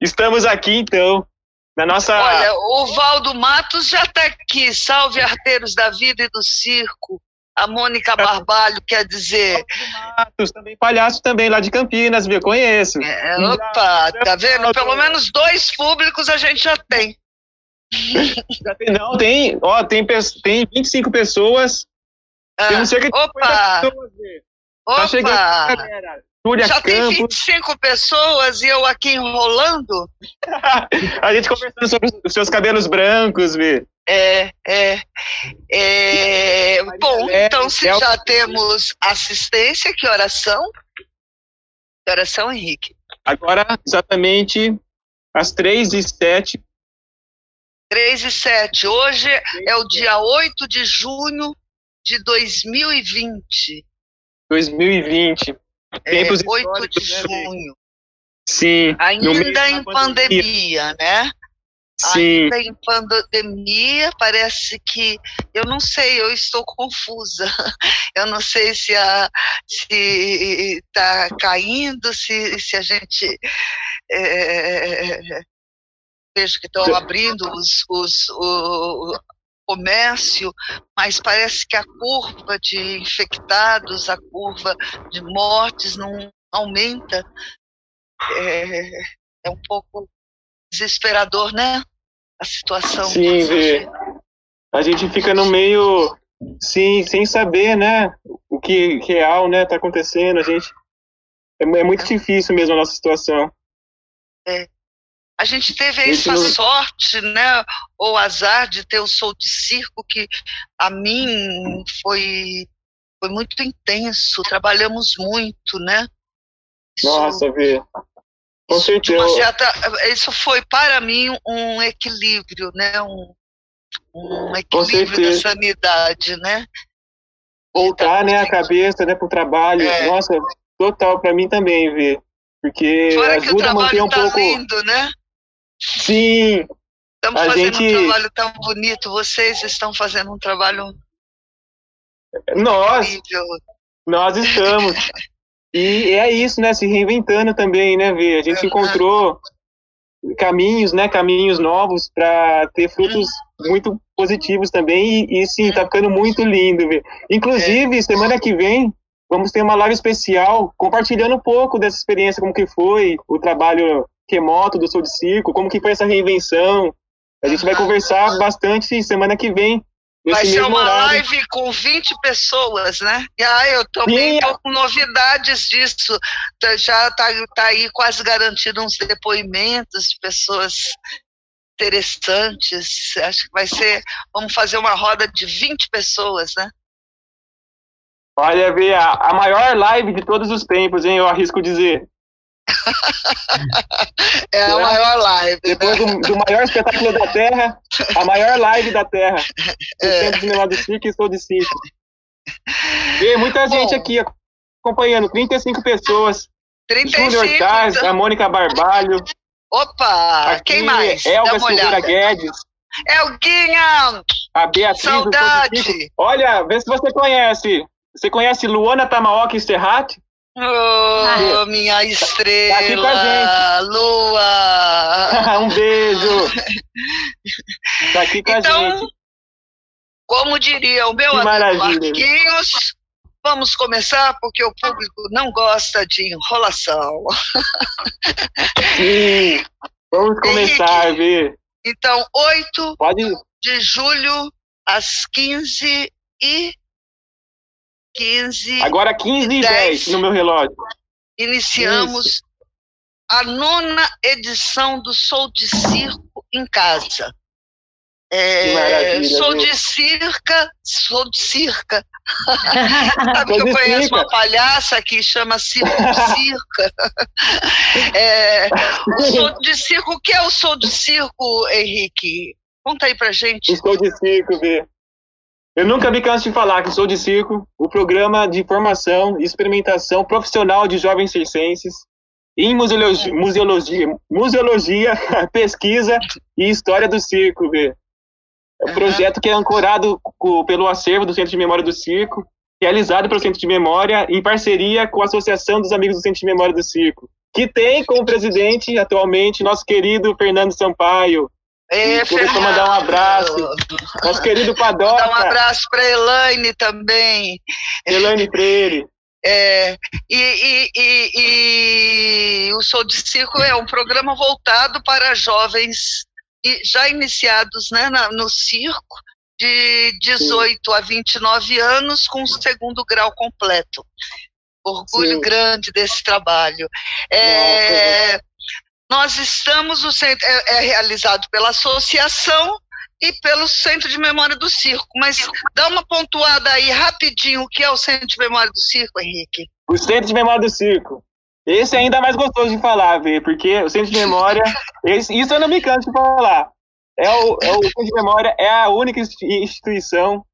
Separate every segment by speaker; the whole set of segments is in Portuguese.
Speaker 1: Estamos aqui, então, na nossa...
Speaker 2: Olha, o Valdo Matos já está aqui. Salve, arteiros da vida e do circo. A Mônica Barbalho quer dizer.
Speaker 1: Matos, também palhaço também, lá de Campinas, viu? Conheço.
Speaker 2: É, opa, tá vendo? Pelo menos dois públicos a gente já tem.
Speaker 1: Já tem, não, tem, ó, tem, tem 25 pessoas.
Speaker 2: Ah,
Speaker 1: Temos cerca de
Speaker 2: opa!
Speaker 1: pessoas.
Speaker 2: Opa!
Speaker 1: Tá chegando, galera. Júlia
Speaker 2: já tem
Speaker 1: Campos.
Speaker 2: 25 pessoas e eu aqui enrolando?
Speaker 1: a gente conversando sobre os seus cabelos brancos, Vê.
Speaker 2: É, é, é. Bom, então se já temos assistência, que oração? Que oração, Henrique?
Speaker 1: Agora, exatamente às três e sete.
Speaker 2: 3 e 7. Hoje é o dia 8 de junho de 2020.
Speaker 1: 2020.
Speaker 2: Tempos é, 8 de junho.
Speaker 1: Sim.
Speaker 2: Ainda em pandemia, né?
Speaker 1: Sim.
Speaker 2: Ainda em pandemia, parece que eu não sei, eu estou confusa. Eu não sei se a se está caindo, se, se a gente é, vejo que estão abrindo os, os, o comércio, mas parece que a curva de infectados, a curva de mortes não aumenta. É, é um pouco desesperador, né? A situação.
Speaker 1: Sim, Vê. A gente fica no meio, sim, sem saber, né? O que real, né, tá acontecendo. A gente é, é muito difícil mesmo a nossa situação.
Speaker 2: É. A gente teve essa não... sorte, né, ou azar de ter o Sou de Circo, que a mim foi, foi muito intenso, trabalhamos muito, né?
Speaker 1: Isso, Nossa, Vê. Com certeza.
Speaker 2: Certa, isso foi para mim um equilíbrio, né? Um, um equilíbrio da sanidade, né?
Speaker 1: Voltar, então, né, a cabeça, né, para o trabalho. É. Nossa, total para mim também, Vê. Porque
Speaker 2: Fora
Speaker 1: ajuda
Speaker 2: que o trabalho
Speaker 1: a manter um
Speaker 2: tá
Speaker 1: pouco.
Speaker 2: lindo, né?
Speaker 1: Sim.
Speaker 2: Estamos
Speaker 1: a
Speaker 2: fazendo
Speaker 1: gente...
Speaker 2: um trabalho tão bonito. Vocês estão fazendo um trabalho
Speaker 1: nós,
Speaker 2: incrível.
Speaker 1: nós estamos. e é isso, né? Se reinventando também, né, Vê? A gente
Speaker 2: Uhum.
Speaker 1: encontrou caminhos, né? Caminhos novos para ter frutos muito positivos também. E, e sim, tá ficando muito lindo, Vê. Inclusive, semana que vem vamos ter uma live especial compartilhando um pouco dessa experiência, como que foi o trabalho remoto do Sou de Circo, como que foi essa reinvenção. A gente vai conversar bastante semana que vem.
Speaker 2: Vai ser uma
Speaker 1: horário.
Speaker 2: live com 20 pessoas, né? E ah, eu também estou com novidades disso. Tá- Já está tá aí quase garantido uns depoimentos de pessoas interessantes. Acho que vai ser. Vamos fazer uma roda de 20 pessoas, né?
Speaker 1: Olha, Vê, a, a maior live de todos os tempos, hein? Eu arrisco dizer.
Speaker 2: É a
Speaker 1: É.
Speaker 2: maior live.
Speaker 1: Depois
Speaker 2: né?
Speaker 1: do, do maior espetáculo da Terra, a maior live da Terra.
Speaker 2: É.
Speaker 1: Centro de Memória do Circo e Estou de Circo. E muita
Speaker 2: Bom.
Speaker 1: gente aqui acompanhando, 35 pessoas.
Speaker 2: 35.
Speaker 1: Júnior
Speaker 2: então-
Speaker 1: a Mônica Barbalho.
Speaker 2: Opa!
Speaker 1: aqui,
Speaker 2: Quem mais?
Speaker 1: Elga Silveira. Guedes,
Speaker 2: Elguinha!
Speaker 1: a Beatriz
Speaker 2: Saudade!
Speaker 1: Olha, vê se você conhece. Você conhece Luana Tamaoki Serrat?
Speaker 2: Oh, minha estrela!
Speaker 1: Tá aqui com a
Speaker 2: Lua!
Speaker 1: um beijo. Tá aqui com a
Speaker 2: Então,
Speaker 1: gente.
Speaker 2: como diria o meu
Speaker 1: Que
Speaker 2: amigo
Speaker 1: maravilha.
Speaker 2: Marquinhos, vamos começar porque o público não gosta de enrolação.
Speaker 1: Sim. Vamos começar, Vê.
Speaker 2: Então, 8
Speaker 1: Pode.
Speaker 2: de julho, às 15 e 15,
Speaker 1: Agora 15 e 10
Speaker 2: 10.
Speaker 1: no meu relógio.
Speaker 2: iniciamos a nona edição do Sou de Circo em Casa. É, sou de circa, sou de circa. Sabe
Speaker 1: Sou
Speaker 2: que eu conheço
Speaker 1: circa.
Speaker 2: uma palhaça que chama Circo Circa. É, o sou de circo, o que é o sou de circo, Henrique? Conta aí pra gente.
Speaker 1: Estou de circo, Vê. Eu nunca me canso de falar que sou de circo, o programa de formação e experimentação profissional de jovens circenses em museologia, museologia, museologia, pesquisa e história do circo, Vê. É um projeto que é ancorado co- pelo acervo do Centro de Memória do Circo, realizado pelo Centro de Memória em parceria com a Associação dos Amigos do Centro de Memória do Circo. que tem como presidente atualmente nosso querido Fernando Sampaio.
Speaker 2: É,
Speaker 1: Fernando. mandar um abraço. Nosso querido Padoca. Mandar
Speaker 2: um abraço para Elaine também.
Speaker 1: Elaine Freire.
Speaker 2: É, e, e, e, e, o Show de Circo é um programa voltado para jovens já iniciados né, na, no circo, de 18 Sim. a 29 anos, com o segundo grau completo. Orgulho Sim. grande desse trabalho. É, nós estamos, o centro é, é realizado pela associação e pelo Centro de Memória do Circo. Mas dá uma pontuada aí rapidinho o que é o Centro de Memória do Circo, Henrique.
Speaker 1: O Centro de Memória do Circo. Esse é ainda mais gostoso de falar, ver, porque o Centro de Memória, esse, isso eu não me canso de falar. É o, é o Centro de Memória é a única instituição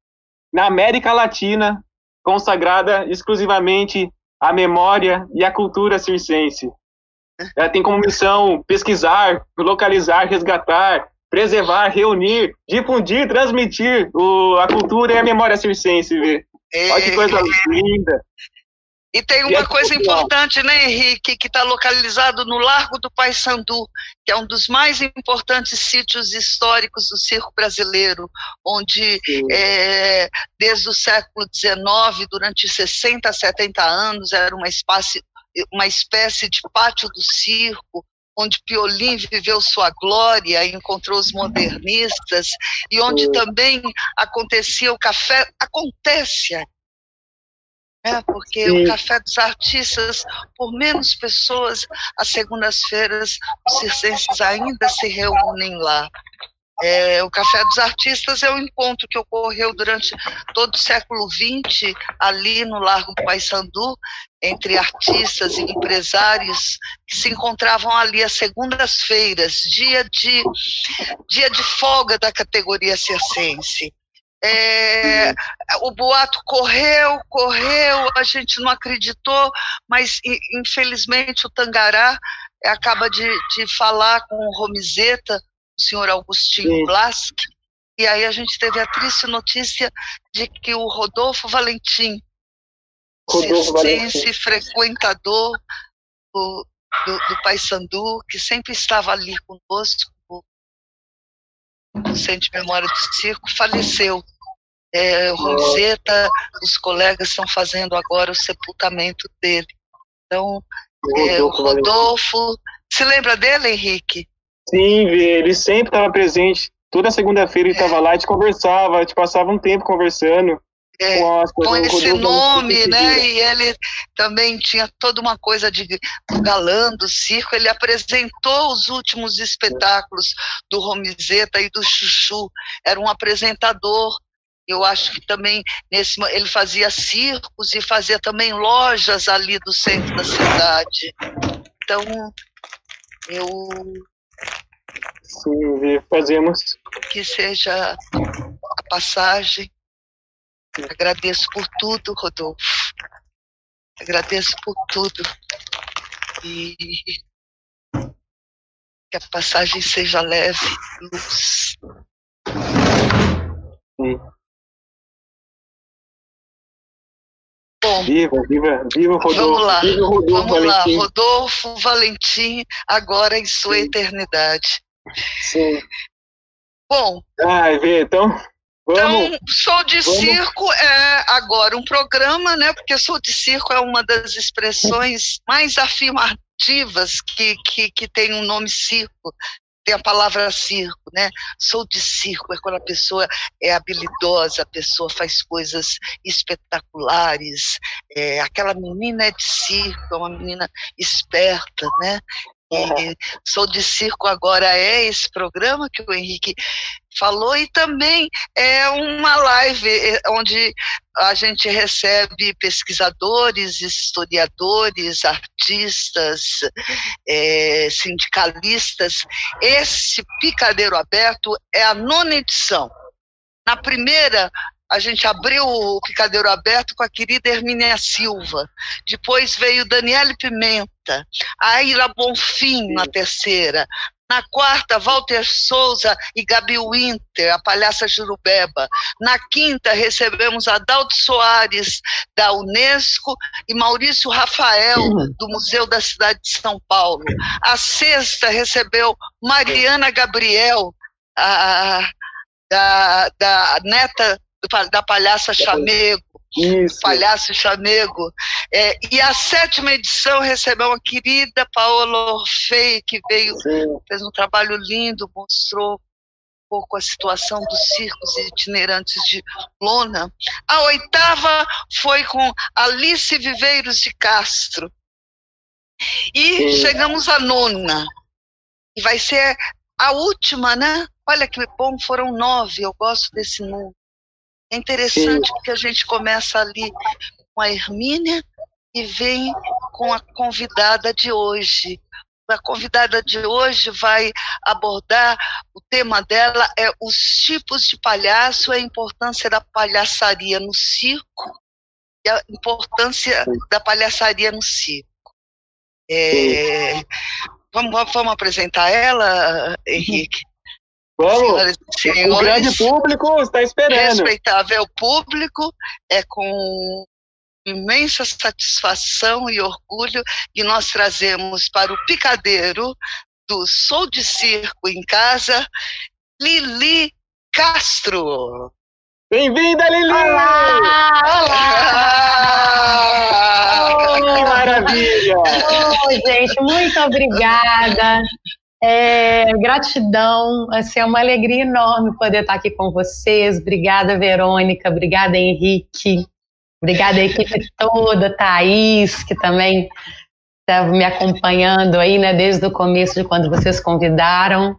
Speaker 1: na América Latina consagrada exclusivamente à memória e à cultura circense. Ela tem como missão pesquisar, localizar, resgatar, preservar, reunir, difundir, transmitir o, a cultura e a memória circense, vê. Olha que coisa linda.
Speaker 2: E tem uma coisa importante, né, Henrique, que está localizado no Largo do Paissandu, que é um dos mais importantes sítios históricos do circo brasileiro, onde é, desde o século XIX, durante 60, 70 anos, era uma espécie, uma espécie de pátio do circo, onde Piolim viveu sua glória, encontrou os modernistas, e onde também acontecia o café, acontece né? porque Sim. o Café dos Artistas, por menos pessoas, às segundas-feiras, os circenses ainda se reúnem lá. É, o Café dos Artistas é um encontro que ocorreu durante todo o século XX, ali no Largo Paissandu, entre artistas e empresários que se encontravam ali às segundas-feiras, dia de, dia de folga da categoria circense. É, o boato correu, correu, a gente não acreditou, mas infelizmente o Tangará acaba de, de falar com o Romizeta, senhor Augustinho Blask, e aí a gente teve a triste notícia de que o Rodolfo Valentim, Rodolfo Valentim. frequentador do, do, do Paysandu, que sempre estava ali conosco, o Centro de Memória do Circo, faleceu. É, o Roseta, os colegas estão fazendo agora o sepultamento dele. Então, é, o Rodolfo, se lembra dele, Henrique?
Speaker 1: Sim, ele sempre estava presente. Toda segunda-feira ele estava é. lá, a gente conversava, a gente passava um tempo conversando.
Speaker 2: É, com esse nome, né? E ele também tinha toda uma coisa de galã do circo. Ele apresentou os últimos espetáculos do Romizeta e do Chuchu. Era um apresentador. Eu acho que também nesse ele fazia circos e fazia também lojas ali do centro da cidade. Então eu
Speaker 1: Sim, fazemos
Speaker 2: que seja a passagem Agradeço por tudo, Rodolfo. Agradeço por tudo. E que a passagem seja leve, luz.
Speaker 1: Sim. Bom, viva, viva, viva Rodolfo.
Speaker 2: Vamos lá,
Speaker 1: viva
Speaker 2: Rodolfo vamos Valentim. lá. Rodolfo Valentim, agora em sua Sim. eternidade.
Speaker 1: Sim.
Speaker 2: Bom.
Speaker 1: Ai, vê, então,
Speaker 2: então, Sou de Vamos. Circo é agora um programa, né? Porque Sou de Circo é uma das expressões mais afirmativas que, que, que tem um nome circo. Tem a palavra circo, né? Sou de circo é quando a pessoa é habilidosa, a pessoa faz coisas espetaculares. É, aquela menina é de circo, é uma menina esperta, né? E Sou de Circo agora é esse programa que o Henrique falou e também é uma live é, onde a gente recebe pesquisadores, historiadores, artistas, é, sindicalistas. Esse picadeiro aberto é a nona edição. Na primeira, a gente abriu o picadeiro aberto com a querida Hermínia Silva. Depois veio Daniele Pimenta, a Aira Bonfim na terceira, Na quarta, Walter Souza e Gabi Winter, a palhaça Jurubeba. Na quinta, recebemos Adalto Soares, da Unesco, e Maurício Rafael, do Museu da Cidade de São Paulo. A sexta, recebeu Mariana Gabriel, a, da, da neta da palhaça Chamego. Isso. Palhaço Chamego. É, e a sétima edição recebeu uma querida Paola Orfei, que veio, Sim. fez um trabalho lindo, mostrou um pouco a situação dos circos itinerantes de Lona. A oitava foi com Alice Viveiros de Castro. E Sim. chegamos à nona. E vai ser a última, né? Olha que bom, foram nove, eu gosto desse número. É interessante Sim. porque a gente começa ali com a Hermínia e vem com a convidada de hoje. A convidada de hoje vai abordar, o tema dela é os tipos de palhaço, a importância da palhaçaria no circo e a importância da palhaçaria no circo. É, vamos, vamos apresentar ela, Henrique?
Speaker 1: Vamos. Senhores, o grande público está esperando.
Speaker 2: Respeitável público, é com imensa satisfação e orgulho que nós trazemos para o picadeiro do Sou de Circo em Casa, Lili Castro.
Speaker 1: Bem-vinda, Lili! Olá!
Speaker 3: Olá! que maravilha! Oi, gente, muito obrigada. É, gratidão, assim, é uma alegria enorme poder estar aqui com vocês. Obrigada, Verônica, obrigada, Henrique, obrigada a equipe toda, Thaís, que também estava me acompanhando aí, né, desde o começo de quando vocês convidaram.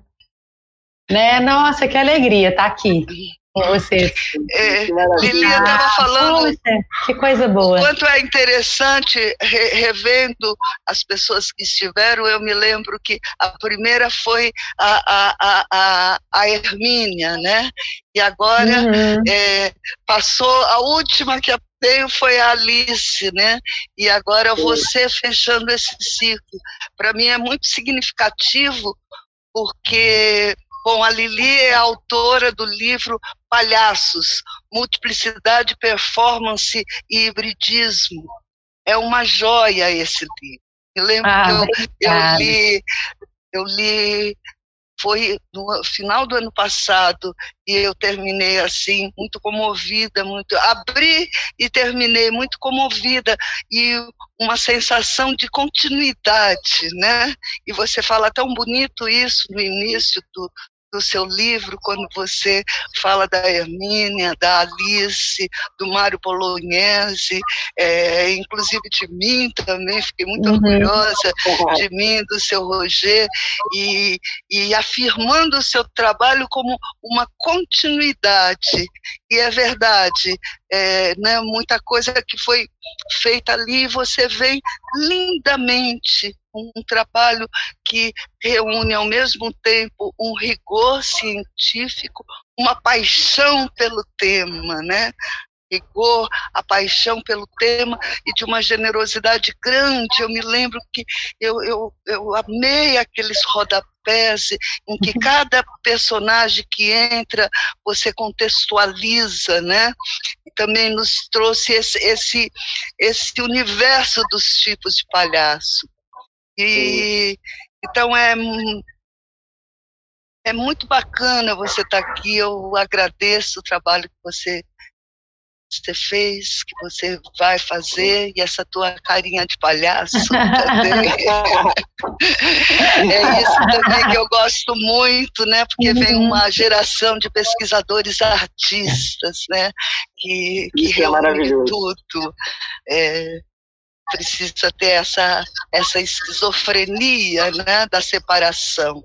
Speaker 3: Né? Nossa, que alegria estar aqui com vocês.
Speaker 2: É, Lilian estava falando. Poxa,
Speaker 3: que coisa boa.
Speaker 2: O quanto é interessante, re, revendo as pessoas que estiveram, eu me lembro que a primeira foi a, a, a, a Hermínia, né? E agora uhum. é, passou, a última que veio foi a Alice, né? E agora você fechando esse ciclo. Para mim é muito significativo, porque Bom, a Lili é autora do livro Palhaços, Multiplicidade, Performance e Hibridismo. É uma joia esse livro. Eu lembro ah, que eu, eu, li, eu li foi no final do ano passado e eu terminei assim muito comovida, muito abri e terminei muito comovida e uma sensação de continuidade, né? E você fala tão bonito isso no início do, do seu livro, quando você fala da Hermínia, da Alice, do Mário Bolognese, é, inclusive de mim também, fiquei muito uhum. orgulhosa de mim, do seu Roger, e, e afirmando o seu trabalho como uma continuidade. E é verdade, é, né, muita coisa que foi feita ali, você vem lindamente um trabalho que reúne ao mesmo tempo um rigor científico, uma paixão pelo tema, né? rigor, a paixão pelo tema e de uma generosidade grande. Eu me lembro que eu, eu, eu amei aqueles rodapés em que cada personagem que entra você contextualiza, né? E também nos trouxe esse, esse, esse universo dos tipos de palhaço. E então é é muito bacana você estar tá aqui. Eu agradeço o trabalho que você você fez, que você vai fazer, e essa tua carinha de palhaço também. é isso também que eu gosto muito, né? Porque vem uhum. uma geração de pesquisadores artistas, né? Que, que
Speaker 1: isso é é
Speaker 2: tudo. É, precisa ter essa, essa esquizofrenia né, da separação.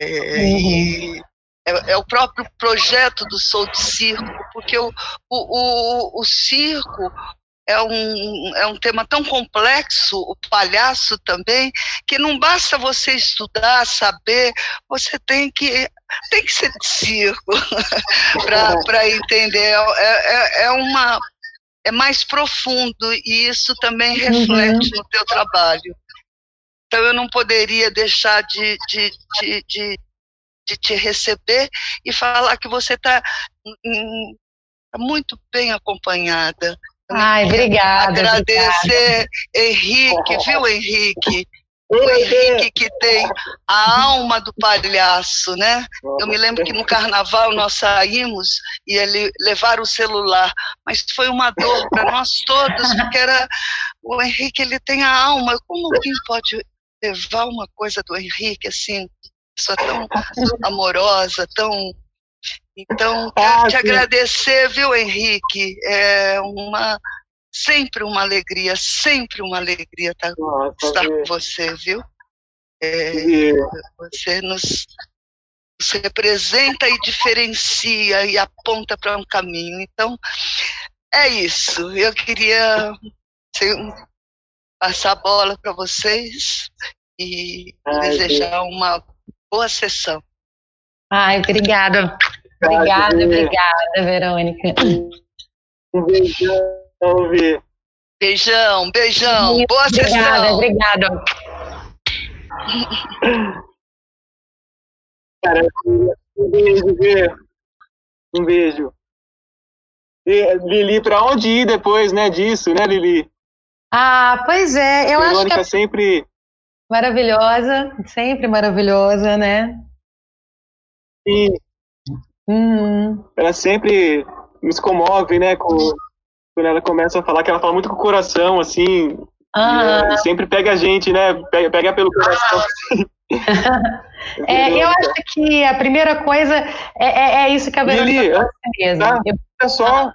Speaker 2: É, uhum. é, é, o próprio projeto do Sou de Circo, porque o, o, o, o circo é um, é um tema tão complexo, o palhaço também, que não basta você estudar, saber, você tem que, tem que ser de circo para entender. É, é, é, uma, é mais profundo e isso também uhum. reflete uhum. no teu trabalho. Então eu não poderia deixar de, de, de, de, de te receber e falar que você está muito bem acompanhada.
Speaker 3: Ai, obrigada.
Speaker 2: Agradecer obrigada. Henrique, viu, Henrique? O Henrique que tem a alma do palhaço, né? Eu me lembro que no carnaval nós saímos e ele levar o celular, mas foi uma dor para nós todos, porque era o Henrique, ele tem a alma. Como alguém pode levar uma coisa do Henrique assim, pessoa tão amorosa, tão então, quero ah, te agradecer, viu, Henrique? É uma sempre uma alegria, sempre uma alegria estar, estar com você, viu? É, você nos, nos, representa e diferencia e aponta para um caminho. Então, é isso. Eu queria passar a bola para vocês e Ai, desejar uma boa sessão.
Speaker 3: Ai, obrigada. Obrigada, obrigada, Verônica.
Speaker 1: Um beijão.
Speaker 2: Beijão. Boa obrigada, sessão.
Speaker 3: Obrigada,
Speaker 1: Cara, um beijo, Vê. Um beijo. E, Lili, para onde ir depois, né, disso, né, Lili?
Speaker 3: Ah, pois é, eu acho que é
Speaker 1: sempre
Speaker 3: maravilhosa, sempre maravilhosa, né?
Speaker 1: Sim. Hum. Ela sempre nos comove, né, com quando ela começa a falar, que ela fala muito com o coração, assim, ah. e, sempre pega a gente, né? Pega, pega pelo coração.
Speaker 3: é, eu acho que a primeira coisa é, é, é isso que a Verônica Lili, mesmo. Tá,
Speaker 1: eu... só.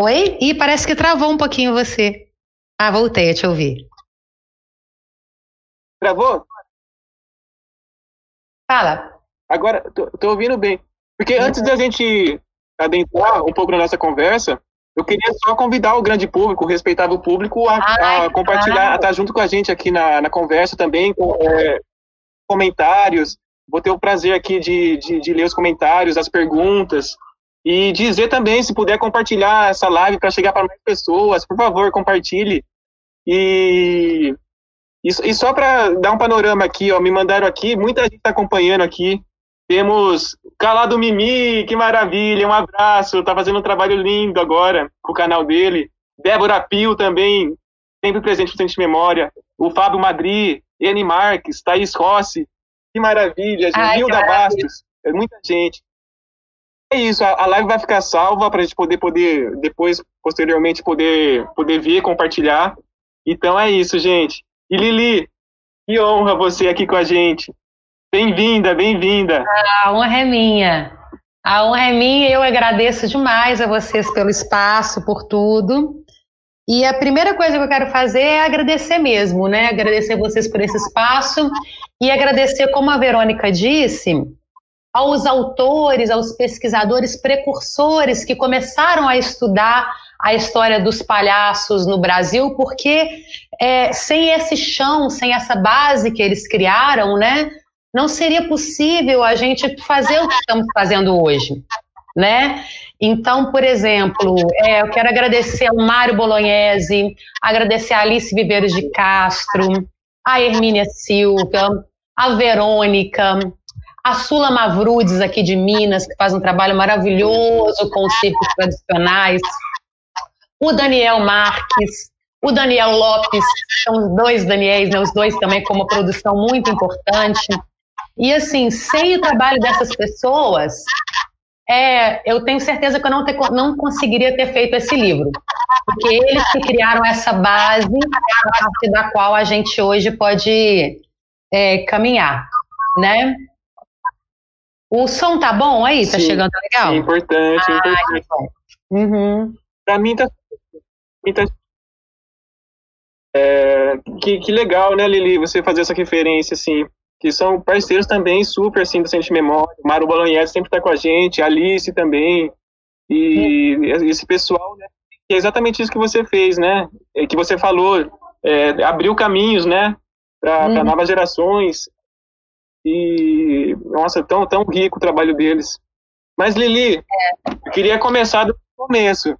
Speaker 3: Oi? Ih, parece que travou um pouquinho você. Ah, voltei a te ouvir.
Speaker 1: Travou?
Speaker 3: Fala.
Speaker 1: Agora, tô, tô ouvindo bem. Porque antes da gente adentrar um pouco na nossa conversa, eu queria só convidar o grande público, o respeitável público, a, Ai, a compartilhar, claro. a estar junto com a gente aqui na, na conversa também, com é, comentários. Vou ter o prazer aqui de, de, de, ler os comentários, as perguntas, e dizer também, se puder compartilhar essa live para chegar para mais pessoas, por favor, compartilhe. E, e, e só para dar um panorama aqui, ó, me mandaram aqui, muita gente está acompanhando aqui, temos Calado Mimi, que maravilha, um abraço, tá fazendo um trabalho lindo agora com o canal dele. Débora Pio também, sempre presente no Centro de Memória. O Fábio Madri, Eni Marques, Thaís Rossi, que maravilha, Gilda Bastos, é muita gente. É isso, a, a live vai ficar salva para a gente poder, poder, depois, posteriormente, poder, poder ver, compartilhar. Então é isso, gente. E Lili, que honra você aqui com a gente. Bem-vinda, bem-vinda.
Speaker 3: A honra é minha. A honra é minha e eu agradeço demais a vocês pelo espaço, por tudo. E a primeira coisa que eu quero fazer é agradecer mesmo, né? Agradecer vocês por esse espaço e agradecer, como a Verônica disse, aos autores, aos pesquisadores precursores que começaram a estudar a história dos palhaços no Brasil, porque é, sem esse chão, sem essa base que eles criaram, né? Não seria possível a gente fazer o que estamos fazendo hoje, né? Então, por exemplo, é, eu quero agradecer ao Mário Bolognese, agradecer a Alice Viveiros de Castro, a Hermínia Silva, a Verônica, a Sula Mavrudes aqui de Minas, que faz um trabalho maravilhoso com os circos tradicionais, o Daniel Marques, o Daniel Lopes, são os dois Daniels, né, os dois também com uma produção muito importante. E assim, sem o trabalho dessas pessoas, é, eu tenho certeza que eu não, ter, não conseguiria ter feito esse livro. Porque eles que criaram essa base a partir da qual a gente hoje pode é, caminhar, né? O som tá bom aí? Tá Sim, chegando legal?
Speaker 1: É importante, ah, importante.
Speaker 3: Uhum.
Speaker 1: Pra mim tá, tá é, que, que legal, né, Lili, você fazer essa referência, assim, que são parceiros também super assim do Centro de Memória. O Mário Bolognese sempre está com a gente, a Alice também. E esse pessoal, né, que é exatamente isso que você fez, né? É, que você falou, é, abriu caminhos, né, para uhum. novas gerações. E, nossa, tão, tão rico o trabalho deles. Mas, Lili, é. eu queria começar do começo.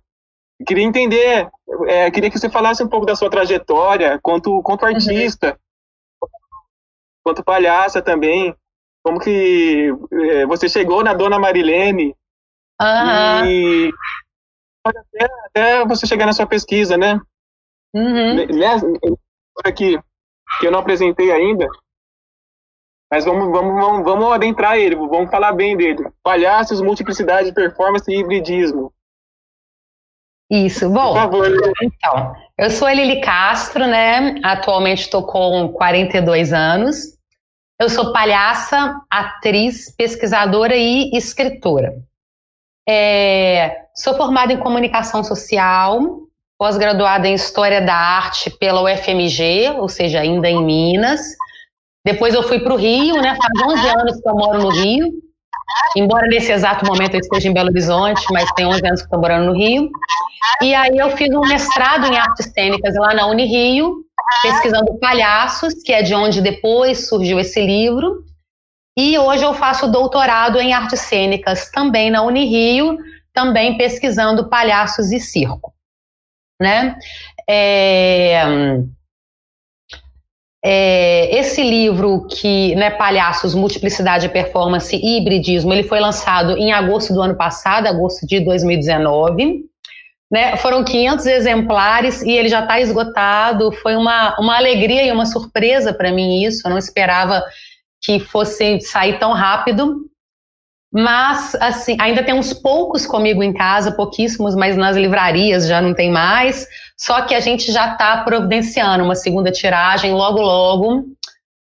Speaker 1: queria entender, é, queria que você falasse um pouco da sua trajetória quanto, quanto uhum. artista, uhum. Quanto palhaça também. Como que é, você chegou na Dona Marilene uhum. e até, até, você chegar na sua pesquisa, né? Uhum. Nessa, aqui, que eu não apresentei ainda, mas vamos, vamos, vamos, vamos adentrar ele, vamos falar bem dele. Palhaços, multiplicidade, performance e hibridismo.
Speaker 3: Isso, bom. Por favor. Então, eu sou a Lili Castro, né? Atualmente estou com 42 anos. Eu sou palhaça, atriz, pesquisadora e escritora. É, sou formada em comunicação social, pós-graduada em História da Arte pela UFMG, ou seja, ainda em Minas. Depois eu fui para o Rio, né? Faz 11 anos que eu moro no Rio. Embora nesse exato momento eu esteja em Belo Horizonte, mas tem 11 anos que estou morando no Rio. E aí eu fiz um mestrado em artes cênicas lá na Unirio, pesquisando palhaços, que é de onde depois surgiu esse livro. E hoje eu faço doutorado em artes cênicas também na Unirio, também pesquisando palhaços e circo. Né? É, é, esse livro que, né, Palhaços, Multiplicidade, Performance e Hibridismo, ele foi lançado em agosto do ano passado, agosto de 2019. Né, foram 500 exemplares e ele já está esgotado. Foi uma, uma alegria e uma surpresa para mim isso. Eu não esperava que fosse sair tão rápido. Mas, assim, ainda tem uns poucos comigo em casa, pouquíssimos, mas nas livrarias já não tem mais. Só que a gente já está providenciando uma segunda tiragem logo, logo.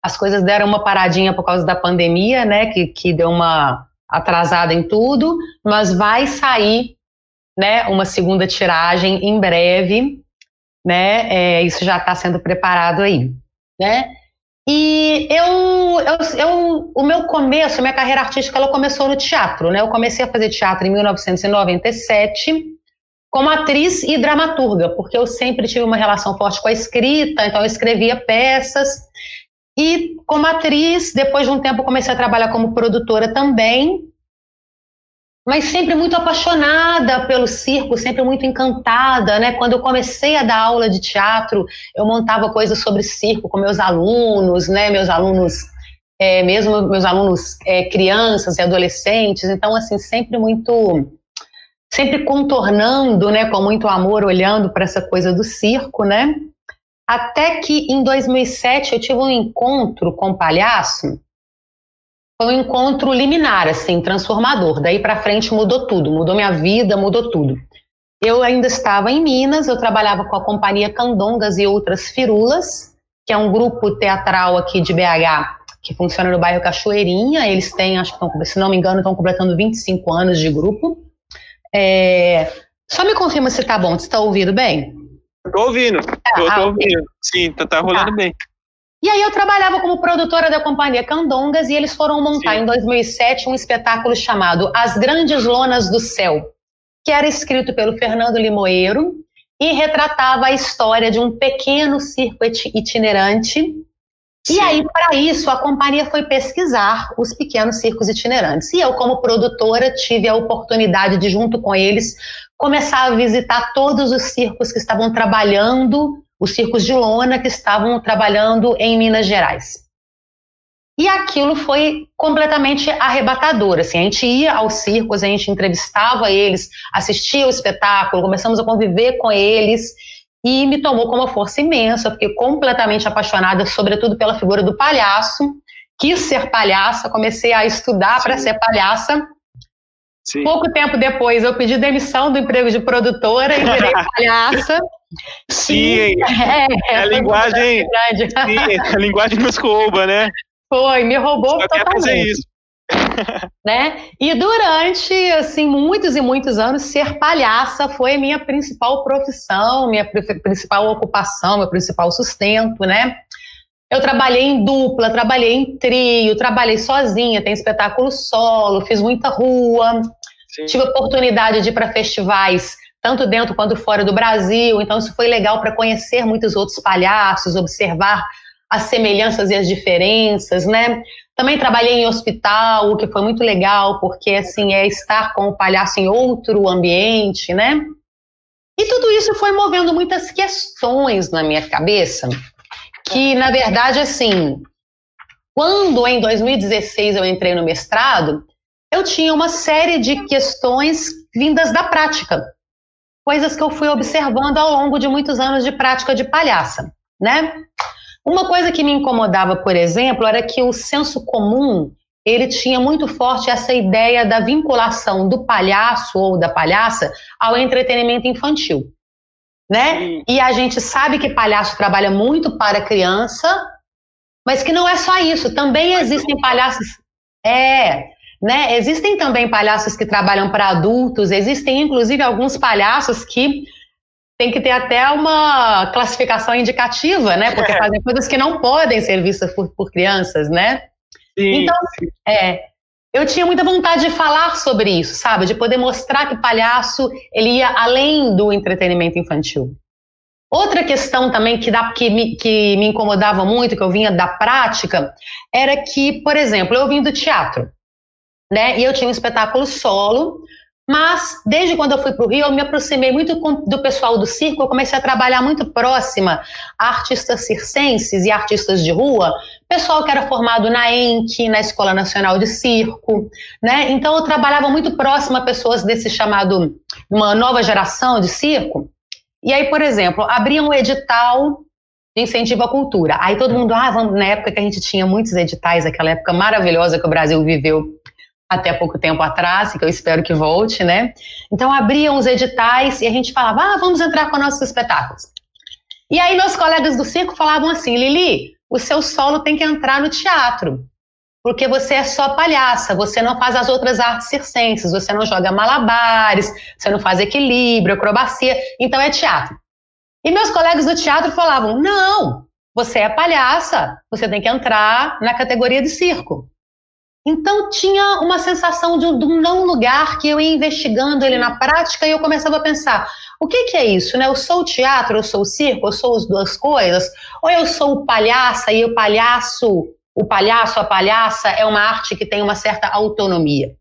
Speaker 3: As coisas deram uma paradinha por causa da pandemia, né? Que, que deu uma atrasada em tudo, mas vai sair, né? Uma segunda tiragem em breve, né? É, isso já está sendo preparado aí, né? E eu, eu, eu, o meu começo, minha carreira artística, ela começou no teatro, né? Eu comecei a fazer teatro em 1997 como atriz e dramaturga, porque eu sempre tive uma relação forte com a escrita, então eu escrevia peças. E como atriz, depois de um tempo comecei a trabalhar como produtora também, mas sempre muito apaixonada pelo circo, sempre muito encantada, né? Quando eu comecei a dar aula de teatro, eu montava coisas sobre circo com meus alunos, né? Meus alunos, é, mesmo meus alunos é, crianças e adolescentes, então assim sempre muito, sempre contornando, né? Com muito amor, olhando para essa coisa do circo, né? Até que em 2007 eu tive um encontro com o palhaço foi um encontro liminar, assim, transformador. Daí para frente mudou tudo, mudou minha vida, mudou tudo. Eu ainda estava em Minas, eu trabalhava com a companhia Candongas e Outras Firulas, que é um grupo teatral aqui de BH que funciona no bairro Cachoeirinha. Eles têm, acho que estão, se não me engano, estão completando 25 anos de grupo. É... Só me confirma se tá bom, você está ouvindo bem?
Speaker 1: Estou ouvindo, estou ah, ouvindo. Sim, tá, tá rolando tá. bem.
Speaker 3: E aí eu trabalhava como produtora da companhia Candongas e eles foram montar Sim. em 2007 um espetáculo chamado As Grandes Lonas do Céu, que era escrito pelo Fernando Limoeiro e retratava a história de um pequeno circo itinerante. Sim. E aí, para isso, a companhia foi pesquisar os pequenos circos itinerantes. E eu, como produtora, tive a oportunidade de, junto com eles, começar a visitar todos os circos que estavam trabalhando os circos de lona que estavam trabalhando em Minas Gerais. E aquilo foi completamente arrebatador. Assim, a gente ia aos circos, a gente entrevistava eles, assistia o espetáculo, começamos a conviver com eles e me tomou com uma força imensa. Eu fiquei completamente apaixonada, sobretudo pela figura do palhaço. Quis ser palhaça, comecei a estudar para ser palhaça. Sim. Pouco tempo depois, eu pedi demissão do emprego de produtora e virei palhaça.
Speaker 1: Sim, é, é, a linguagem, sim, a linguagem nos rouba, né?
Speaker 3: Foi, me roubou Só totalmente. fazer isso. né? E durante assim muitos e muitos anos ser palhaça foi minha principal profissão, minha principal ocupação, meu principal sustento, né? Eu trabalhei em dupla, trabalhei em trio, trabalhei sozinha, tem espetáculo solo, fiz muita rua, Sim. tive oportunidade de ir para festivais tanto dentro quanto fora do Brasil. Então, isso foi legal para conhecer muitos outros palhaços, observar as semelhanças e as diferenças, né? Também trabalhei em hospital, o que foi muito legal, porque assim é estar com o palhaço em outro ambiente, né? E tudo isso foi movendo muitas questões na minha cabeça, que na verdade, assim, quando em 2016 eu entrei no mestrado, eu tinha uma série de questões vindas da prática, coisas que eu fui observando ao longo de muitos anos de prática de palhaça, né? Uma coisa que me incomodava, por exemplo, era que o senso comum ele tinha muito forte essa ideia da vinculação do palhaço ou da palhaça ao entretenimento infantil, né? E a gente sabe que palhaço trabalha muito para criança, mas que não é só isso. Também existem palhaços, é, né? Existem também palhaços que trabalham para adultos, existem inclusive alguns palhaços que tem que ter até uma classificação indicativa, né? Porque é. fazem coisas que não podem ser vistas por, por crianças, né? Sim, então, é, eu tinha muita vontade de falar sobre isso, sabe? De poder mostrar que palhaço ele ia além do entretenimento infantil. Outra questão também que, dá, que, me, que me incomodava muito, que eu vinha da prática, era que, por exemplo, eu vim do teatro né? E eu tinha um espetáculo solo, mas desde quando eu fui para o Rio, eu me aproximei muito do pessoal do circo, eu comecei a trabalhar muito próxima a artistas circenses e artistas de rua, pessoal que era formado na ENC, na Escola Nacional de Circo, né? Então eu trabalhava muito próxima a pessoas desse chamado, uma nova geração de circo. E aí, por exemplo, abria um edital de incentivo à cultura. Aí todo mundo, ah, vamos, na época que a gente tinha muitos editais, aquela época maravilhosa que o Brasil viveu até pouco tempo atrás, que eu espero que volte, né? Então abriam os editais e a gente falava, ah, vamos entrar com nossos espetáculos. E aí meus colegas do circo falavam assim, Lili, o seu solo tem que entrar no teatro, porque você é só palhaça, você não faz as outras artes circenses, você não joga malabares, você não faz equilíbrio, acrobacia, então é teatro. E meus colegas do teatro falavam, não, você é palhaça, você tem que entrar na categoria de circo. Então tinha uma sensação de, um não lugar que eu ia investigando ele na prática e eu começava a pensar: o que, que é isso? Né? Eu sou o teatro, eu sou o circo, eu sou as duas coisas? Ou eu sou o palhaça e o palhaço, o palhaço, a palhaça é uma arte que tem uma certa autonomia?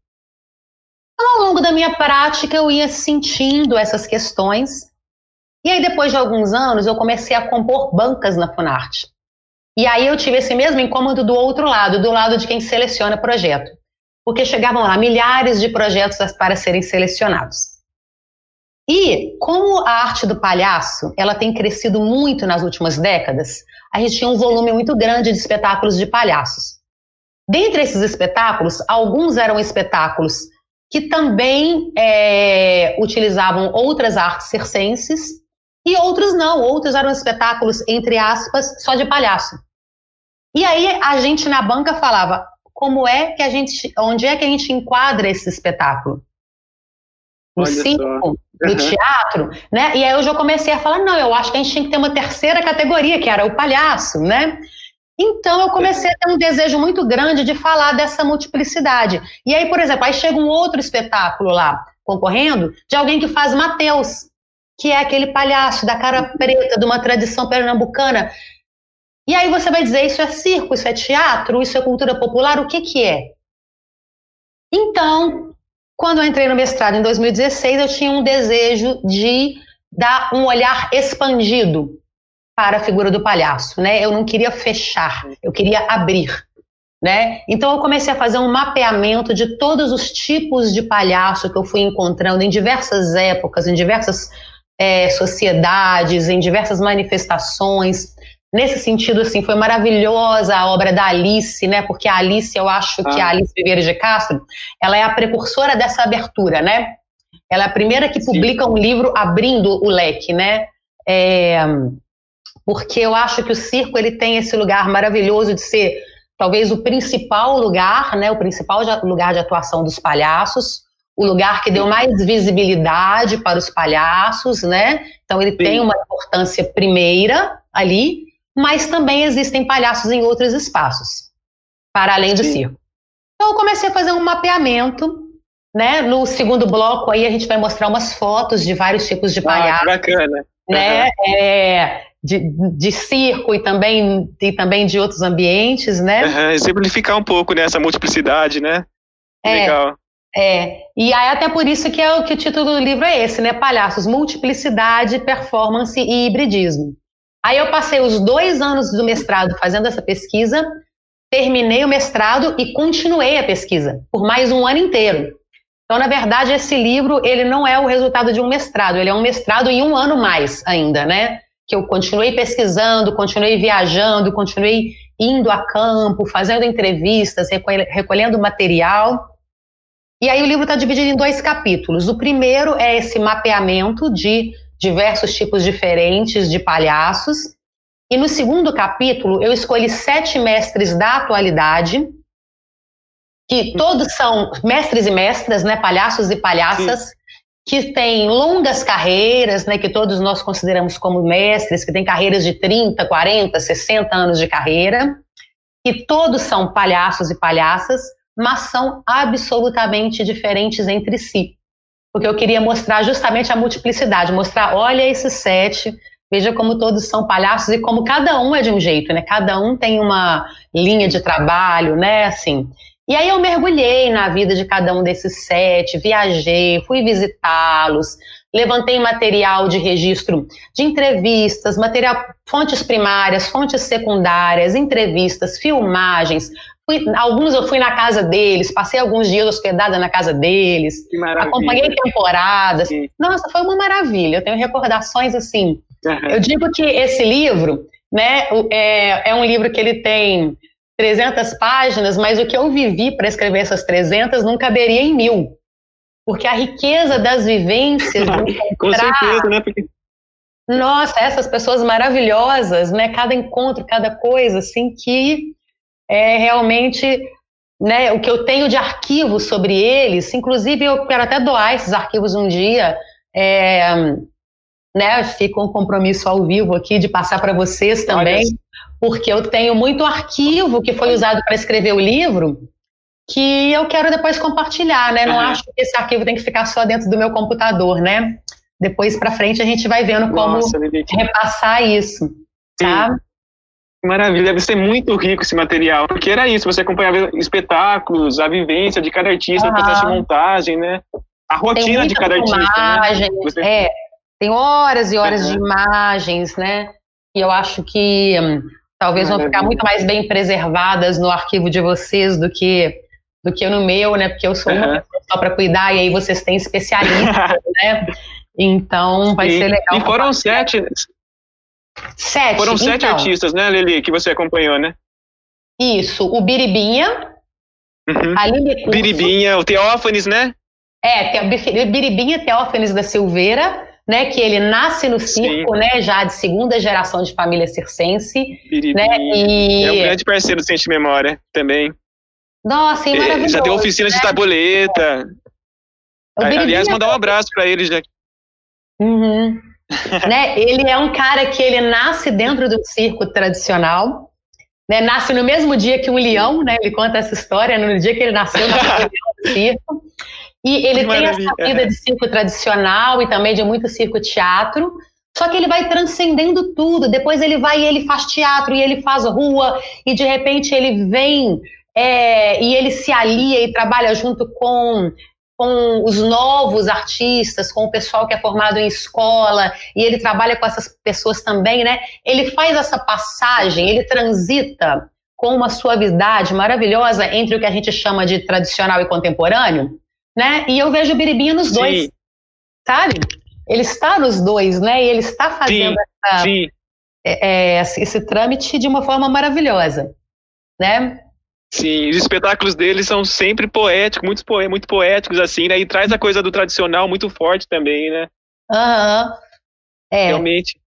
Speaker 3: Então, ao longo da minha prática, eu ia sentindo essas questões. E aí, depois de alguns anos, eu comecei a compor bancas na Funarte. E aí eu tive esse mesmo incômodo do outro lado, do lado de quem seleciona projeto. Porque chegavam lá milhares de projetos para serem selecionados. E como a arte do palhaço, ela tem crescido muito nas últimas décadas, a gente tinha um volume muito grande de espetáculos de palhaços. Dentre esses espetáculos, alguns eram espetáculos que também é, utilizavam outras artes circenses e outros não, outros eram espetáculos, entre aspas, só de palhaço. E aí a gente na banca falava, como é que a gente, onde é que a gente enquadra esse espetáculo? No Olha circo, só. no teatro, né? E aí eu já comecei a falar, não, eu acho que a gente tinha que ter uma terceira categoria, que era o palhaço, né? Então eu comecei a ter um desejo muito grande de falar dessa multiplicidade. E aí, por exemplo, aí chega um outro espetáculo lá concorrendo de alguém que faz Mateus, que é aquele palhaço da cara preta de uma tradição pernambucana. E aí você vai dizer, isso é circo, isso é teatro, isso é cultura popular, o que que é? Então, quando eu entrei no mestrado em 2016, eu tinha um desejo de dar um olhar expandido para a figura do palhaço, né? Eu não queria fechar, eu queria abrir, né? Então eu comecei a fazer um mapeamento de todos os tipos de palhaço que eu fui encontrando em diversas épocas, em diversas é, sociedades, em diversas manifestações. Nesse sentido, assim, foi maravilhosa a obra da Alice, né? Porque a Alice, eu acho que a ah. Alice Vieira de Castro, ela é a precursora dessa abertura, né? Ela é a primeira que publica um livro abrindo o leque, né? É, porque eu acho que o circo ele tem esse lugar maravilhoso de ser talvez o principal lugar, né? O principal lugar de atuação dos palhaços, o lugar que deu mais visibilidade para os palhaços, né? Então ele Sim. tem uma importância primeira ali, mas também existem palhaços em outros espaços, para além do Sim. circo. Então eu comecei a fazer um mapeamento, né? No segundo bloco aí a gente vai mostrar umas fotos de vários tipos de ah, palhaços.
Speaker 1: Ah, bacana.
Speaker 3: Né? Uhum. É, de, de, circo e também, e também de outros ambientes, né?
Speaker 1: Uhum, exemplificar um pouco nessa né, multiplicidade, né? É,
Speaker 3: Legal. É, e aí até por isso que, é o, que o título do livro é esse, né? Palhaços, Multiplicidade, Performance e Hibridismo. Aí eu passei os dois anos do mestrado fazendo essa pesquisa, terminei o mestrado e continuei a pesquisa por mais um ano inteiro. Então, na verdade, esse livro ele não é o resultado de um mestrado, ele é um mestrado em um ano mais ainda, né? Que eu continuei pesquisando, continuei viajando, continuei indo a campo, fazendo entrevistas, recolhendo material. E aí o livro está dividido em dois capítulos. O primeiro é esse mapeamento de diversos tipos diferentes de palhaços. E no segundo capítulo eu escolhi sete mestres da atualidade, que todos são mestres e mestras, né, palhaços e palhaças, Sim. que têm longas carreiras, né, que todos nós consideramos como mestres, que têm carreiras de 30, 40, 60 anos de carreira, e todos são palhaços e palhaças, mas são absolutamente diferentes entre si. Porque eu queria mostrar justamente a multiplicidade, mostrar, olha esses sete, veja como todos são palhaços e como cada um é de um jeito, né? Cada um tem uma linha de trabalho, né? Assim. E aí eu mergulhei na vida de cada um desses sete, viajei, fui visitá-los, levantei material de registro de entrevistas, material, fontes primárias, fontes secundárias, entrevistas, filmagens, Fui, alguns eu fui na casa deles, passei alguns dias hospedada na casa deles, acompanhei temporadas. Sim. Nossa, foi uma maravilha. Eu tenho recordações assim. Uhum. Eu digo que esse livro, né, é, é um livro que ele tem 300 páginas, mas o que eu vivi para escrever essas 300 não caberia em mil. Porque a riqueza das vivências.
Speaker 1: Com certeza, né? Porque...
Speaker 3: Nossa, essas pessoas maravilhosas, né? Cada encontro, cada coisa, assim, que é realmente né, o que eu tenho de arquivos sobre eles. Inclusive, eu quero até doar esses arquivos um dia. É, né, fica um compromisso ao vivo aqui de passar para vocês também, porque eu tenho muito arquivo que foi usado para escrever o livro que eu quero depois compartilhar, né? Não uhum. acho que esse arquivo tem que ficar só dentro do meu computador, né? Depois para frente a gente vai vendo como Nossa, repassar isso, tá? Sim.
Speaker 1: Maravilha, deve ser muito rico esse material, porque era isso, você acompanhava espetáculos, a vivência de cada artista, uhum. o processo de montagem, né? A rotina de cada
Speaker 3: artista. Né? Você... É, tem horas e horas uhum. de imagens, né? E eu acho que hum, talvez Maravilha. vão ficar muito mais bem preservadas no arquivo de vocês do que do que no meu, né? Porque eu sou uhum. uma pessoa só para cuidar e aí vocês têm especialistas, né? Então vai
Speaker 1: e,
Speaker 3: ser legal.
Speaker 1: E foram sete,
Speaker 3: Sete.
Speaker 1: Foram sete então, artistas, né, Lili, que você acompanhou, né?
Speaker 3: Isso, o Biribinha,
Speaker 1: uhum. a Lili Biribinha, o Teófanes, né?
Speaker 3: É, Biribinha Teófanes da Silveira, né, que ele nasce no circo, Sim. né, já de segunda geração de família circense,
Speaker 1: Biribinha. né, e... É um grande parceiro do Ciente Memória também.
Speaker 3: Nossa, é maravilhoso.
Speaker 1: Já deu oficina né? de tabuleta. É. Aliás, mandar um abraço para ele já.
Speaker 3: Uhum. né? Ele é um cara que ele nasce dentro do circo tradicional, né? Nasce no mesmo dia que um leão, né? Ele conta essa história no dia que ele nasceu no leão do circo. E ele tem essa vida de circo tradicional e também de muito circo teatro. Só que ele vai transcendendo tudo. Depois ele vai e ele faz teatro e ele faz rua e de repente ele vem é, e ele se alia e trabalha junto com com os novos artistas, com o pessoal que é formado em escola, e ele trabalha com essas pessoas também, né? Ele faz essa passagem, ele transita com uma suavidade maravilhosa entre o que a gente chama de tradicional e contemporâneo, né? E eu vejo o Biribinha nos sim. dois, sabe? Ele está nos dois, né? E ele está fazendo sim, essa, sim. É, é, esse trâmite de uma forma maravilhosa, né?
Speaker 1: Sim, os espetáculos deles são sempre poéticos, muito, poé muito poéticos, assim, né? E traz a coisa do tradicional muito forte também, né?
Speaker 3: Aham. Uhum. É.
Speaker 1: Realmente.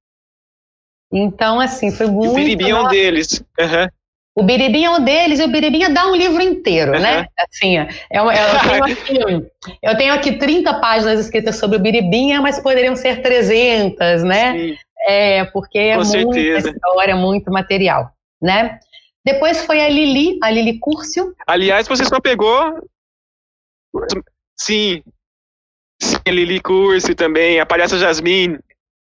Speaker 3: Então, assim, foi muito.
Speaker 1: o Biribinha é um deles. Uhum.
Speaker 3: O Biribinha é um deles e o Biribinha dá um livro inteiro, uhum. né? Assim, é, é, eu, tenho aqui, eu tenho aqui 30 páginas escritas sobre o Biribinha, mas poderiam ser 300, né? Sim. É, porque é Com muita certeza. história, muito material, né? Depois foi a Lili, a Lili Curcio.
Speaker 1: Aliás, você só pegou. Sim. Sim, a Lili Curcio também, a palhaça Jasmine.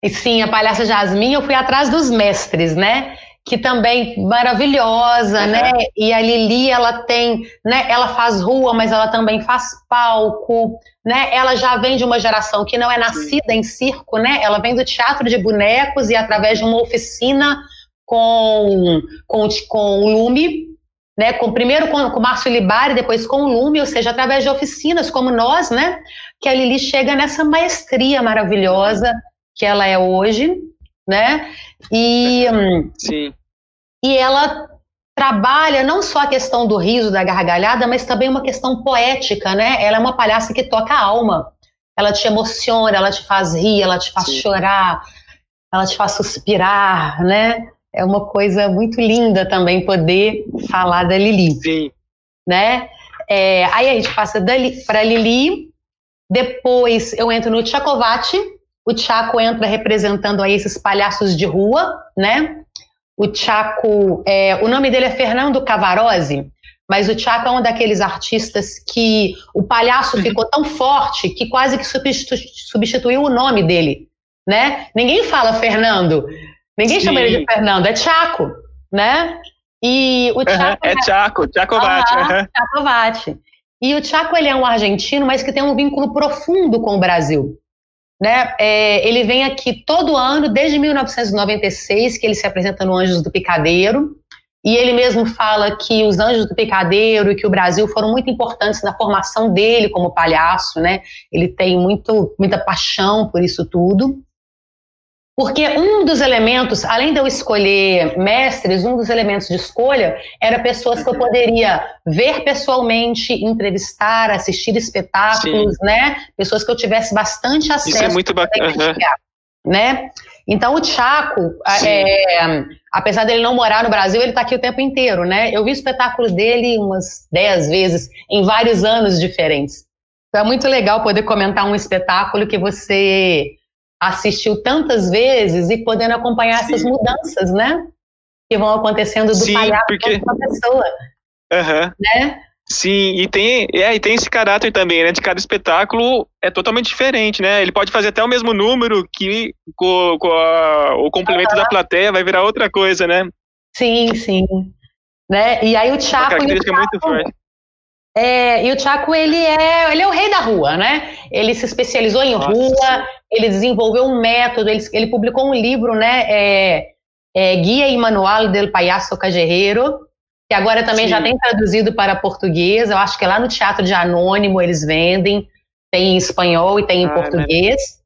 Speaker 3: E sim, a palhaça Jasmine, eu fui atrás dos mestres, né? que também maravilhosa, uhum. né? E a Lili, ela tem, né? Ela faz rua, mas ela também faz palco, né? Ela já vem de uma geração que não é nascida em circo, né? Ela vem do teatro de bonecos e através de uma oficina com com, com o Lume, né? Com primeiro com, o Márcio Libari, depois com o Lume, ou seja, através de oficinas como nós, né? Que a Lili chega nessa maestria maravilhosa que ela é hoje, né? E
Speaker 1: Sim.
Speaker 3: E ela trabalha não só a questão do riso, da gargalhada, mas também uma questão poética, né? Ela é uma palhaça que toca a alma. Ela te emociona, ela te faz rir, ela te faz Sim. chorar, ela te faz suspirar, né? É uma coisa muito linda também poder falar da Lili.
Speaker 1: Sim.
Speaker 3: Né? É, aí a gente passa para Lili, depois eu entro no Tchacovati, o Chaco entra representando aí esses palhaços de rua, né? O Chaco, é, o nome dele é Fernando Cavarose, mas o Chaco é um daqueles artistas que o palhaço ficou tão forte que quase que substitu substituiu o nome dele, né? Ninguém fala Fernando, ninguém Sim. chama ele de Fernando, é Chaco, né?
Speaker 1: E o Chaco uhum, é, Chaco, Chacovati.
Speaker 3: Uhum, Chacovati. E o Chaco ele é um argentino, mas que tem um vínculo profundo com o Brasil. Né? É, ele vem aqui todo ano, desde 1996, que ele se apresenta no Anjos do Picadeiro, e ele mesmo fala que os Anjos do Picadeiro e que o Brasil foram muito importantes na formação dele como palhaço, né? Ele tem muito, muita paixão por isso tudo. Porque um dos elementos, além de eu escolher mestres, um dos elementos de escolha era pessoas que eu poderia ver pessoalmente, entrevistar, assistir espetáculos, Sim. né? Pessoas que eu tivesse bastante acesso. Isso
Speaker 1: é muito bacana.
Speaker 3: Né? Então o Chaco, é, apesar dele não morar no Brasil, ele está aqui o tempo inteiro, né? Eu vi o espetáculo dele umas dez vezes em vários anos diferentes. Então é muito legal poder comentar um espetáculo que você assistiu tantas vezes e podendo acompanhar Sim. essas mudanças, né? Que vão acontecendo do Sim, palhaço porque... para a pessoa.
Speaker 1: Uhum.
Speaker 3: Né?
Speaker 1: Sim, e tem, é, e tem esse caráter também, né? De cada espetáculo é totalmente diferente, né? Ele pode fazer até o mesmo número que com, com a, o complemento uhum. da plateia vai virar outra coisa, né?
Speaker 3: Sim, sim. Né? E aí o. Uma
Speaker 1: característica muito forte.
Speaker 3: É, e o Chaco, ele é, ele é o rei da rua, né? Ele se especializou em Nossa. rua, ele desenvolveu um método, ele, ele publicou um livro, né? É, é, Guia e Manual del Payaso Cajerreiro, que agora também Sim. já tem traduzido para português. Eu acho que lá no Teatro de Anônimo eles vendem, tem em espanhol e tem em ah, português.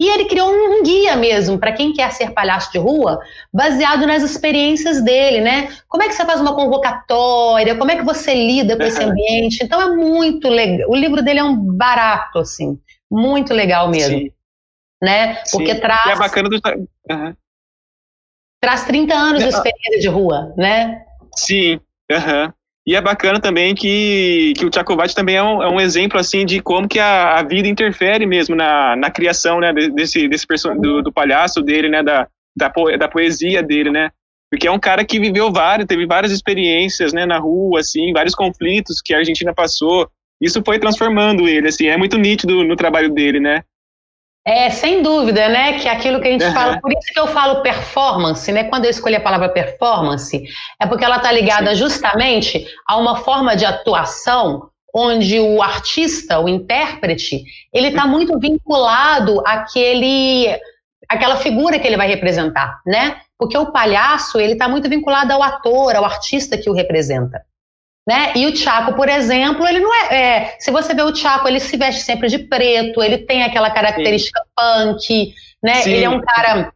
Speaker 3: E ele criou um, guia mesmo para quem quer ser palhaço de rua, baseado nas experiências dele, né? Como é que você faz uma convocatória? Como é que você lida com esse ambiente? Então é muito legal. O livro dele é um barato, assim, muito legal mesmo. Sim. Né? Porque Sim. traz.
Speaker 1: E é bacana do. Uhum.
Speaker 3: Traz 30 anos de experiência de rua, né?
Speaker 1: Sim. Uhum. E é bacana também que, que o Tchacovati também é um, é um, exemplo assim de como que a, a, vida interfere mesmo na, na criação né, desse, desse do, do palhaço dele, né, da, da, po, da poesia dele, né? Porque é um cara que viveu várias, teve várias experiências né, na rua, assim, vários conflitos que a Argentina passou. Isso foi transformando ele, assim, é muito nítido no trabalho dele, né?
Speaker 3: É, sem dúvida, né? Que aquilo que a gente uhum. fala, por isso que eu falo performance, né? Quando eu escolhi a palavra performance, é porque ela está ligada Sim. justamente a uma forma de atuação onde o artista, o intérprete, ele está uhum. muito vinculado àquele, àquela figura que ele vai representar, né? Porque o palhaço, ele está muito vinculado ao ator, ao artista que o representa. Né? E o Chaco, por exemplo, ele não é, é, Se você vê o Chaco, ele se veste sempre de preto, ele tem aquela característica Sim. punk, né? Sim. Ele é um cara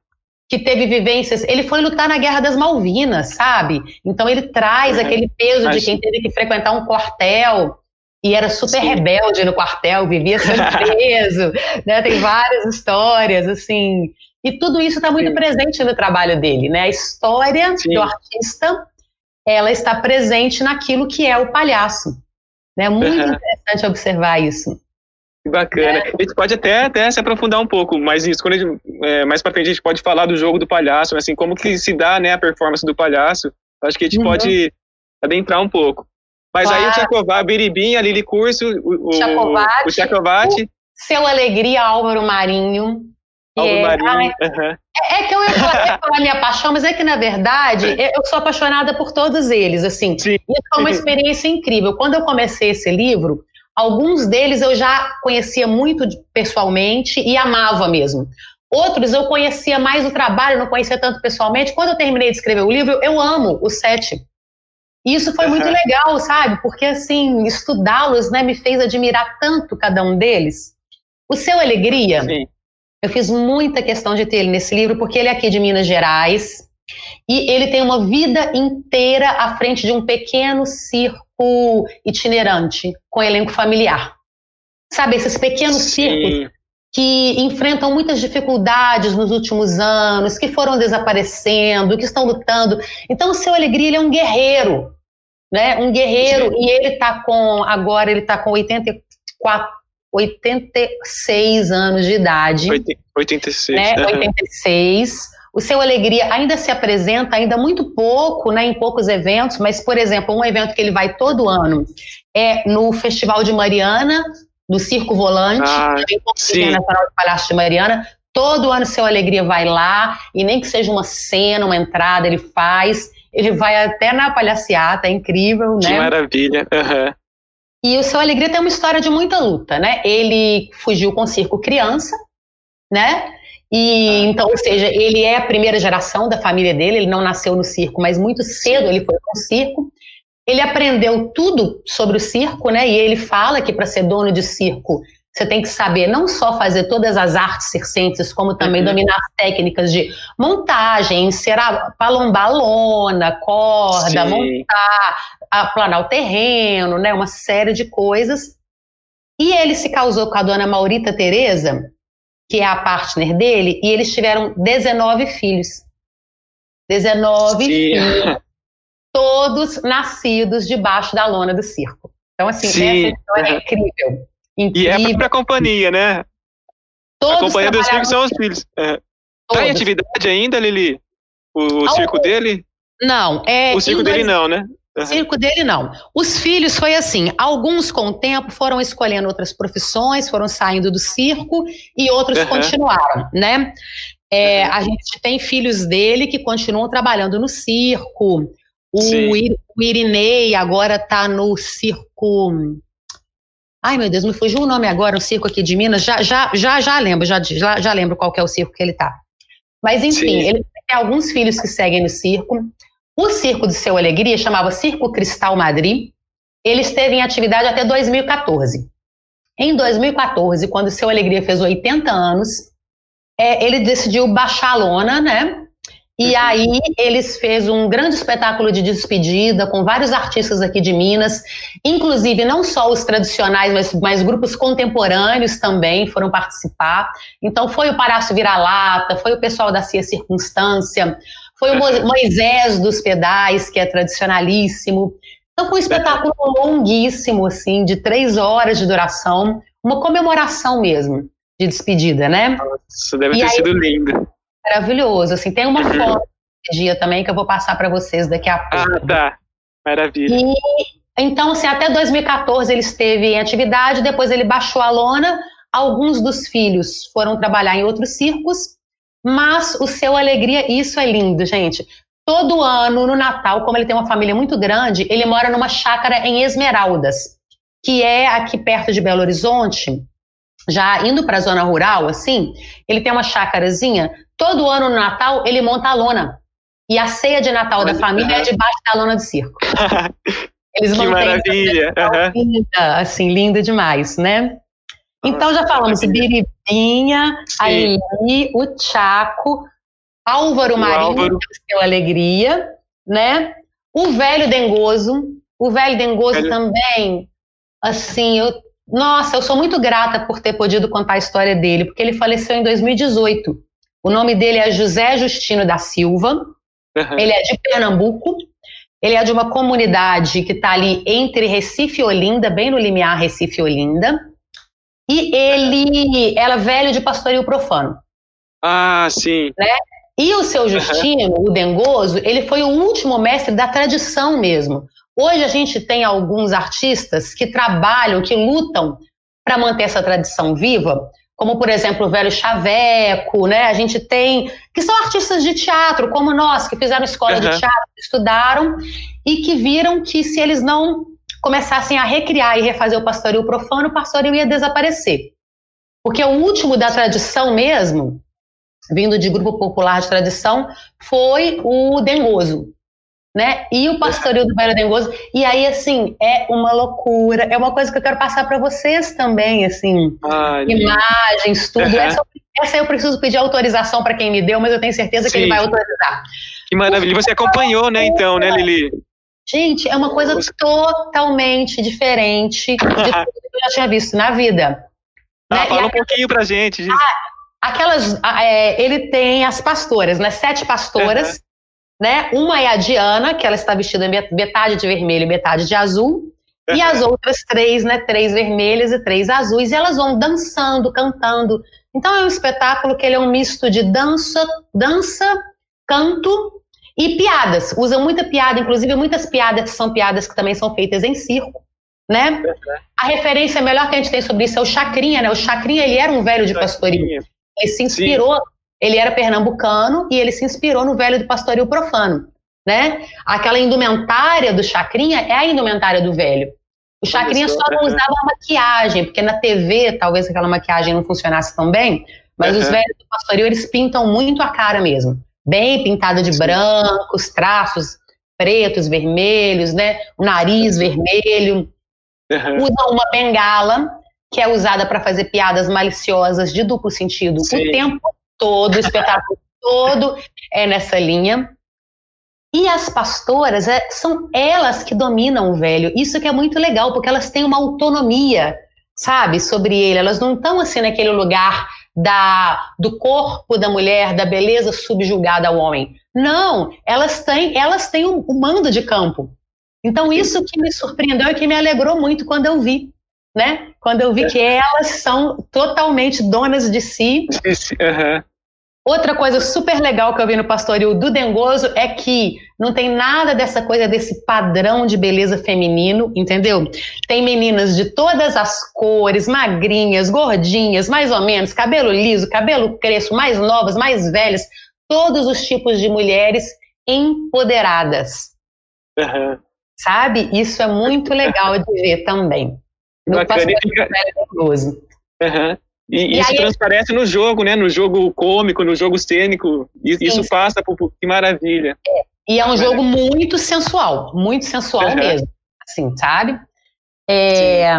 Speaker 3: que teve vivências. Ele foi lutar na Guerra das Malvinas, sabe? Então ele traz uhum. aquele peso de quem teve que frequentar um quartel e era super Sim. rebelde no quartel, vivia sendo preso, né? Tem várias histórias, assim. E tudo isso está muito presente no trabalho dele, né? A história do artista ela está presente naquilo que é o palhaço. É né? muito uhum. interessante observar isso.
Speaker 1: Que bacana. É. A gente pode até, até se aprofundar um pouco mais nisso. Quando gente, é, mais para frente a gente pode falar do jogo do palhaço, assim, como que se dá né, a performance do palhaço. Acho que a gente uhum. pode adentrar um pouco. Mas claro. aí o Tchacová, a Biribim, a Lili Curso, o, Chacovati, o, o Chacovati.
Speaker 3: Seu Alegria, Álvaro Marinho. É,
Speaker 1: marinho.
Speaker 3: é, é que eu ia falar, ia falar minha paixão, mas é que, na verdade, eu sou apaixonada por todos eles, assim.
Speaker 1: Sim.
Speaker 3: Isso foi uma experiência incrível. Quando eu comecei esse livro, alguns deles eu já conhecia muito pessoalmente e amava mesmo. Outros eu conhecia mais o trabalho, não conhecia tanto pessoalmente. Quando eu terminei de escrever o livro, eu amo os sete. E isso foi muito legal, sabe? Porque, assim, estudá-los né, me fez admirar tanto cada um deles. O Seu Alegria,
Speaker 1: Sim.
Speaker 3: Eu fiz muita questão de ter ele nesse livro, porque ele é aqui de Minas Gerais. E ele tem uma vida inteira à frente de um pequeno circo itinerante, com elenco familiar. Sabe, esses pequenos circos que enfrentam muitas dificuldades nos últimos anos, que foram desaparecendo, que estão lutando. Então, o seu Alegria ele é um guerreiro, né? Um guerreiro
Speaker 1: Sim.
Speaker 3: e ele está com agora ele está com 84, 86 anos de idade,
Speaker 1: Oitenta- 86.
Speaker 3: né?
Speaker 1: aham.
Speaker 3: 86. O seu Alegria ainda se apresenta ainda muito pouco, né, em poucos eventos, mas por exemplo, um evento que ele vai todo ano é no Festival de Mariana, no Circo Volante,
Speaker 1: Ah, sim.
Speaker 3: Internacional do Palácio de Mariana. Todo ano seu Alegria vai lá, e nem que seja uma cena, uma entrada, ele faz. Ele vai até na palhaciata, é incrível,
Speaker 1: Que
Speaker 3: né?
Speaker 1: maravilha. aham.
Speaker 3: E o seu Alegria tem uma história de muita luta, né? Ele fugiu com o circo criança, né? E então, ou seja, ele é a primeira geração da família dele, ele não nasceu no circo, mas muito cedo ele foi com o circo. Ele aprendeu tudo sobre o circo, né? E ele fala que para ser dono de circo, você tem que saber não só fazer todas as artes circenses, como também
Speaker 1: Uhum.
Speaker 3: dominar as técnicas de montagem, encerar, palombar lona, corda,
Speaker 1: Sim.
Speaker 3: montar, aplanar o terreno, né? Uma série de coisas. E ele se casou com a dona Maurita Tereza, que é a partner dele, e eles tiveram 19 filhos. 19
Speaker 1: Sim.
Speaker 3: filhos, todos nascidos debaixo da lona do circo. Então, assim,
Speaker 1: Sim.
Speaker 3: essa história é incrível.
Speaker 1: E é
Speaker 3: Incrível.
Speaker 1: pra companhia, né? A
Speaker 3: Todos
Speaker 1: companhia dos circos são os filhos. É. Tá em atividade ainda, Lili? O, o circo dele?
Speaker 3: Não, é.
Speaker 1: o circo dele
Speaker 3: dois-
Speaker 1: não, né? Aham.
Speaker 3: circo dele não. Os filhos foi assim, alguns com o tempo foram escolhendo outras profissões, foram saindo do circo e outros
Speaker 1: Aham.
Speaker 3: continuaram, né? É, a gente tem filhos dele que continuam trabalhando no circo. O. Ir- o Irinei agora está no circo. Ai, meu Deus, me fugiu o nome agora, um circo aqui de Minas. Já, já, já, já lembro, já, já, já lembro qual que é o circo que ele tá. Mas enfim,
Speaker 1: Sim.
Speaker 3: ele tem alguns filhos que seguem no circo. O circo de Seu Alegria chamava Circo Cristal Madrid. Ele esteve em atividade até 2014. Em 2014, quando Seu Alegria fez 80 anos, é, ele decidiu baixar a lona, né? E
Speaker 1: Uhum.
Speaker 3: aí eles fez um grande espetáculo de despedida com vários artistas aqui de Minas, inclusive não só os tradicionais, mas, mas grupos contemporâneos também foram participar. Então foi o Palácio Vira-Lata, foi o pessoal da Cia Circunstância, foi o Mo- Moisés dos Pedais, que é tradicionalíssimo. Então foi um espetáculo longuíssimo, assim, de três horas de duração, uma comemoração mesmo de despedida, né?
Speaker 1: Isso deve
Speaker 3: E
Speaker 1: ter
Speaker 3: aí-
Speaker 1: sido lindo.
Speaker 3: Maravilhoso. Assim, tem uma
Speaker 1: Uhum.
Speaker 3: foto desse dia também que eu vou passar para vocês daqui a pouco.
Speaker 1: Ah, tá. Maravilha.
Speaker 3: E então, assim, até 2014 ele esteve em atividade, depois ele baixou a lona. Alguns dos filhos foram trabalhar em outros circos, mas o seu alegria, isso é lindo, gente. Todo ano, no Natal, como ele tem uma família muito grande, ele mora numa chácara em Esmeraldas, que é aqui perto de Belo Horizonte, já indo para a zona rural, assim, ele tem uma chácarazinha. Todo ano no Natal ele monta a lona. E a ceia de Natal da
Speaker 1: Olha,
Speaker 3: família é debaixo da lona do circo. Eles
Speaker 1: que maravilha. Aham.
Speaker 3: linda, assim, linda demais, né? Então já falamos Biribinha, a
Speaker 1: Sim.
Speaker 3: Eli, o Chaco, Álvaro
Speaker 1: O
Speaker 3: Marinho,
Speaker 1: Álvaro.
Speaker 3: deu alegria, né? O velho Dengoso, o velho Dengoso
Speaker 1: Velho-
Speaker 3: também, assim, eu, nossa, eu sou muito grata por ter podido contar a história dele, porque ele faleceu em 2018. O nome dele é José Justino da Silva,
Speaker 1: Aham.
Speaker 3: ele é de Pernambuco. Ele é de uma comunidade que está ali entre Recife e Olinda, bem no limiar Recife e Olinda. E ele era velho de pastorio profano.
Speaker 1: Ah, sim.
Speaker 3: E o seu Justino, o Dengoso, ele foi o último mestre da tradição mesmo. Hoje a gente tem alguns artistas que trabalham, que lutam para manter essa tradição viva. como por exemplo o velho Chaveco, né? A gente tem que são artistas de teatro, como nós, que fizeram escola uhum. de teatro, estudaram e que viram que se eles não começassem a recriar e refazer o pastoril profano, o pastoril ia desaparecer. Porque o último da tradição mesmo, vindo de grupo popular de tradição, foi o dengoso, né? E o pastoril do Velho Dengoso. E aí, assim, é uma loucura. É uma coisa que eu quero passar para vocês também, assim. Ai, imagens, tudo. Uhum. Essa, essa, eu preciso pedir autorização para quem me deu, mas eu tenho certeza Sim. que ele vai autorizar.
Speaker 1: Que maravilha. Você acompanhou, né, então, né, Lili?
Speaker 3: Gente, é uma coisa totalmente diferente de tudo que eu já tinha visto na vida.
Speaker 1: Ah, né? Fala um pouquinho pra gente. gente.
Speaker 3: Ah, aquelas, é, ele tem as pastoras, né? Sete pastoras. Uhum né? Uma é a Diana, que ela está vestida metade de vermelho e metade de azul, e as outras três, né? Três vermelhas e três azuis, e elas vão dançando, cantando. Então é um espetáculo que ele é um misto de dança, dança, canto e piadas. Usam muita piada, inclusive muitas piadas são piadas que também são feitas em circo. Né? A referência melhor que a gente tem sobre isso é o Chacrinha, né? O Chacrinha ele era um velho de pastorinho. Ele se inspirou Sim ele era pernambucano e ele se inspirou no velho do pastoril profano, né? Aquela indumentária do Chacrinha é a indumentária do velho. O Chacrinha só não usava maquiagem, porque na TV talvez aquela maquiagem não funcionasse tão bem, mas uhum. os velhos do pastoril eles pintam muito a cara mesmo, bem pintada de Sim. branco, os traços pretos, vermelhos, né? O nariz vermelho. Uhum. Usam uma bengala que é usada para fazer piadas maliciosas de duplo sentido Sim. o tempo todo, o espetáculo todo é nessa linha. E as pastoras, é, são elas que dominam o velho. Isso que é muito legal, porque elas têm uma autonomia, sabe, sobre ele. Elas não estão assim naquele lugar da, do corpo da mulher, da beleza subjugada ao homem. Não, elas têm, elas têm o um, um mando de campo. Então, isso que me surpreendeu e que me alegrou muito quando eu vi, né? Quando eu vi que elas são totalmente donas de si. Uhum. Outra coisa super legal que eu vi no pastoril do Dengoso é que não tem nada dessa coisa desse padrão de beleza feminino, entendeu? Tem meninas de todas as cores, magrinhas, gordinhas, mais ou menos, cabelo liso, cabelo crespo, mais novas, mais velhas, todos os tipos de mulheres empoderadas. Uhum. Sabe? Isso é muito legal de ver também. No
Speaker 1: Bacana. pastoril do Dengoso. Uhum. E, e isso aí, transparece no jogo, né? No jogo cômico, no jogo cênico. Isso sim, passa por, que maravilha.
Speaker 3: É. E é um jogo muito sensual, muito sensual uhum. mesmo, assim, sabe? É,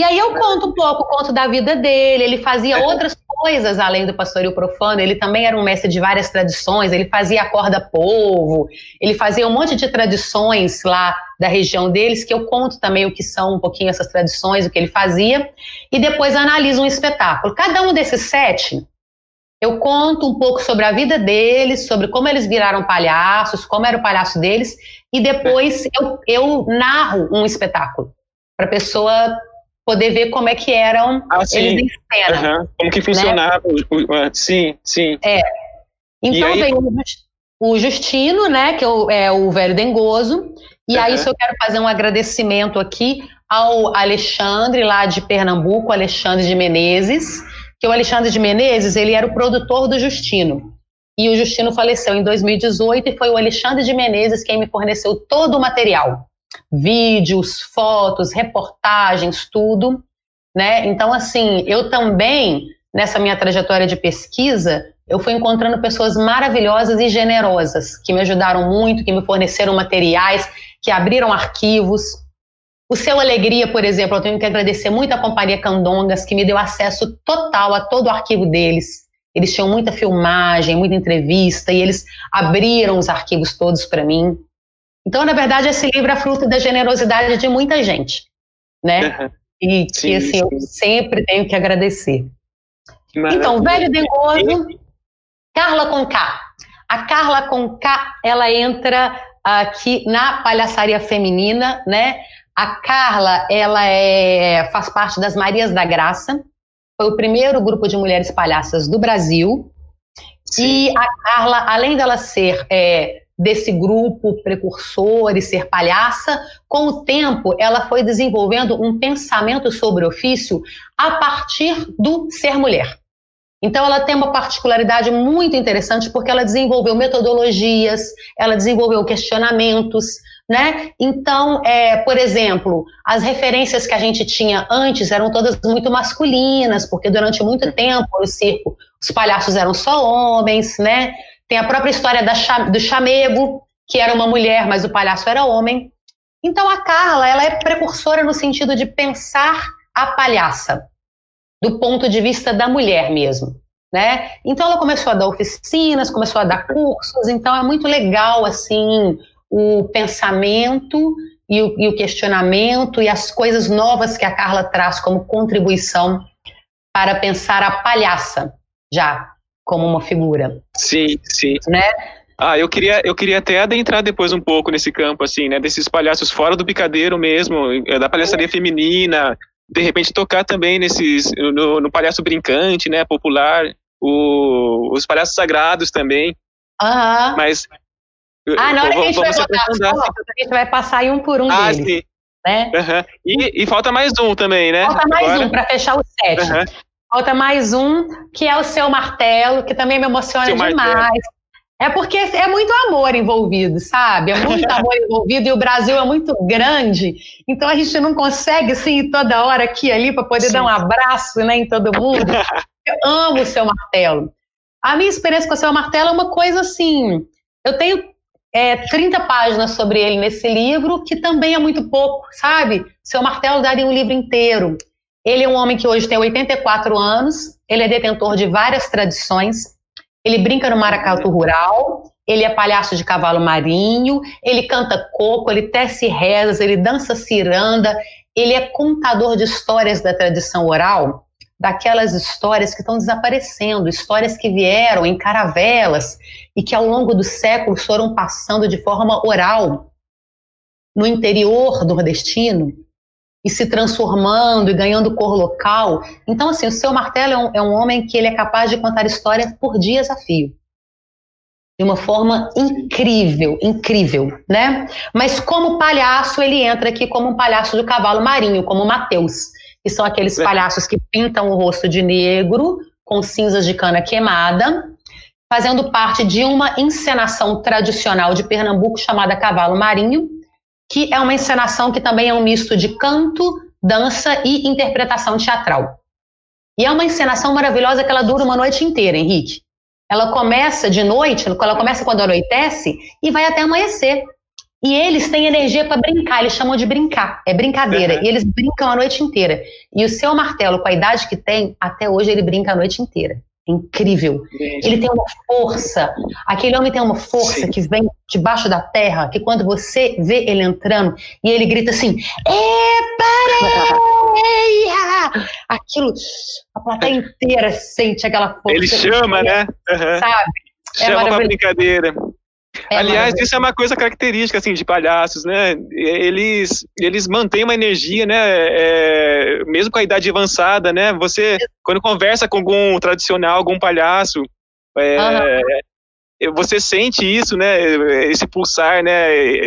Speaker 3: e aí eu conto um pouco, conto da vida dele. Ele fazia outras coisas além do pastoril profano. Ele também era um mestre de várias tradições. Ele fazia a corda povo. Ele fazia um monte de tradições lá da região deles que eu conto também o que são um pouquinho essas tradições, o que ele fazia. E depois analiso um espetáculo. Cada um desses sete eu conto um pouco sobre a vida deles, sobre como eles viraram palhaços, como era o palhaço deles, e depois eu, eu narro um espetáculo para a pessoa poder ver como é que eram
Speaker 1: ah, eles em cena. Uhum. Como que funcionava. Né? Sim, sim.
Speaker 3: É. Então aí... vem o Justino, né, que é o, é velho dengoso, e uhum. aí eu quero fazer um agradecimento aqui ao Alexandre, lá de Pernambuco, Alexandre de Menezes, que o Alexandre de Menezes, ele era o produtor do Justino. E o Justino faleceu em 2018 e foi o Alexandre de Menezes quem me forneceu todo o material vídeos, fotos, reportagens, tudo, né? Então, assim, eu também, nessa minha trajetória de pesquisa, eu fui encontrando pessoas maravilhosas e generosas, que me ajudaram muito, que me forneceram materiais, que abriram arquivos. O Seu Alegria, por exemplo, eu tenho que agradecer muito à Companhia Candongas, que me deu acesso total a todo o arquivo deles. Eles tinham muita filmagem, muita entrevista, e eles abriram os arquivos todos para mim. Então, na verdade, esse livro é fruto da generosidade de muita gente, né? Uhum. E que, sim, assim, sim. eu sempre tenho que agradecer. então, Velho Dengoso, Carla com K. A Carla com K, ela entra aqui na palhaçaria feminina, né? A Carla, ela é, faz parte das Marias da Graça, foi o primeiro grupo de mulheres palhaças do Brasil. Sim. E a Carla, além dela ser é, desse grupo precursor e ser palhaça. Com o tempo, ela foi desenvolvendo um pensamento sobre ofício a partir do ser mulher. Então, ela tem uma particularidade muito interessante porque ela desenvolveu metodologias, ela desenvolveu questionamentos, né? Então, é, por exemplo, as referências que a gente tinha antes eram todas muito masculinas, porque durante muito tempo no circo os palhaços eram só homens, né? Tem a própria história da, do chamego, que era uma mulher, mas o palhaço era homem. Então, a Carla, ela é precursora no sentido de pensar a palhaça do ponto de vista da mulher mesmo. Né? Então ela começou a dar oficinas, começou a dar cursos, então é muito legal assim o pensamento e o, e o, questionamento e as coisas novas que a Carla traz como contribuição para pensar a palhaça já como uma figura.
Speaker 1: Sim, sim.
Speaker 3: Né?
Speaker 1: Ah, eu queria, eu queria até adentrar depois um pouco nesse campo, assim, né, desses palhaços fora do picadeiro mesmo, da palhaçaria feminina, de repente tocar também nesses no, no palhaço brincante, né, popular, o, os palhaços sagrados também.
Speaker 3: Aham.
Speaker 1: Mas
Speaker 3: ah, na hora que a gente vai botar a gente vai passar aí um por um ah, deles. Sim. Né?
Speaker 1: Uhum. E, e, falta mais um também, né?
Speaker 3: Falta mais Agora. um para fechar o set. Uhum. Falta mais um, que é o seu martelo, que também me emociona seu demais. Martelo. É porque é muito amor envolvido, sabe? É muito amor envolvido e o Brasil é muito grande, então a gente não consegue assim ir toda hora aqui e ali para poder Sim. dar um abraço né, em todo mundo. Eu amo o seu martelo. A minha experiência com o seu martelo é uma coisa assim. Eu tenho é, 30 páginas sobre ele nesse livro, que também é muito pouco, sabe? Seu martelo daria um livro inteiro. Ele é um homem que hoje tem 84 anos, ele é detentor de várias tradições, ele brinca no maracatu rural, ele é palhaço de cavalo marinho, ele canta coco, ele tece rezas, ele dança ciranda, ele é contador de histórias da tradição oral, daquelas histórias que estão desaparecendo, histórias que vieram em caravelas e que ao longo dos séculos foram passando de forma oral no interior nordestino e se transformando e ganhando cor local. Então, assim, o seu Martelo é um, é um homem que ele é capaz de contar histórias por dias a fio. De uma forma incrível, incrível, né? Mas como palhaço, ele entra aqui como um palhaço de cavalo marinho, como Mateus, que são aqueles palhaços que pintam o rosto de negro com cinzas de cana queimada, fazendo parte de uma encenação tradicional de Pernambuco chamada Cavalo Marinho, que é uma encenação que também é um misto de canto, dança e interpretação teatral. E é uma encenação maravilhosa que ela dura uma noite inteira, Henrique. Ela começa de noite, ela começa quando anoitece e vai até amanhecer. E eles têm energia para brincar, eles chamam de brincar, é brincadeira. Uhum. E eles brincam a noite inteira. E o seu martelo, com a idade que tem, até hoje ele brinca a noite inteira incrível. Ele tem uma força, aquele homem tem uma força Sim. que vem debaixo da terra, que quando você vê ele entrando e ele grita assim, Epareia! Aquilo, a plateia inteira sente aquela força.
Speaker 1: Ele chama, né? Uhum. Sabe? É chama é pra brincadeira. É Aliás, isso é uma coisa característica assim de palhaços, né? Eles eles mantêm uma energia, né? É, mesmo com a idade avançada, né? Você quando conversa com algum tradicional, algum palhaço, é, uhum. você sente isso, né? Esse pulsar, né?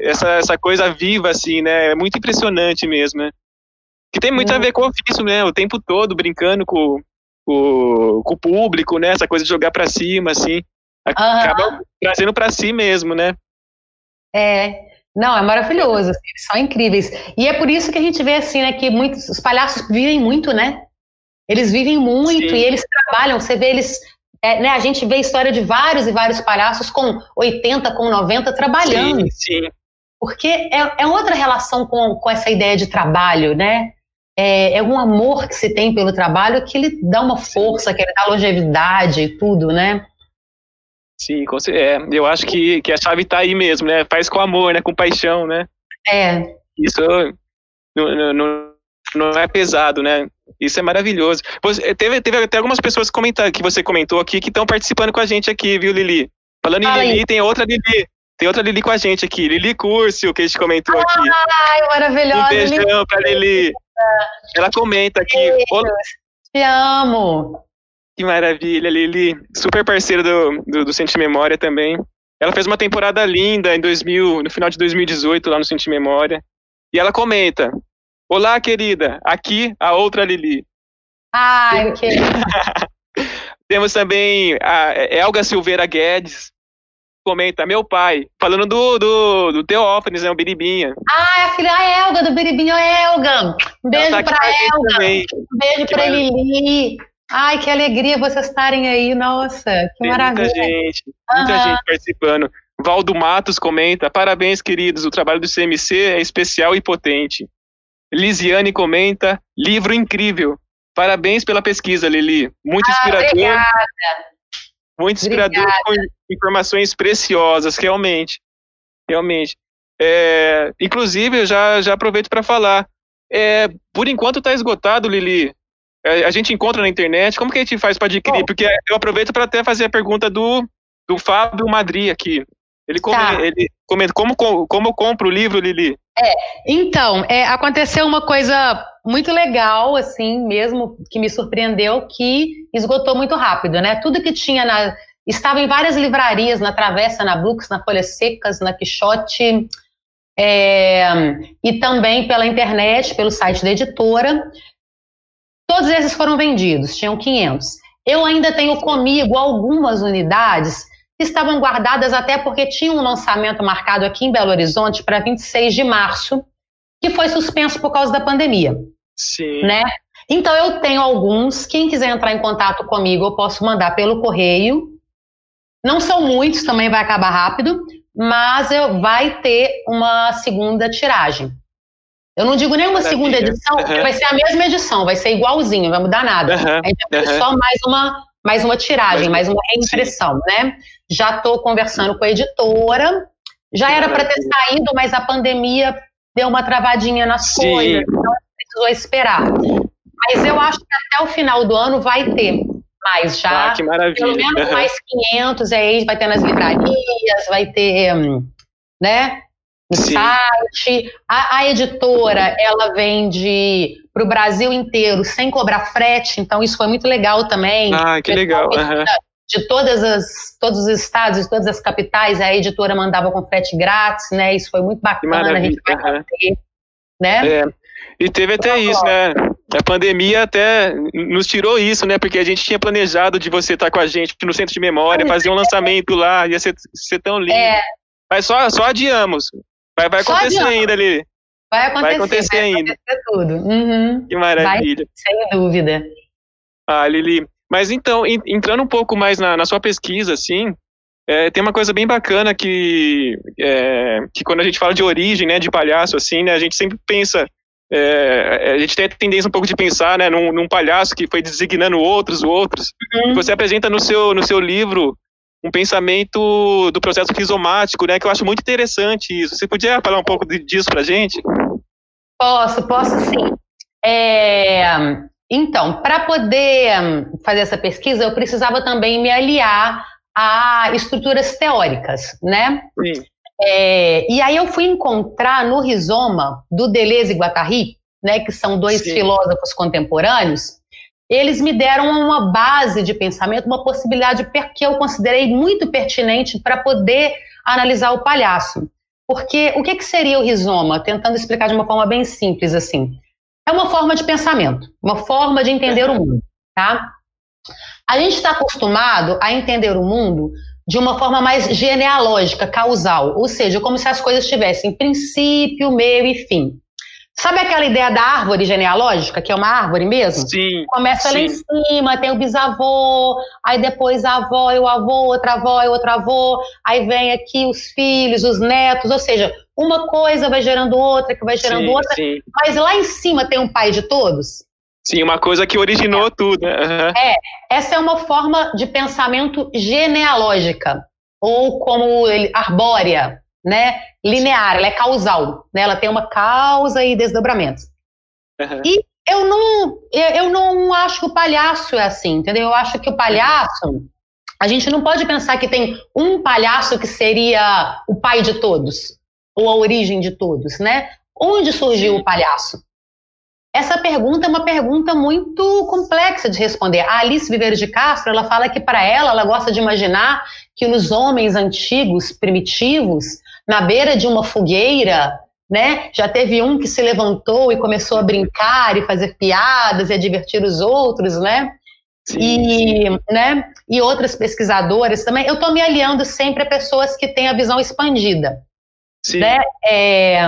Speaker 1: Essa essa coisa viva assim, né? É muito impressionante mesmo, né? Que tem muito a ver com o ofício, né? O tempo todo brincando com, com, com o público, né? Essa coisa de jogar para cima, assim acaba uhum. trazendo para si mesmo, né?
Speaker 3: É, não, é maravilhoso, assim, são incríveis. E é por isso que a gente vê assim, né, que muitos os palhaços vivem muito, né? Eles vivem muito Sim. e eles trabalham, você vê eles, é, né, a gente vê a história de vários e vários palhaços com 80, com 90 trabalhando.
Speaker 1: Sim, sim.
Speaker 3: Porque é, é outra relação com, com essa ideia de trabalho, né? É, é um amor que se tem pelo trabalho que ele dá uma força, que ele dá longevidade e tudo, né?
Speaker 1: Sim, é, eu acho que, que a chave está aí mesmo, né? Faz com amor, né? Com paixão, né?
Speaker 3: É.
Speaker 1: Isso não, não, não é pesado, né? Isso é maravilhoso. Você, teve, teve até algumas pessoas comentar, que você comentou aqui que estão participando com a gente aqui, viu, Lili? Falando em Lili, tem outra Lili. Tem outra Lili com a gente aqui, Lili Curcio, que a gente comentou aqui.
Speaker 3: Ai, maravilhosa.
Speaker 1: Um beijão Lili. pra Lili. Ela comenta aqui.
Speaker 3: Te amo.
Speaker 1: Que maravilha, Lili. Super parceiro do, do, do Sente Memória também. Ela fez uma temporada linda em 2000, no final de 2018, lá no Senti Memória. E ela comenta: Olá, querida, aqui a outra Lili.
Speaker 3: Ai, que.
Speaker 1: Temos também a Elga Silveira Guedes, comenta, meu pai, falando do, do, do Teófanes, né, o Biribinha.
Speaker 3: Ah, é a filha a Elga, do Biribinha, Elga. Um beijo tá pra Elga. Um beijo que pra. Lili. Ai, que alegria vocês estarem aí, nossa, que
Speaker 1: Tem
Speaker 3: maravilha.
Speaker 1: Muita gente, muita uhum. gente participando. Valdo Matos comenta, parabéns, queridos, o trabalho do CMC é especial e potente. Lisiane comenta, livro incrível. Parabéns pela pesquisa, Lili. Muito ah, inspirador. Obrigada. Muito inspirador, obrigada. com informações preciosas, realmente. Realmente. É, inclusive, eu já, já aproveito para falar. É, por enquanto está esgotado, Lili. É, a gente encontra na internet. Como que a gente faz para adquirir? Porque eu aproveito para até fazer a pergunta do, do Fábio Madri aqui. Ele, come, tá. ele comenta como, como eu compro o livro, Lili?
Speaker 3: É, então, é, aconteceu uma coisa muito legal, assim, mesmo, que me surpreendeu, que esgotou muito rápido, né? Tudo que tinha na. Estava em várias livrarias, na Travessa, na Brooks, na Folhas Secas, na Quixote, é, e também pela internet, pelo site da editora. Todos esses foram vendidos, tinham 500. Eu ainda tenho comigo algumas unidades que estavam guardadas até porque tinha um lançamento marcado aqui em Belo Horizonte para 26 de março, que foi suspenso por causa da pandemia.
Speaker 1: Sim.
Speaker 3: Né? Então eu tenho alguns, quem quiser entrar em contato comigo, eu posso mandar pelo correio. Não são muitos, também vai acabar rápido, mas eu vai ter uma segunda tiragem. Eu não digo nenhuma segunda edição, uhum. vai ser a mesma edição, vai ser igualzinho, não vai mudar nada. Uhum. A gente vai uhum. só mais uma, mais uma tiragem, mais, mais uma reimpressão, né? Já estou conversando com a editora, já era para ter saído, mas a pandemia deu uma travadinha nas sim. coisas, então precisou esperar. Mas eu acho que até o final do ano vai ter mais já.
Speaker 1: Ah, que maravilha.
Speaker 3: Pelo menos mais 500, aí vai ter nas livrarias, vai ter, né? No Sim. site. A, a, editora, ela vende para o Brasil inteiro sem cobrar frete, então isso foi muito legal também.
Speaker 1: Ah, que legal. Uhum.
Speaker 3: De todas as, todos os estados, de todas as capitais, a editora mandava com frete grátis, né? Isso foi muito bacana, a gente vai uhum. né?
Speaker 1: É. E teve até isso, né? A pandemia até nos tirou isso, né? Porque a gente tinha planejado de você estar com a gente no centro de memória, fazer um lançamento lá, ia ser, ser tão lindo. É. Mas só, só adiamos. Vai, vai acontecer ainda, Lili.
Speaker 3: Vai acontecer, vai acontecer vai ainda. Acontecer tudo. Uhum.
Speaker 1: Que maravilha.
Speaker 3: Vai, sem dúvida.
Speaker 1: Ah, Lili. Mas então, entrando um pouco mais na, na sua pesquisa, assim, é, tem uma coisa bem bacana que, é, que quando a gente fala de origem, né, de palhaço, assim, né, a gente sempre pensa, é, a gente tem a tendência um pouco de pensar, né, num, num palhaço que foi designando outros, outros. Uhum. Você apresenta no seu, no seu livro um pensamento do processo rizomático, né, que eu acho muito interessante isso. Você podia falar um pouco disso para gente?
Speaker 3: Posso, posso sim. É, então, para poder fazer essa pesquisa, eu precisava também me aliar a estruturas teóricas, né?
Speaker 1: Sim.
Speaker 3: É, e aí eu fui encontrar no rizoma do Deleuze e Guattari, né, que são dois Sim. filósofos contemporâneos, eles me deram uma base de pensamento, uma possibilidade que eu considerei muito pertinente para poder analisar o palhaço. Porque o que, que seria o rizoma? Tentando explicar de uma forma bem simples assim. É uma forma de pensamento, uma forma de entender o mundo, tá? A gente está acostumado a entender o mundo de uma forma mais genealógica, causal, ou seja, como se as coisas tivessem princípio, meio e fim. Sabe aquela ideia da árvore genealógica, que é uma árvore mesmo?
Speaker 1: Sim.
Speaker 3: Começa
Speaker 1: sim.
Speaker 3: lá em cima, tem o bisavô, aí depois a avó e o avô, outra avó e outro avô, aí vem aqui os filhos, os netos, ou seja, uma coisa vai gerando outra, que vai gerando sim, outra, sim. mas lá em cima tem um pai de todos?
Speaker 1: Sim, uma coisa que originou é. tudo. Uhum.
Speaker 3: É, essa é uma forma de pensamento genealógica, ou como ele, arbórea, né, linear, ela é causal, né, ela tem uma causa e desdobramentos. Uhum. E eu não, eu não acho que o palhaço é assim, entendeu? Eu acho que o palhaço, a gente não pode pensar que tem um palhaço que seria o pai de todos, ou a origem de todos, né? Onde surgiu o palhaço? Essa pergunta é uma pergunta muito complexa de responder. A Alice Viveiros de Castro, ela fala que para ela, ela gosta de imaginar que nos homens antigos, primitivos, na beira de uma fogueira, né, já teve um que se levantou e começou a brincar e fazer piadas e a divertir os outros, né? Sim, e, sim. né, e outras pesquisadoras também. Eu estou me aliando sempre a pessoas que têm a visão expandida. Sim. Né? É,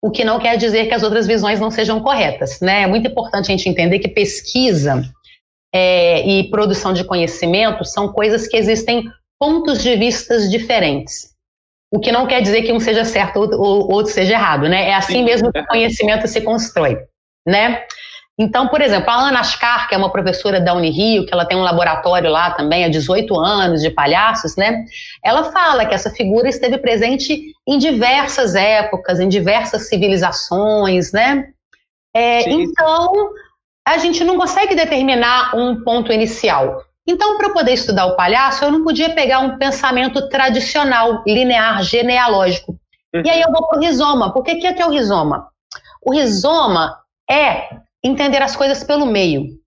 Speaker 3: o que não quer dizer que as outras visões não sejam corretas. Né? É muito importante a gente entender que pesquisa é, e produção de conhecimento são coisas que existem pontos de vistas diferentes. O que não quer dizer que um seja certo ou outro seja errado, né? É assim Sim. mesmo que o conhecimento se constrói, né? Então, por exemplo, a Ana Ascar, que é uma professora da Unirio, que ela tem um laboratório lá também há 18 anos de palhaços, né? Ela fala que essa figura esteve presente em diversas épocas, em diversas civilizações, né? É, então, a gente não consegue determinar um ponto inicial. Então, para poder estudar o palhaço, eu não podia pegar um pensamento tradicional, linear, genealógico. Uhum. E aí eu vou para o rizoma. Por que, que é, que é o rizoma? O rizoma é entender as coisas pelo meio.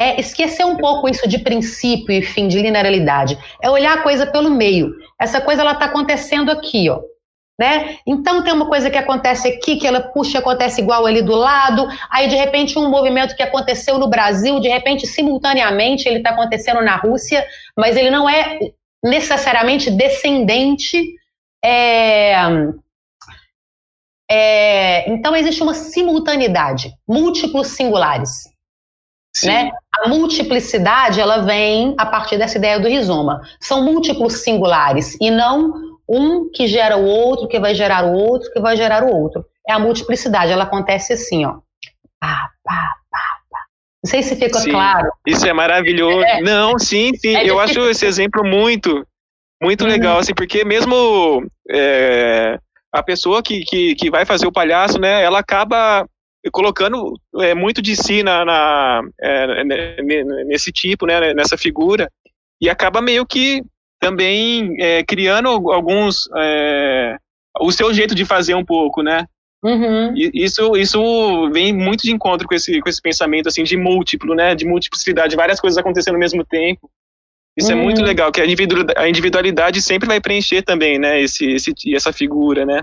Speaker 3: É esquecer um pouco isso de princípio e fim, de linearidade. É olhar a coisa pelo meio. Essa coisa ela está acontecendo aqui, ó. Né? Então tem uma coisa que acontece aqui, que ela puxa, acontece igual ali do lado, aí de repente um movimento que aconteceu no Brasil, de repente simultaneamente ele está acontecendo na Rússia, mas ele não é necessariamente descendente é, é, então existe uma simultaneidade, múltiplos singulares. Né? A multiplicidade ela vem a partir dessa ideia do rizoma. São múltiplos singulares e não um que gera o outro, que vai gerar o outro, que vai gerar o outro. É a multiplicidade, ela acontece assim, ó. Pá, pá, pá, pá. Não sei se fica
Speaker 1: sim,
Speaker 3: claro.
Speaker 1: Isso é maravilhoso. É. Não, sim, sim. É eu acho esse exemplo muito, muito uhum. legal, assim, porque mesmo é, a pessoa que, que, que vai fazer o palhaço, né, ela acaba colocando é, muito de si na, na é, nesse tipo, né, nessa figura, e acaba meio que também é, criando alguns é, o seu jeito de fazer um pouco, né? Uhum. Isso, isso vem muito de encontro com esse, com esse pensamento assim de múltiplo, né? De multiplicidade, várias coisas acontecendo ao mesmo tempo. Isso uhum. é muito uhum. legal, que a individualidade sempre vai preencher também, né, esse, esse, essa figura, né?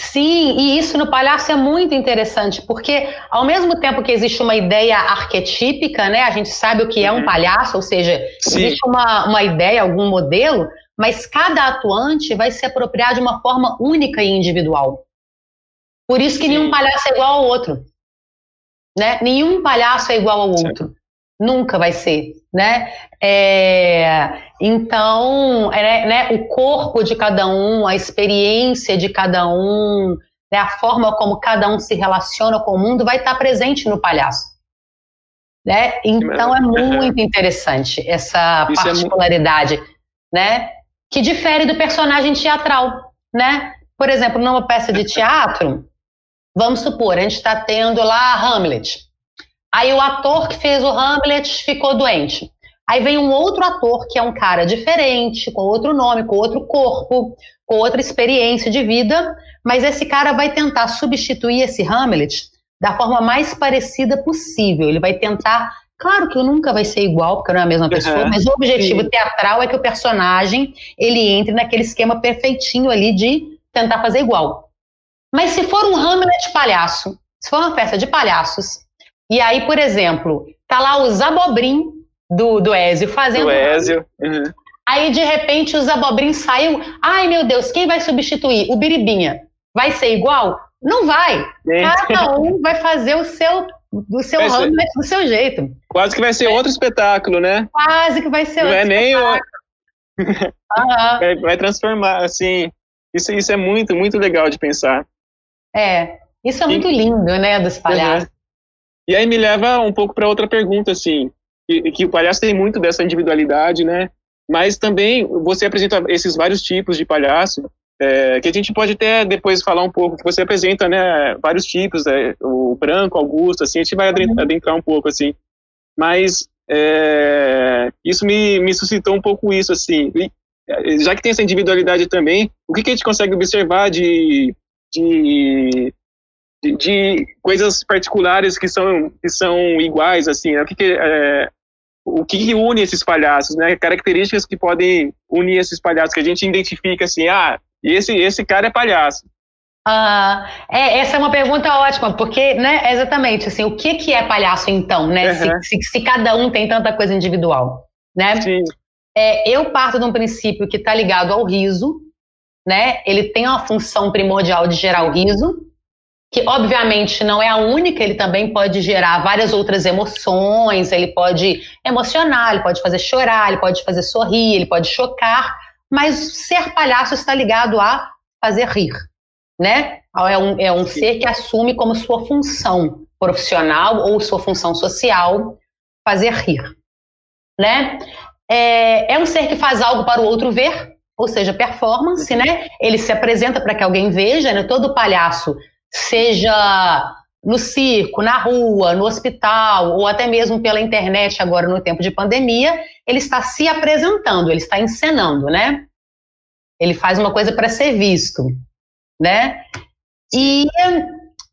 Speaker 3: Sim, e isso no palhaço é muito interessante, porque ao mesmo tempo que existe uma ideia arquetípica, né, a gente sabe o que é um uhum. palhaço, ou seja, Sim. existe uma, uma ideia, algum modelo, mas cada atuante vai se apropriar de uma forma única e individual. Por isso que Sim. nenhum palhaço é igual ao outro. Né? Nenhum palhaço é igual ao outro. Nunca vai ser, né? É, então, é, né, o corpo de cada um, a experiência de cada um, né, a forma como cada um se relaciona com o mundo vai estar presente no palhaço. Né? Então é muito interessante essa Isso particularidade, é muito... né? Que difere do personagem teatral, né? Por exemplo, numa peça de teatro, vamos supor, a gente está tendo lá Hamlet. Aí o ator que fez o Hamlet ficou doente. Aí vem um outro ator que é um cara diferente, com outro nome, com outro corpo, com outra experiência de vida, mas esse cara vai tentar substituir esse Hamlet da forma mais parecida possível. Ele vai tentar, claro que nunca vai ser igual, porque não é a mesma pessoa, uhum, mas o objetivo sim. teatral é que o personagem ele entre naquele esquema perfeitinho ali de tentar fazer igual. Mas se for um Hamlet palhaço, se for uma festa de palhaços, e aí, por exemplo, tá lá o Zabobrim do, do Ézio fazendo.
Speaker 1: Do Ézio. Uhum.
Speaker 3: Aí, de repente, o Zabobrim saiu. Ai, meu Deus, quem vai substituir? O Biribinha. Vai ser igual? Não vai. Cada um vai fazer o seu do seu Hamlet do seu jeito.
Speaker 1: Quase que vai ser é. outro espetáculo, né?
Speaker 3: Quase que vai ser
Speaker 1: Não
Speaker 3: outro
Speaker 1: é nem o... vai, vai, transformar, assim. Isso, isso é muito, muito legal de pensar.
Speaker 3: É, isso é muito lindo, né, dos palhaços.
Speaker 1: E aí me leva um pouco para outra pergunta, assim, que, que, o palhaço tem muito dessa individualidade, né? Mas também você apresenta esses vários tipos de palhaço, é, que a gente pode até depois falar um pouco, que você apresenta, né, vários tipos, é, o branco, Augusto, assim, a gente vai uhum. adentrar um pouco, assim. Mas é, isso me, me suscitou um pouco isso, assim. E, já que tem essa individualidade também, o que, que a gente consegue observar de, de de, de, coisas particulares que são, que são iguais, assim, né? o que, que é, o que une esses palhaços, né? Características que podem unir esses palhaços, que a gente identifica assim, ah, esse, esse cara é palhaço.
Speaker 3: Ah, é, essa é uma pergunta ótima, porque, né, exatamente, assim, o que, que é palhaço então, né, uhum. se, se, se, cada um tem tanta coisa individual, né? Sim. É, eu parto de um princípio que está ligado ao riso, né, ele tem uma função primordial de gerar o riso, que obviamente não é a única, ele também pode gerar várias outras emoções, ele pode emocionar, ele pode fazer chorar, ele pode fazer sorrir, ele pode chocar, mas ser palhaço está ligado a fazer rir, né? É um, é um ser que assume como sua função profissional ou sua função social fazer rir, né? É, é um ser que faz algo para o outro ver, ou seja, performance, né? Ele se apresenta para que alguém veja, né? Todo palhaço seja no circo, na rua, no hospital, ou até mesmo pela internet agora no tempo de pandemia, ele está se apresentando, ele está encenando, né? Ele faz uma coisa para ser visto, né? E,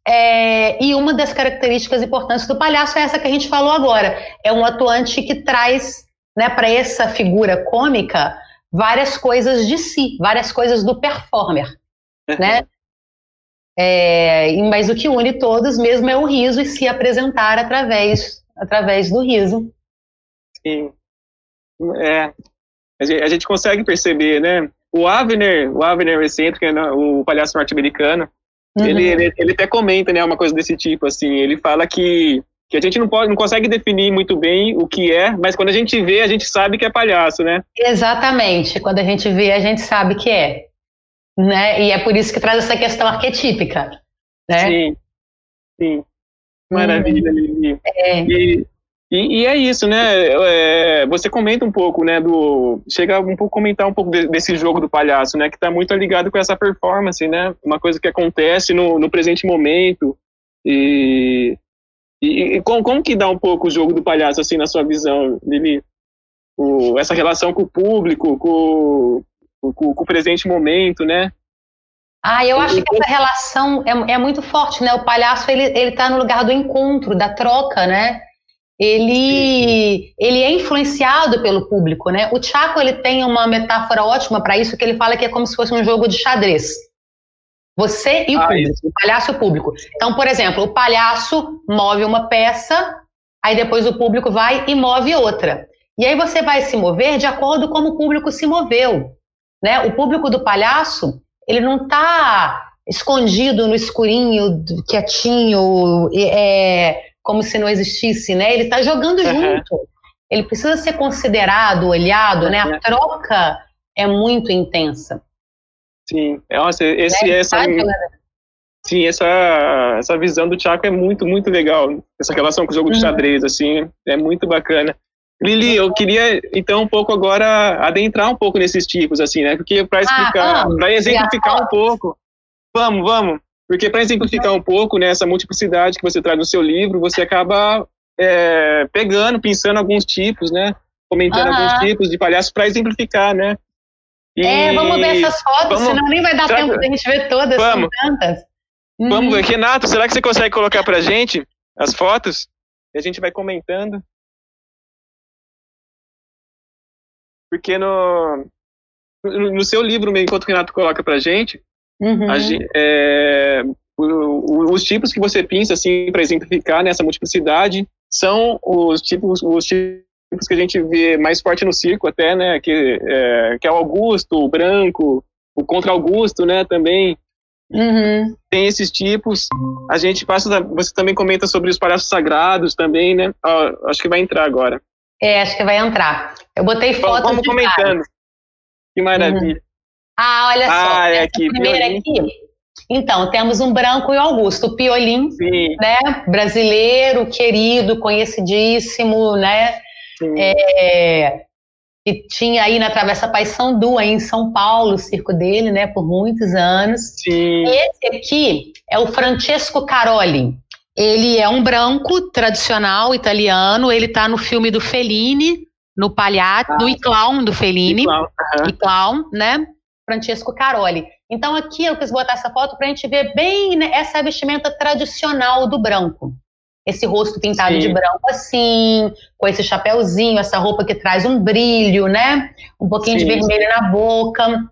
Speaker 3: é, e uma das características importantes do palhaço é essa que a gente falou agora. É um atuante que traz né, para essa figura cômica várias coisas de si, várias coisas do performer, né? É, mas o que une todos mesmo é o riso e se apresentar através, através do riso.
Speaker 1: Sim. É. A gente consegue perceber, né? O Avner, o Avner excêntrico, né? o palhaço norte-americano, uhum. ele, ele, ele, até comenta, né, uma coisa desse tipo, assim, ele fala que, que a gente não, pode, não consegue definir muito bem o que é, mas quando a gente vê, a gente sabe que é palhaço, né?
Speaker 3: Exatamente, quando a gente vê, a gente sabe que é né? E é por isso que traz essa questão arquetípica, né?
Speaker 1: Sim, sim. Maravilha, hum. É. E, e, e, é isso, né? É, você comenta um pouco, né? Do chega um pouco comentar um pouco de, desse jogo do palhaço, né? Que está muito ligado com essa performance, né? Uma coisa que acontece no, no presente momento e, e, e como, como, que dá um pouco o jogo do palhaço assim na sua visão, Lili? O, essa relação com o público, com, com, com o presente momento, né?
Speaker 3: Ah, eu acho que essa relação é, é muito forte, né? O palhaço, ele, ele tá no lugar do encontro, da troca, né? Ele, ele é influenciado pelo público, né? O Chaco, ele tem uma metáfora ótima para isso, que ele fala que é como se fosse um jogo de xadrez. Você e o ah, público, isso. o palhaço e o público. Então, por exemplo, o palhaço move uma peça, aí depois o público vai e move outra. E aí você vai se mover de acordo com como o público se moveu. Né? O público do palhaço, ele não está escondido no escurinho, quietinho, é, como se não existisse, né? Ele está jogando uhum. junto. Ele precisa ser considerado, olhado, né? A troca é muito intensa.
Speaker 1: Sim, nossa, esse, é, essa, sim, essa, essa visão do Tiago é muito, muito legal. Essa relação com o jogo de uhum. xadrez, assim, é muito bacana. Lili, eu queria então um pouco agora adentrar um pouco nesses tipos, assim, né? Porque para ah, explicar, ah, para exemplificar um pouco, vamos, vamos. Porque para exemplificar um pouco né, essa multiplicidade que você traz no seu livro, você acaba é, pegando, pensando alguns tipos, né? Comentando alguns tipos de palhaços para exemplificar, né?
Speaker 3: E... É, vamos ver essas fotos, vamos... senão nem vai dar tempo que... a gente ver todas, vamos. são tantas.
Speaker 1: Vamos ver. Uhum. Renato, será que você consegue colocar pra gente as fotos? E a gente vai comentando. Porque no, no seu livro, enquanto o Renato coloca pra gente, uhum. a, é, os tipos que você pensa assim para exemplificar nessa multiplicidade são os tipos, os tipos que a gente vê mais forte no circo até, né, que é, que é o Augusto, o branco, o contra Augusto, né, também. Uhum. Tem esses tipos. A gente passa, você também comenta sobre os palhaços sagrados também, né? Ó, acho que vai entrar agora.
Speaker 3: É, acho que vai entrar. Eu botei fotos
Speaker 1: Vamos comentando. Que maravilha. Uhum.
Speaker 3: Ah, olha ah, só. É aqui, primeira aqui. Então, temos um branco e o Augusto, o Piolim, Sim. né? Brasileiro, querido, conhecidíssimo, né? É, que tinha aí na Travessa Paissandu, aí em São Paulo, o circo dele, né? Por muitos anos. Sim. Esse aqui é o Francesco Caroli. Ele é um branco tradicional italiano. Ele está no filme do Fellini, no Palhaço, ah, no Clown do Fellini. Clown, uh -huh. Clown, né? Francesco Caroli. Então aqui eu quis botar essa foto para a gente ver bem né, essa vestimenta tradicional do branco. Esse rosto pintado Sim. de branco assim, com esse chapéuzinho, essa roupa que traz um brilho, né? Um pouquinho Sim. de vermelho na boca.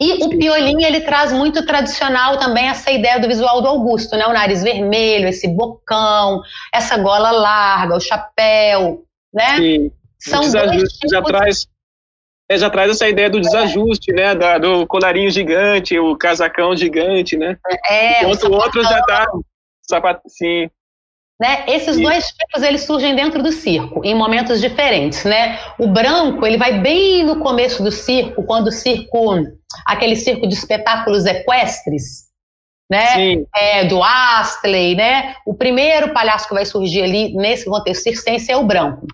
Speaker 3: E o piolinho, ele traz muito tradicional também essa ideia do visual do Augusto, né? O nariz vermelho, esse bocão, essa gola larga, o chapéu, né?
Speaker 1: Sim. São desajuste já traz é, já traz essa ideia do desajuste, né? Da, do colarinho gigante, o casacão gigante, né?
Speaker 3: É,
Speaker 1: Enquanto o, o outro já tá sapato, sim.
Speaker 3: Né? Esses Sim. dois tipos eles surgem dentro do circo, em momentos diferentes. Né? O branco ele vai bem no começo do circo, quando o circo, aquele circo de espetáculos equestres, né? É, do Astley, né? O primeiro palhaço que vai surgir ali nesse contexto circense é o branco.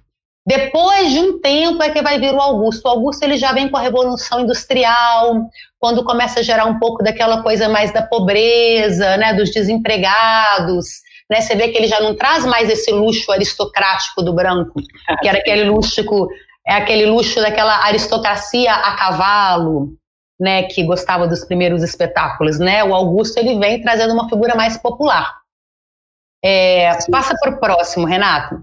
Speaker 3: Depois de um tempo é que vai vir o Augusto. O Augusto ele já vem com a revolução industrial, quando começa a gerar um pouco daquela coisa mais da pobreza, né, dos desempregados, né? Você vê que ele já não traz mais esse luxo aristocrático do branco, que era aquele luxo, é aquele luxo daquela aristocracia a cavalo, né? Que gostava dos primeiros espetáculos, né? O Augusto ele vem trazendo uma figura mais popular. É, passa para o próximo, Renato.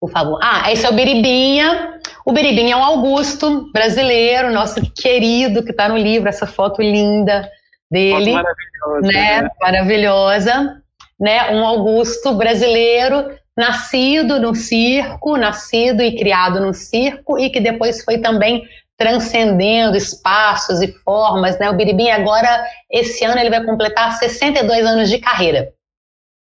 Speaker 3: Por favor. Ah, esse é o Biribinha. O Biribinha é um Augusto brasileiro, nosso querido, que está no livro, essa foto linda dele. Foto maravilhosa. Né? né? Maravilhosa né, um Augusto brasileiro nascido no circo, nascido e criado no circo e que depois foi também transcendendo espaços e formas, né? O Biribim agora esse ano ele vai completar 62 anos de carreira.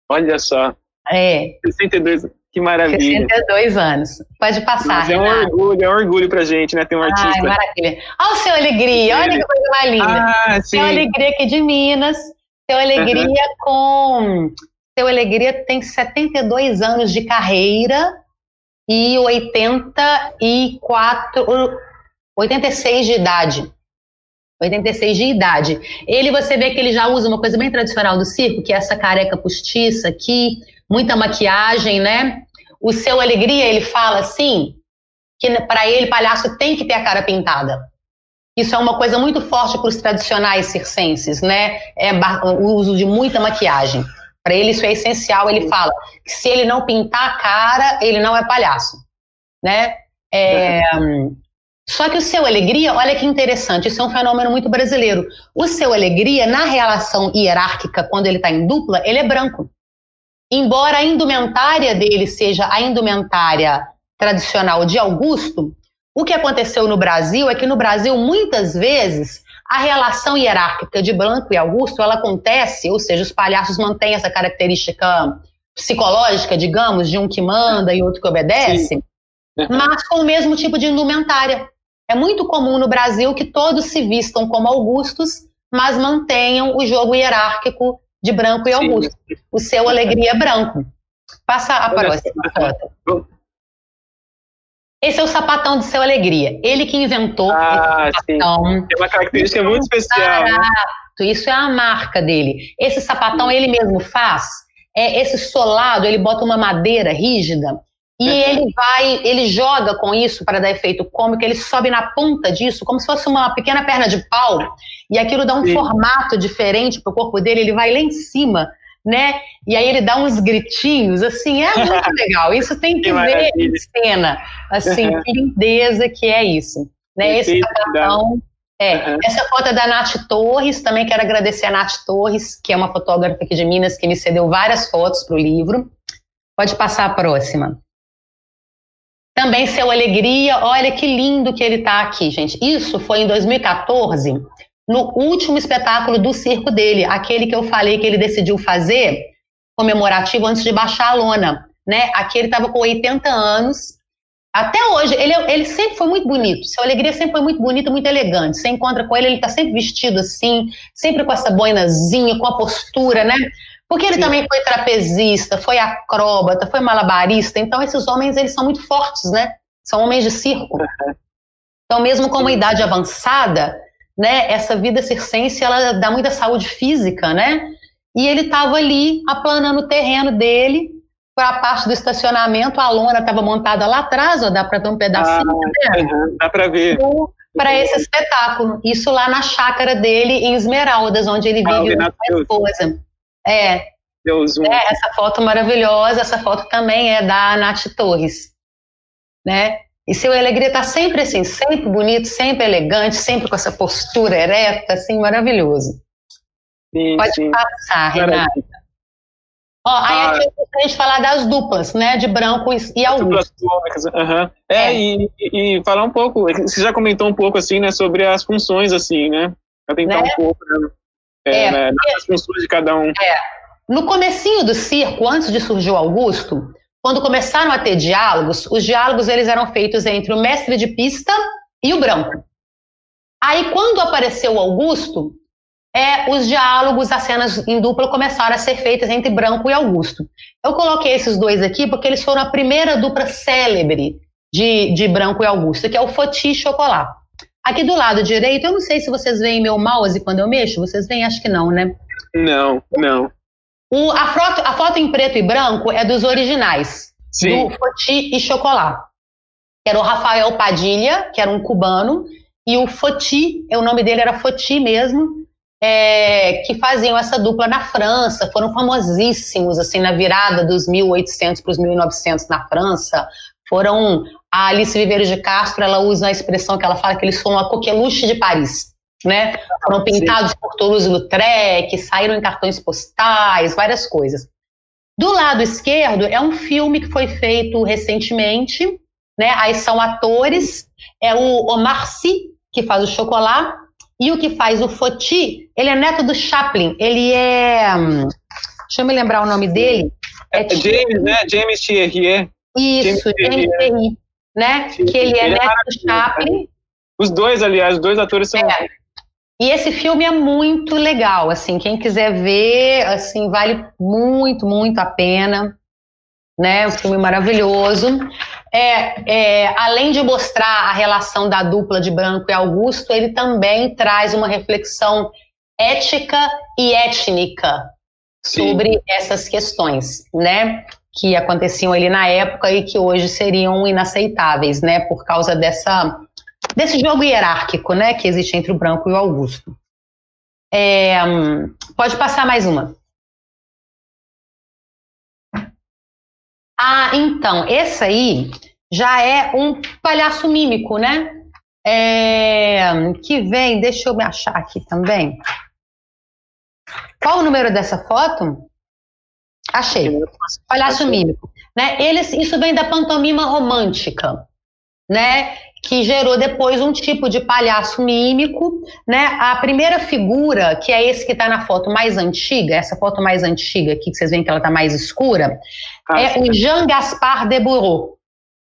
Speaker 1: Olha só.
Speaker 3: É.
Speaker 1: 62, que maravilha.
Speaker 3: 62 anos. Pode passar. Mas
Speaker 1: é um Renato. orgulho, é um orgulho pra gente, né? Ter um artista. Ai,
Speaker 3: maravilha. Olha o seu Alegria, olha que coisa mais linda. Ah, sim. Seu Alegria aqui de Minas, seu Alegria uhum. com. Seu Alegria tem 72 anos de carreira e 84, 86 de idade. 86 de idade. Ele, você vê que ele já usa uma coisa bem tradicional do circo, que é essa careca postiça aqui, muita maquiagem, né? O seu Alegria, ele fala assim, que para ele, palhaço tem que ter a cara pintada. Isso é uma coisa muito forte para os tradicionais circenses, né? É o uso de muita maquiagem. Para ele isso é essencial. Ele fala que se ele não pintar a cara, ele não é palhaço, né? É, só que o seu alegria, olha que interessante, isso é um fenômeno muito brasileiro. O seu alegria, na relação hierárquica, quando ele está em dupla, ele é branco. Embora a indumentária dele seja a indumentária tradicional de Augusto, o que aconteceu no Brasil é que no Brasil, muitas vezes, a relação hierárquica de Branco e Augusto, ela acontece, ou seja, os palhaços mantêm essa característica psicológica, digamos, de um que manda e outro que obedece, uhum. mas com o mesmo tipo de indumentária. É muito comum no Brasil que todos se vistam como Augustos, mas mantenham o jogo hierárquico de Branco e Augusto. Sim. O seu Alegria é branco. Passa a próxima foto. Esse é o sapatão de seu alegria. Ele que inventou
Speaker 1: ah, esse sapatão. Sim. Tem uma característica muito especial. Barato.
Speaker 3: Isso é a marca dele. Esse sapatão ele mesmo faz. É esse solado, ele bota uma madeira rígida e uhum. ele vai, ele joga com isso para dar efeito cômico, ele sobe na ponta disso, como se fosse uma pequena perna de pau, e aquilo dá um Sim. formato diferente para o corpo dele, ele vai lá em cima né? E aí ele dá uns gritinhos, assim, é muito legal. Isso tem que, que ver em cena, assim, uhum. que lindeza que é isso. Né? Esse capitão, é, uhum. essa foto é da Nath Torres, também quero agradecer a Nath Torres, que é uma fotógrafa aqui de Minas, que me cedeu várias fotos para o livro. Pode passar a próxima. Também Seu Alegria, olha que lindo que ele está aqui, gente. Isso foi em 2014, no último espetáculo do circo dele, aquele que eu falei que ele decidiu fazer comemorativo antes de baixar a lona, né? Aqui ele estava com 80 anos. Até hoje, ele, ele sempre foi muito bonito. Seu Alegria sempre foi muito bonito, muito elegante. Você encontra com ele, ele está sempre vestido assim, sempre com essa boinazinha, com a postura, né? Porque ele Sim. também foi trapezista, foi acróbata, foi malabarista. Então, esses homens, eles são muito fortes, né? São homens de circo. Então, mesmo com uma idade avançada, né? Essa vida circense, ela dá muita saúde física, né? E ele estava ali aplanando o terreno dele para a parte do estacionamento. A lona estava montada lá atrás, ó, dá para ver um pedacinho.
Speaker 1: Ah, né? Dá para ver.
Speaker 3: para esse espetáculo. Isso lá na chácara dele em Esmeraldas, onde ele ah, vive com a esposa. É. Deus, um... é. Essa foto maravilhosa, essa foto também é da Nath Torres, né? E seu Alegria tá sempre assim, sempre bonito, sempre elegante, sempre com essa postura ereta, assim, maravilhoso. Sim, Pode sim. passar, Renata. Ó, aí ah, aqui a gente falar das duplas, né? De branco e Augusto.
Speaker 1: Uhum. É, é. E, e, falar um pouco, você já comentou um pouco assim, né, sobre as funções, assim, né? Atentar né? um pouco, né? É, é, né, nas funções de cada um. É.
Speaker 3: No comecinho do circo, antes de surgir o Augusto, quando começaram a ter diálogos, os diálogos eles eram feitos entre o mestre de pista e o branco. Aí, quando apareceu o Augusto, é, os diálogos, as cenas em dupla começaram a ser feitas entre Branco e Augusto. Eu coloquei esses dois aqui porque eles foram a primeira dupla célebre de, de Branco e Augusto, que é o Foti e Chocolat. Aqui do lado direito, eu não sei se vocês veem meu mouse quando eu mexo, vocês veem? Acho que não, né?
Speaker 1: Não, não.
Speaker 3: O, a, foto, a foto em preto e branco é dos originais, Sim. do Foti e Chocolat. Que era o Rafael Padilha, que era um cubano, e o Foti, o nome dele era Foti mesmo, é, que faziam essa dupla na França, foram famosíssimos assim na virada dos 1800 para os 1900 na França. Foram a Alice Viveiros de Castro, ela usa a expressão que ela fala que eles foram a coqueluche de Paris, né? Foram pintados Sim. por Toulouse-Lautrec, saíram em cartões postais, várias coisas. Do lado esquerdo é um filme que foi feito recentemente, né? Aí são atores, é o Omar Sy que faz o chocolate e o que faz o Foti, ele é neto do Chaplin. Ele é. Hum, deixa eu me lembrar o nome dele.
Speaker 1: É, é James, né? James Thierry.
Speaker 3: Isso, James Thierry. Né? Que ele é ele neto é do Chaplin.
Speaker 1: Os dois, aliás, os dois atores são. É.
Speaker 3: E esse filme é muito legal, assim, quem quiser ver, assim, vale muito, muito a pena, né? Um filme maravilhoso é, é, além de mostrar a relação da dupla de Branco e Augusto, ele também traz uma reflexão ética e étnica Sim. sobre essas questões, né? Que aconteciam ali na época e que hoje seriam inaceitáveis, né? Por causa dessa, desse jogo hierárquico, né? Que existe entre o Branco e o Augusto. É, pode passar mais uma. Ah, então, esse aí já é um palhaço mímico, né? É, que vem, deixa eu me achar aqui também. Qual o número dessa foto? Achei. Palhaço mímico. Né? Eles, isso vem da pantomima romântica, né? Que gerou depois um tipo de palhaço mímico, né? A primeira figura, que é esse que está na foto mais antiga, essa foto mais antiga aqui, que vocês veem que ela está mais escura, ah, é sim. o Jean Gaspar de Bourreau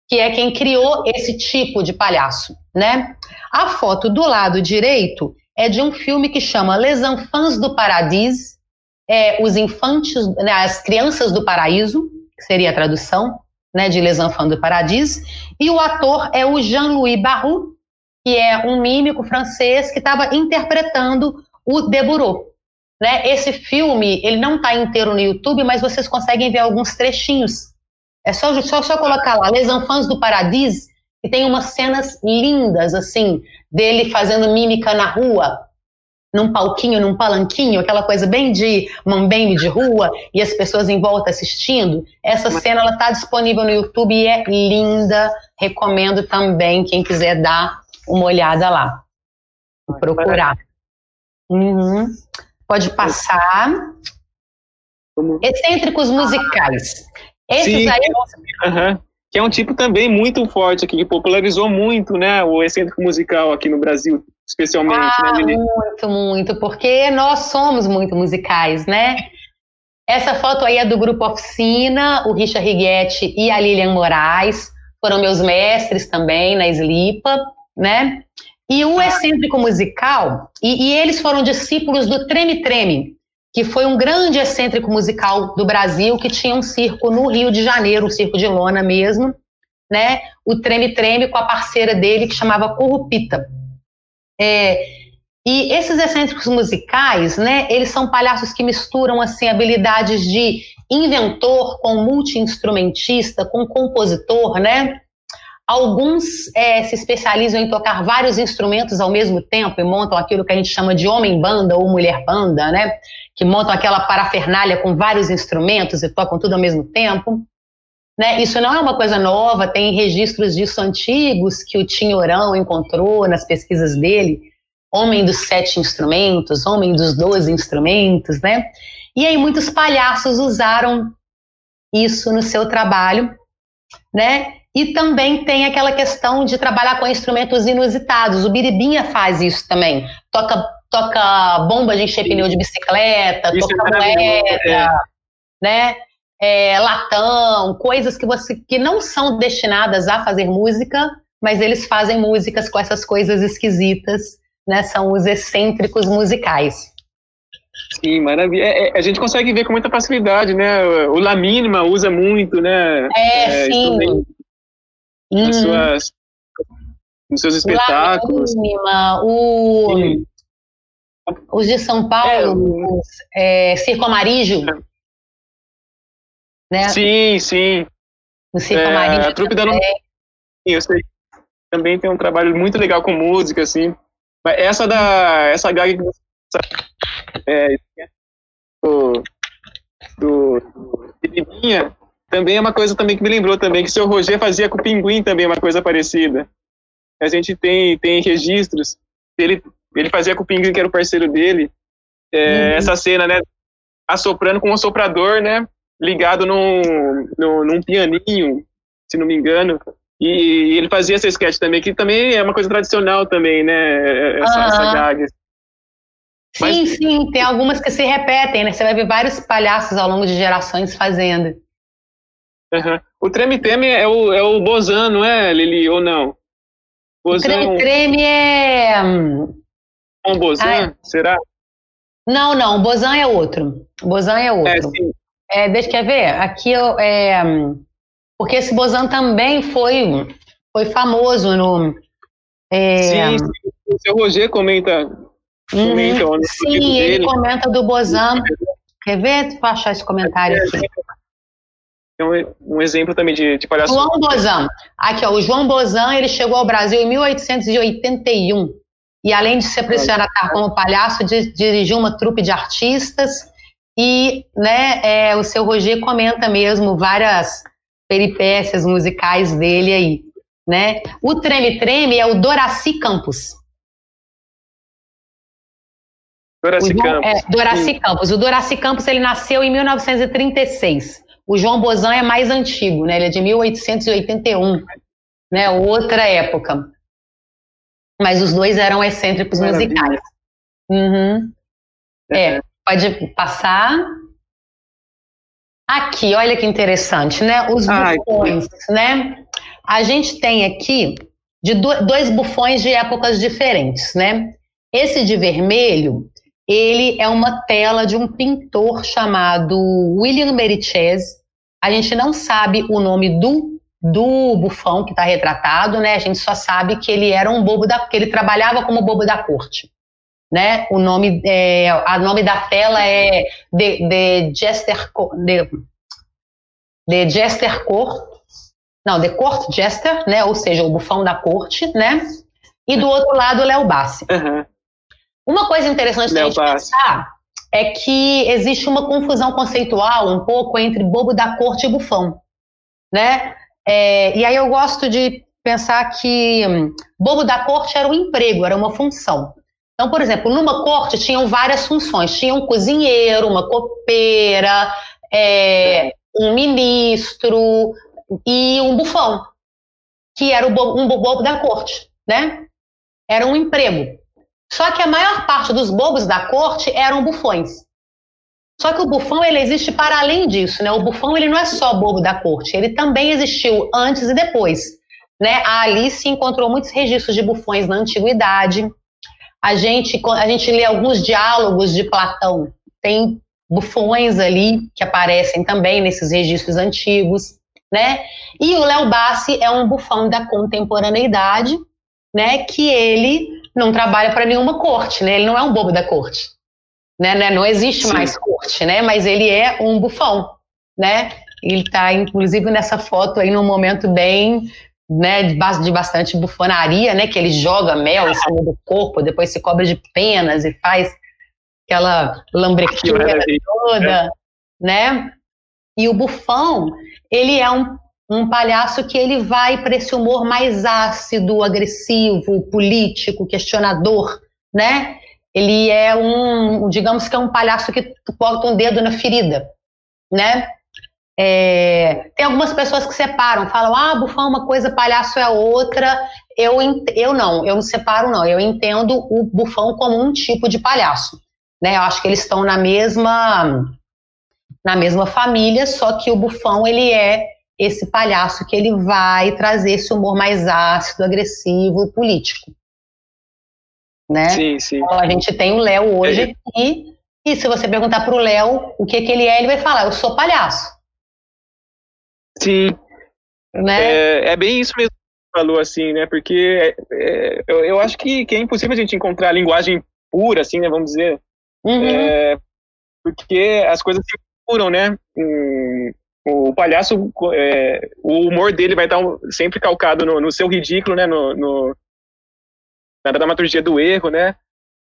Speaker 3: que é quem criou esse tipo de palhaço, né? A foto do lado direito é de um filme que chama Les Enfants do Paradis, é, os infantes, né, as crianças do paraíso, que seria a tradução, né, de Les Enfants do Paradis, e o ator é o Jean-Louis Barrault, que é um mímico francês que estava interpretando o Deburau. Né? Esse filme, ele não está inteiro no YouTube, mas vocês conseguem ver alguns trechinhos é só, só, só colocar lá, Les Enfants do Paradis, e tem umas cenas lindas, assim, dele fazendo mímica na rua, num palquinho, num palanquinho, aquela coisa bem de mambembe de rua, e as pessoas em volta assistindo. Essa cena, ela está disponível no YouTube e é linda. Recomendo também, quem quiser dar uma olhada lá. Procurar. Uhum. Pode passar. Excêntricos musicais.
Speaker 1: Esses Sim, aí. Uhum. Que é um tipo também muito forte aqui, que popularizou muito, né, o excêntrico musical aqui no Brasil, especialmente, né,
Speaker 3: ah, né, Muito, muito, porque nós somos muito musicais, né? Essa foto aí é do grupo Oficina, o Richard Righetti e a Lilian Moraes, foram meus mestres também na Slipa, né? E o excêntrico musical, e, e eles foram discípulos do Treme Treme, que foi um grande excêntrico musical do Brasil, que tinha um circo no Rio de Janeiro, um circo de lona mesmo, né? O Treme Treme com a parceira dele, que chamava Corrupita. É, e esses excêntricos musicais, né, eles são palhaços que misturam, assim, habilidades de inventor com multi-instrumentista, com compositor, né? Alguns é, se especializam em tocar vários instrumentos ao mesmo tempo e montam aquilo que a gente chama de homem-banda ou mulher-banda, né? Que montam aquela parafernália com vários instrumentos e tocam tudo ao mesmo tempo. Né? Isso não é uma coisa nova, tem registros disso antigos que o Tinhorão encontrou nas pesquisas dele. Homem dos sete instrumentos, homem dos doze instrumentos, né? E aí muitos palhaços usaram isso no seu trabalho, né? E também tem aquela questão de trabalhar com instrumentos inusitados. O Biribinha faz isso também. Toca, toca bomba de encher pneu de bicicleta, isso toca é moeda, é. né? É, latão, coisas que você que não são destinadas a fazer música, mas eles fazem músicas com essas coisas esquisitas, né? São os excêntricos musicais.
Speaker 1: Sim, maravilha. É, é, a gente consegue ver com muita facilidade, né? O La Mínima usa muito, né?
Speaker 3: É, é sim.
Speaker 1: Nas suas, nos seus espetáculos.
Speaker 3: La Mínima, o... Sim. Os de São Paulo, é, Circo Amarígio.
Speaker 1: Né? Sim, sim.
Speaker 3: O Circo é, Amarígio.
Speaker 1: A trupe da Sim, eu sei. Também tem um trabalho muito legal com música, assim. Mas essa da. Essa gag que você é, do, do, do também é uma coisa também que me lembrou também, que o seu Roger fazia com o Pinguim também uma coisa parecida. A gente tem, tem registros, ele, ele fazia com o Pinguim, que era o parceiro dele, é, uhum. essa cena, né, assoprando com um soprador, né, ligado num, num, num pianinho, se não me engano, e, e, ele fazia essa sketch também, que também é uma coisa tradicional também, né, essa, uhum. essa gag.
Speaker 3: Sim, Mas... sim, tem algumas que se repetem, né? Você vai ver vários palhaços ao longo de gerações fazendo.
Speaker 1: Uhum. O treme-treme é o, é o Bozan, não é, Lili, ou não?
Speaker 3: Bozan... O treme-treme é...
Speaker 1: Um Bozan, será?
Speaker 3: Não, não, o Bozan é outro. O Bozan é outro. É, sim. É, deixa eu ver, aqui eu, é, porque esse Bozan também foi, foi famoso no...
Speaker 1: É, sim, sim, o seu Roger comenta
Speaker 3: Uhum. Sim, ele comenta do Bozan. Quer ver? Eu achar esse comentário aqui.
Speaker 1: É um, um exemplo também de, de palhaço.
Speaker 3: João Bozan. Aqui, ó, o João Bozan, ele chegou ao Brasil em 1881. E além de se apresentar como palhaço, dirigiu uma trupe de artistas. E né, é, o seu Roger comenta mesmo várias peripécias musicais dele aí. Né? O Treme Treme é o Doraci Campos.
Speaker 1: Doraci Campos. É,
Speaker 3: Doraci Campos. O Doraci Campos ele nasceu em 1936. O João Bozan é mais antigo, né? Ele é de 1881, né? Outra época. Mas os dois eram excêntricos Maravilha. musicais. Uhum. É. é, pode passar. Aqui, olha que interessante, né? Os bufões, né? A gente tem aqui de dois bufões de épocas diferentes, né? Esse de vermelho ele é uma tela de um pintor chamado William Meriches. A gente não sabe o nome do, do bufão que está retratado, né? A gente só sabe que ele era um bobo da, que ele trabalhava como bobo da corte, né? O nome, é, a nome da tela é de, de Jester, de, de Jester Court, não, de Court Jester, né? Ou seja, o bufão da corte, né? E do outro lado, Léo Bassi. Uhum. Uma coisa interessante da gente pensar é que existe uma confusão conceitual um pouco entre bobo da corte e bufão, né? É, e aí eu gosto de pensar que hum, bobo da corte era um emprego, era uma função. Então, por exemplo, numa corte tinham várias funções. Tinha um cozinheiro, uma copeira, é, um ministro e um bufão, que era o bobo, um bobo da corte, né? Era um emprego. Só que a maior parte dos bobos da corte eram bufões. Só que o bufão ele existe para além disso, né? O bufão ele não é só bobo da corte, ele também existiu antes e depois, né? A Alice encontrou muitos registros de bufões na antiguidade. A gente a gente lê alguns diálogos de Platão, tem bufões ali que aparecem também nesses registros antigos, né? E o Léo Bassi é um bufão da contemporaneidade, né? Que ele não trabalha para nenhuma corte, né? Ele não é um bobo da corte, né? né? Não existe Sim. mais corte, né? Mas ele é um bufão, né? Ele está, inclusive, nessa foto aí num momento bem né, de bastante bufonaria, né, que ele joga mel em cima do corpo, depois se cobre de penas e faz aquela lambrequeira toda, né? E o bufão, ele é um, um palhaço que ele vai para esse humor mais ácido, agressivo, político, questionador, né? Ele é um, digamos que é um palhaço que bota um dedo na ferida, né? É, tem algumas pessoas que separam, falam, ah, bufão é uma coisa, palhaço é outra. Eu, eu não, eu não separo, não. Eu entendo o bufão como um tipo de palhaço. Né? Eu acho que eles estão na mesma na mesma família, só que o bufão ele é esse palhaço que ele vai trazer esse humor mais ácido, agressivo, político. Né?
Speaker 1: Sim, sim.
Speaker 3: Então, a gente tem o Léo hoje é. aqui, e se você perguntar para o Léo o que, que ele é, ele vai falar, eu sou palhaço.
Speaker 1: Sim. Né? É, é bem isso mesmo que falou, assim, né? Porque é, é, eu, eu acho que, que, é impossível a gente encontrar a linguagem pura, assim, né? Vamos dizer. Uhum. É, porque as coisas se misturam, né? Um, o palhaço, é, o humor dele vai estar sempre calcado no, no seu ridículo, né? No, no, na dramaturgia do erro, né?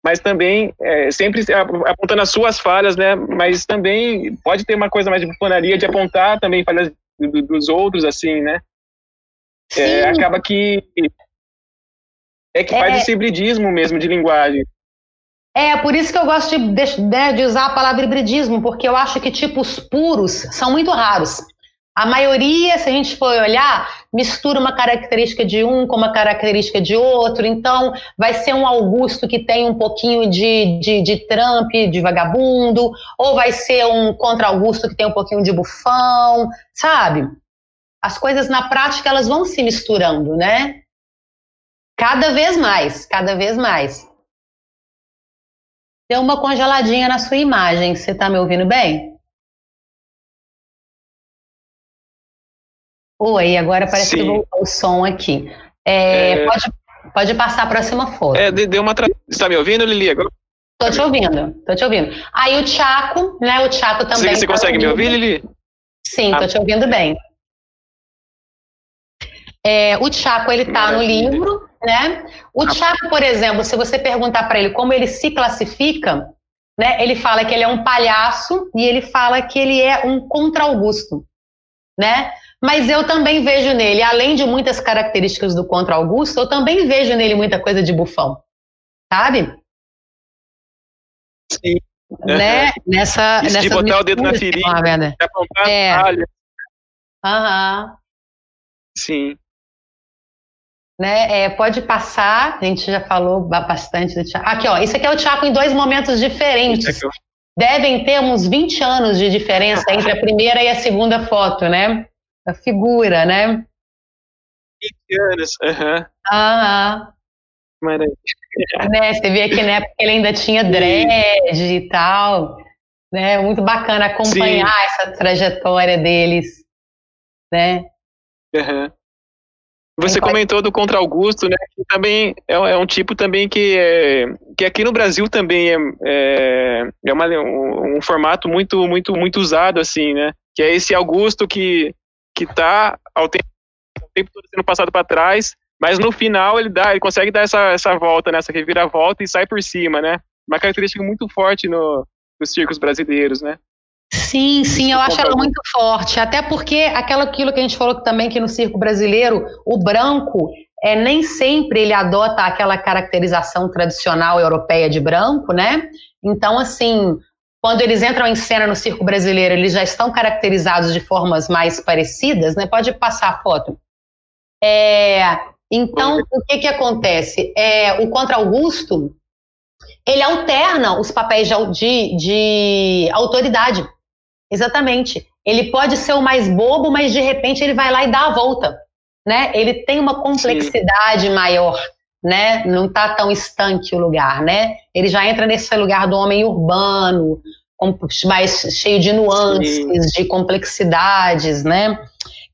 Speaker 1: Mas também é, sempre apontando as suas falhas, né? Mas também pode ter uma coisa mais de bufonaria de apontar também falhas dos outros, assim, né? É, acaba que é que faz é. esse hibridismo mesmo de linguagem.
Speaker 3: É, por isso que eu gosto de, de, né, de, usar a palavra hibridismo, porque eu acho que tipos puros são muito raros. A maioria, se a gente for olhar, mistura uma característica de um com uma característica de outro. Então, vai ser um Augusto que tem um pouquinho de, de, de Trump, de vagabundo, ou vai ser um contra-Augusto que tem um pouquinho de bufão, sabe? As coisas na prática elas vão se misturando, né? Cada vez mais, cada vez mais. Deu uma congeladinha na sua imagem. Você está me ouvindo bem? Oi, agora parece Sim. que voltou o som aqui. É, é... Pode, pode passar a próxima foto.
Speaker 1: É, deu uma tra... Você está me ouvindo, Lili? Agora?
Speaker 3: Tô te ouvindo, tô te ouvindo. Aí o Chaco, né? O Chaco também.
Speaker 1: Você, tá consegue ouvindo. me ouvir, Lili?
Speaker 3: Sim, ah. tô te ouvindo bem. É, o Chaco, ele tá Maravilha. no livro, né? O Chaco, por exemplo, se você perguntar para ele como ele se classifica, né? Ele fala que ele é um palhaço e ele fala que ele é um contra-Augusto, né? Mas eu também vejo nele, além de muitas características do contra-Augusto, eu também vejo nele muita coisa de bufão, sabe?
Speaker 1: Sim.
Speaker 3: Né? Uhum. Nessa,
Speaker 1: Isso de botar o dedo na ferida, de apontar é.
Speaker 3: Aham. Uhum.
Speaker 1: Sim
Speaker 3: né? É, pode passar, a gente já falou bastante do Tiago. Aqui, ó, isso aqui é o Tiago em dois momentos diferentes. Devem ter uns 20 anos de diferença entre a primeira e a segunda foto, né? A figura, né?
Speaker 1: 20 anos, aham.
Speaker 3: Aham.
Speaker 1: Maravilha.
Speaker 3: Né, você vê que na época ele ainda tinha dread e tal. Né? Muito bacana acompanhar Sim. essa trajetória deles. Né?
Speaker 1: Uhum. Você comentou do Contra Augusto, né? Que também é, é, um tipo também que é, que aqui no Brasil também é, é, é uma, um, um, formato muito muito muito usado assim, né? Que é esse Augusto que que tá ao tempo, ao tempo todo sendo passado para trás, mas no final ele dá, ele consegue dar essa essa volta, né? Essa reviravolta e sai por cima, né? Uma característica muito forte no, nos circos brasileiros, né?
Speaker 3: Sim, sim, eu acho ela muito forte. Até porque aquilo, aquilo que a gente falou também que no circo brasileiro, o branco é nem sempre ele adota aquela caracterização tradicional europeia de branco, né? Então, assim, quando eles entram em cena no circo brasileiro, eles já estão caracterizados de formas mais parecidas, né? Pode passar a foto. É, então, o que que acontece? É, o Contra Augusto, ele alterna os papéis de, de autoridade. Exatamente. Ele pode ser o mais bobo, mas de repente ele vai lá e dá a volta, né? Ele tem uma complexidade Sim. maior, né? Não está tão estanque o lugar, né? Ele já entra nesse lugar do homem urbano, mais cheio de nuances, Sim. de complexidades, né?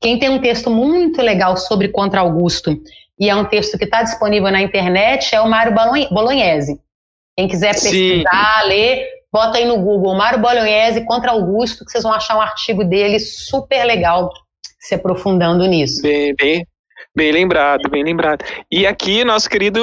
Speaker 3: Quem tem um texto muito legal sobre Contra Augusto, e é um texto que está disponível na internet, é o Mário Bolognese. Quem quiser pesquisar, Sim. ler, Bota aí no Google Mário Bolognese contra Augusto, que vocês vão achar um artigo dele super legal, se aprofundando nisso.
Speaker 1: Bem, bem, Bem lembrado, bem lembrado. E aqui, nosso querido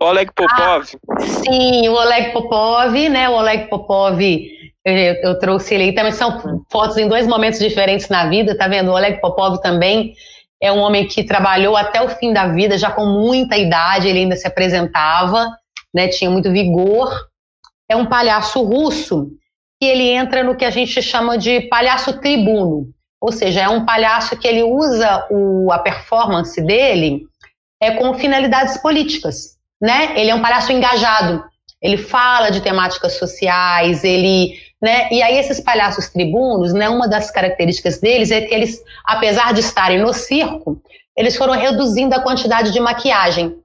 Speaker 1: Oleg Popov.
Speaker 3: Ah, sim, o Oleg Popov, né? O Oleg Popov, eu, eu, trouxe ele aí também. São fotos em dois momentos diferentes na vida, tá vendo? O Oleg Popov também é um homem que trabalhou até o fim da vida, já com muita idade, ele ainda se apresentava, né? Tinha muito vigor. É um palhaço russo e ele entra no que a gente chama de palhaço tribuno. Ou seja, é um palhaço que ele usa o, a performance dele é, com finalidades políticas né? Ele é um palhaço engajado. Ele fala de temáticas sociais, ele, né? E aí esses palhaços tribunos, né? Uma das características deles é que eles, apesar de estarem no circo, eles foram reduzindo a quantidade de maquiagem.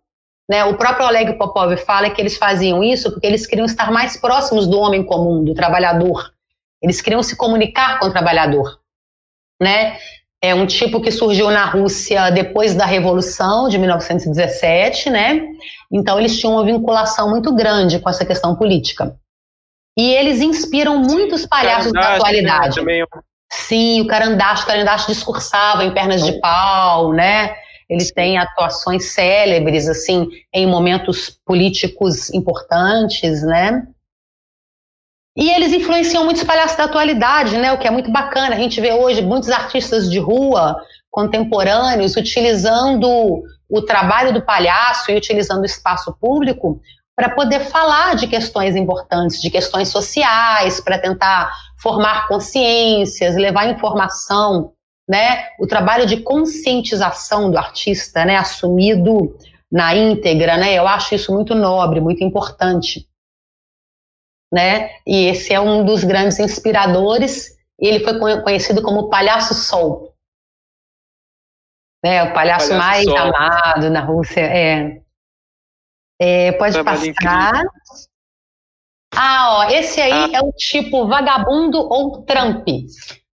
Speaker 3: Né, o próprio Oleg Popov fala que eles faziam isso porque eles queriam estar mais próximos do homem comum, do trabalhador. Eles queriam se comunicar com o trabalhador. Né? É um tipo que surgiu na Rússia depois da Revolução de 1917, né? Então eles tinham uma vinculação muito grande com essa questão política. E eles inspiram muitos palhaços da atualidade. Também. Sim, o Carandache, o Carandache discursava em pernas de pau, né? Ele tem atuações célebres, assim, em momentos políticos importantes, né? E eles influenciam muitos palhaços da atualidade, né? O que é muito bacana. A gente vê hoje muitos artistas de rua contemporâneos utilizando o trabalho do palhaço e utilizando o espaço público para poder falar de questões importantes, de questões sociais, para tentar formar consciências, levar informação, né? O trabalho de conscientização do artista, né, assumido na íntegra, né? Eu acho isso muito nobre, muito importante né? E esse é um dos grandes inspiradores. Ele foi conhecido como Palhaço Sol. Né, o palhaço, palhaço mais Sol. amado na Rússia. É. é pode Trabalho passar. Incrível. Ah, ó, esse aí ah. é o tipo vagabundo ou Trump.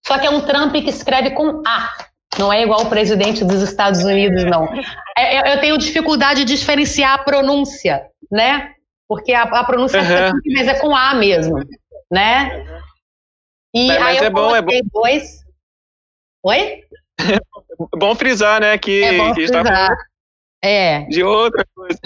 Speaker 3: Só que é um Trump que escreve com A. Não é igual o presidente dos Estados Unidos, não. É, eu tenho dificuldade de diferenciar a pronúncia, né? Porque a, a pronúncia uhum. é mas é com A mesmo, né?
Speaker 1: E mas, aí é bom, é bom.
Speaker 3: Dois... Oi?
Speaker 1: bom frisar, né, que,
Speaker 3: é bom
Speaker 1: que
Speaker 3: frisar. está é.
Speaker 1: De outra coisa.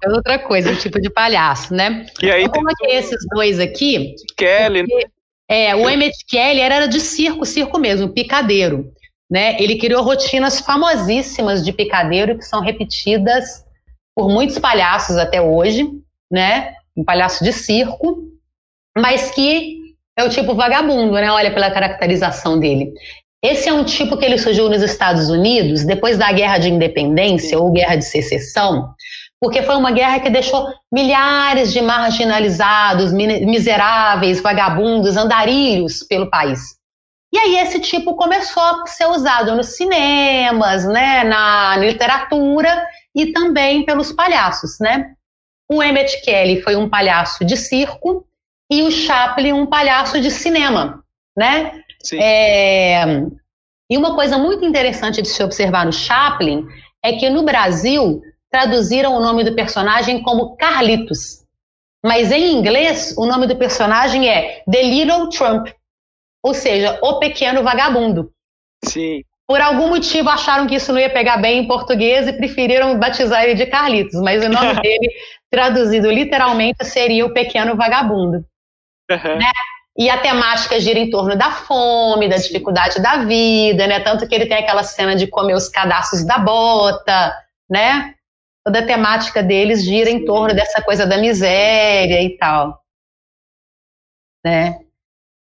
Speaker 3: É outra coisa, um tipo de palhaço, né?
Speaker 1: E aí
Speaker 3: eu coloquei esses dois aqui.
Speaker 1: Kelly, porque?
Speaker 3: É, o Emmett Kelly era de circo, circo mesmo, picadeiro. Né? Ele criou rotinas famosíssimas de picadeiro que são repetidas por muitos palhaços até hoje né? Um palhaço de circo, mas que é o tipo vagabundo, né? Olha pela caracterização dele. Esse é um tipo que ele surgiu nos Estados Unidos depois da Guerra de Independência ou Guerra de Secessão, porque foi uma guerra que deixou milhares de marginalizados, miseráveis, vagabundos, andarilhos pelo país. E aí esse tipo começou a ser usado nos cinemas, né, na literatura e também pelos palhaços, né? O Emmett Kelly foi um palhaço de circo e o Chaplin um palhaço de cinema, né?
Speaker 1: Sim.
Speaker 3: É... E uma coisa muito interessante de se observar no Chaplin é que no Brasil traduziram o nome do personagem como Carlitos, mas em inglês o nome do personagem é The Little Trump, ou seja, o pequeno vagabundo.
Speaker 1: Sim.
Speaker 3: Por algum motivo acharam que isso não ia pegar bem em português e preferiram batizar ele de Carlitos, mas o nome dele traduzido literalmente, seria o pequeno vagabundo. Uhum. Né? E a temática gira em torno da fome, da dificuldade da vida, né? Tanto que ele tem aquela cena de comer os cadastros da bota, né? Toda a temática deles gira em torno dessa coisa da miséria e tal. Né?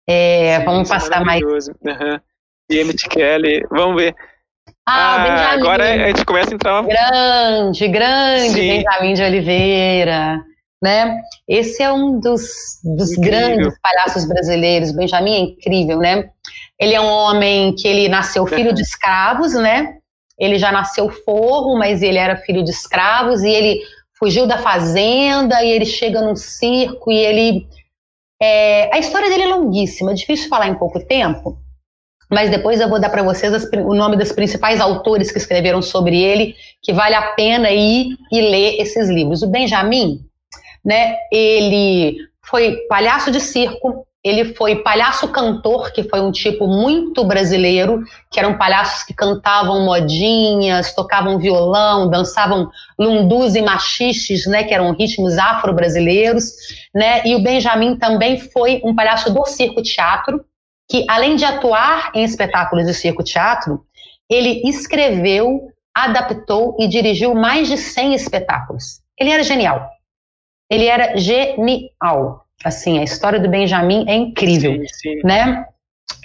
Speaker 3: É, vamos é passar mais.
Speaker 1: Uhum. E Emmett Kelly, vamos ver.
Speaker 3: Ah, ah Benjamin.
Speaker 1: Agora a gente começa a entrar.
Speaker 3: Grande, grande Sim. Benjamin de Oliveira. Né? Esse é um dos, dos grandes palhaços brasileiros. Benjamin é incrível, né? Ele é um homem que ele nasceu filho de escravos, né? Ele já nasceu forro, mas ele era filho de escravos e ele fugiu da fazenda e ele chega num circo e ele é, a história dele é longuíssima, é difícil falar em pouco tempo, mas depois eu vou dar para vocês as, o nome dos principais autores que escreveram sobre ele, que vale a pena ir e ler esses livros. O Benjamin, né, ele foi palhaço de circo, ele foi palhaço cantor, que foi um tipo muito brasileiro, que eram palhaços que cantavam modinhas, tocavam violão, dançavam lundus e machiches, né, que eram ritmos afro-brasileiros, né? E o Benjamin também foi um palhaço do circo teatro, que além de atuar em espetáculos de circo teatro, ele escreveu, adaptou e dirigiu mais de 100 espetáculos. Ele era genial. Ele era genial. Assim, a história do Benjamin é incrível, sim, sim. né?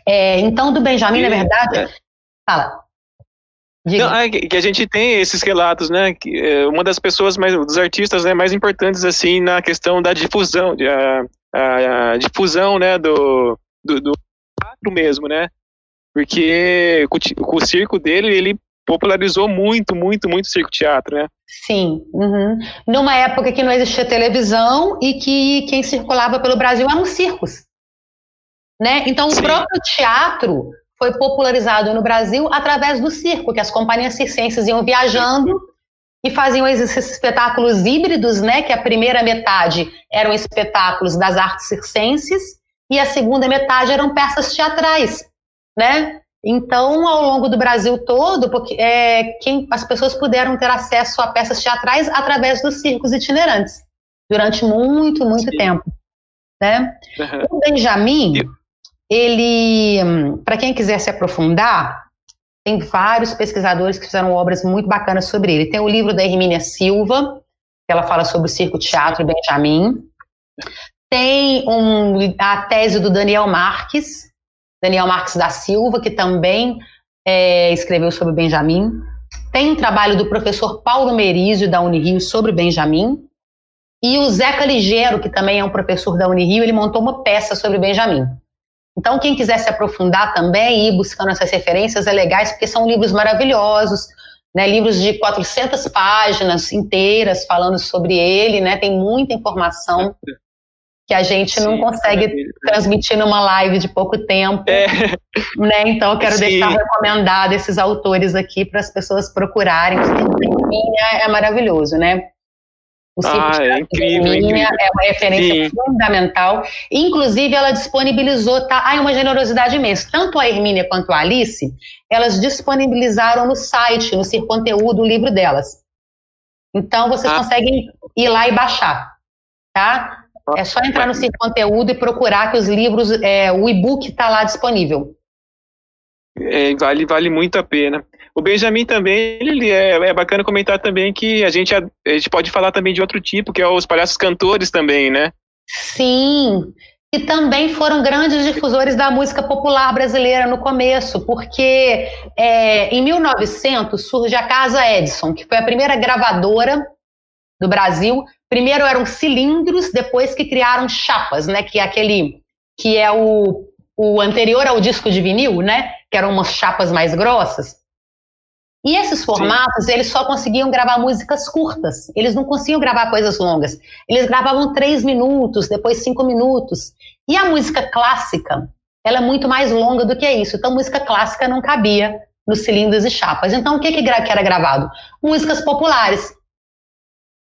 Speaker 3: É, então, do Benjamin, na verdade, é. fala.
Speaker 1: Não, é que a gente tem esses relatos, né? Que é uma das pessoas mais, dos artistas, né, mais importantes assim na questão da difusão, a, a, a difusão, né, do, do, do teatro mesmo, né? Porque o, o circo dele, ele popularizou muito, muito, muito o circo teatro, né?
Speaker 3: Sim. Uhum. Numa época que não existia televisão e que quem circulava pelo Brasil eram circos. Né? Então, Sim. o próprio teatro foi popularizado no Brasil através do circo, que as companhias circenses iam viajando e faziam esses espetáculos híbridos, né? Que a primeira metade eram espetáculos das artes circenses e a segunda metade eram peças teatrais, né? Então, ao longo do Brasil todo, porque, é, quem, as pessoas puderam ter acesso a peças teatrais através dos circos itinerantes, durante muito, muito Sim. tempo. Né? Uhum. O Benjamin, ele, para quem quiser se aprofundar, tem vários pesquisadores que fizeram obras muito bacanas sobre ele. Tem o livro da Hermínia Silva, que ela fala sobre o circo teatro Benjamin. Tem um, a tese do Daniel Marques, Daniel Marques da Silva, que também é, escreveu sobre Benjamin. Tem um trabalho do professor Paulo Merizio, da Unirio, sobre Benjamin. E o Zeca Ligero, que também é um professor da Unirio, ele montou uma peça sobre Benjamin. Então, quem quiser se aprofundar também e ir buscando essas referências é legais, porque são livros maravilhosos, né, livros de 400 páginas inteiras falando sobre ele, né, tem muita informação que a gente Sim, não consegue é transmitir numa live de pouco tempo. É. Né? Então, eu quero Sim. deixar recomendado esses autores aqui para as pessoas procurarem. O é maravilhoso, né? O
Speaker 1: ah, é incrível, é incrível.
Speaker 3: é uma referência Sim. fundamental. Inclusive, ela disponibilizou, tá? Ah, uma generosidade imensa. Tanto a Hermínia quanto a Alice, elas disponibilizaram no site, no Cir Conteúdo, o livro delas. Então, vocês ah. conseguem ir lá e baixar, tá? É só entrar no seu conteúdo e procurar que os livros, é, o e-book está lá disponível.
Speaker 1: É, vale, vale muito a pena. O Benjamin também, ele é, é, bacana comentar também que a gente, a, a, gente pode falar também de outro tipo, que é os palhaços cantores também, né?
Speaker 3: Sim, e também foram grandes difusores da música popular brasileira no começo, porque é, em 1900 surge a Casa Edison, que foi a primeira gravadora do Brasil Primeiro eram cilindros, depois que criaram chapas, né? Que é aquele que é o, o anterior ao disco de vinil, né? Que eram umas chapas mais grossas. E esses formatos, Sim. eles só conseguiam gravar músicas curtas. Eles não conseguiam gravar coisas longas. Eles gravavam três minutos, depois cinco minutos. E a música clássica, ela é muito mais longa do que isso. Então, música clássica não cabia nos cilindros e chapas. Então, o que, que era gravado? Músicas populares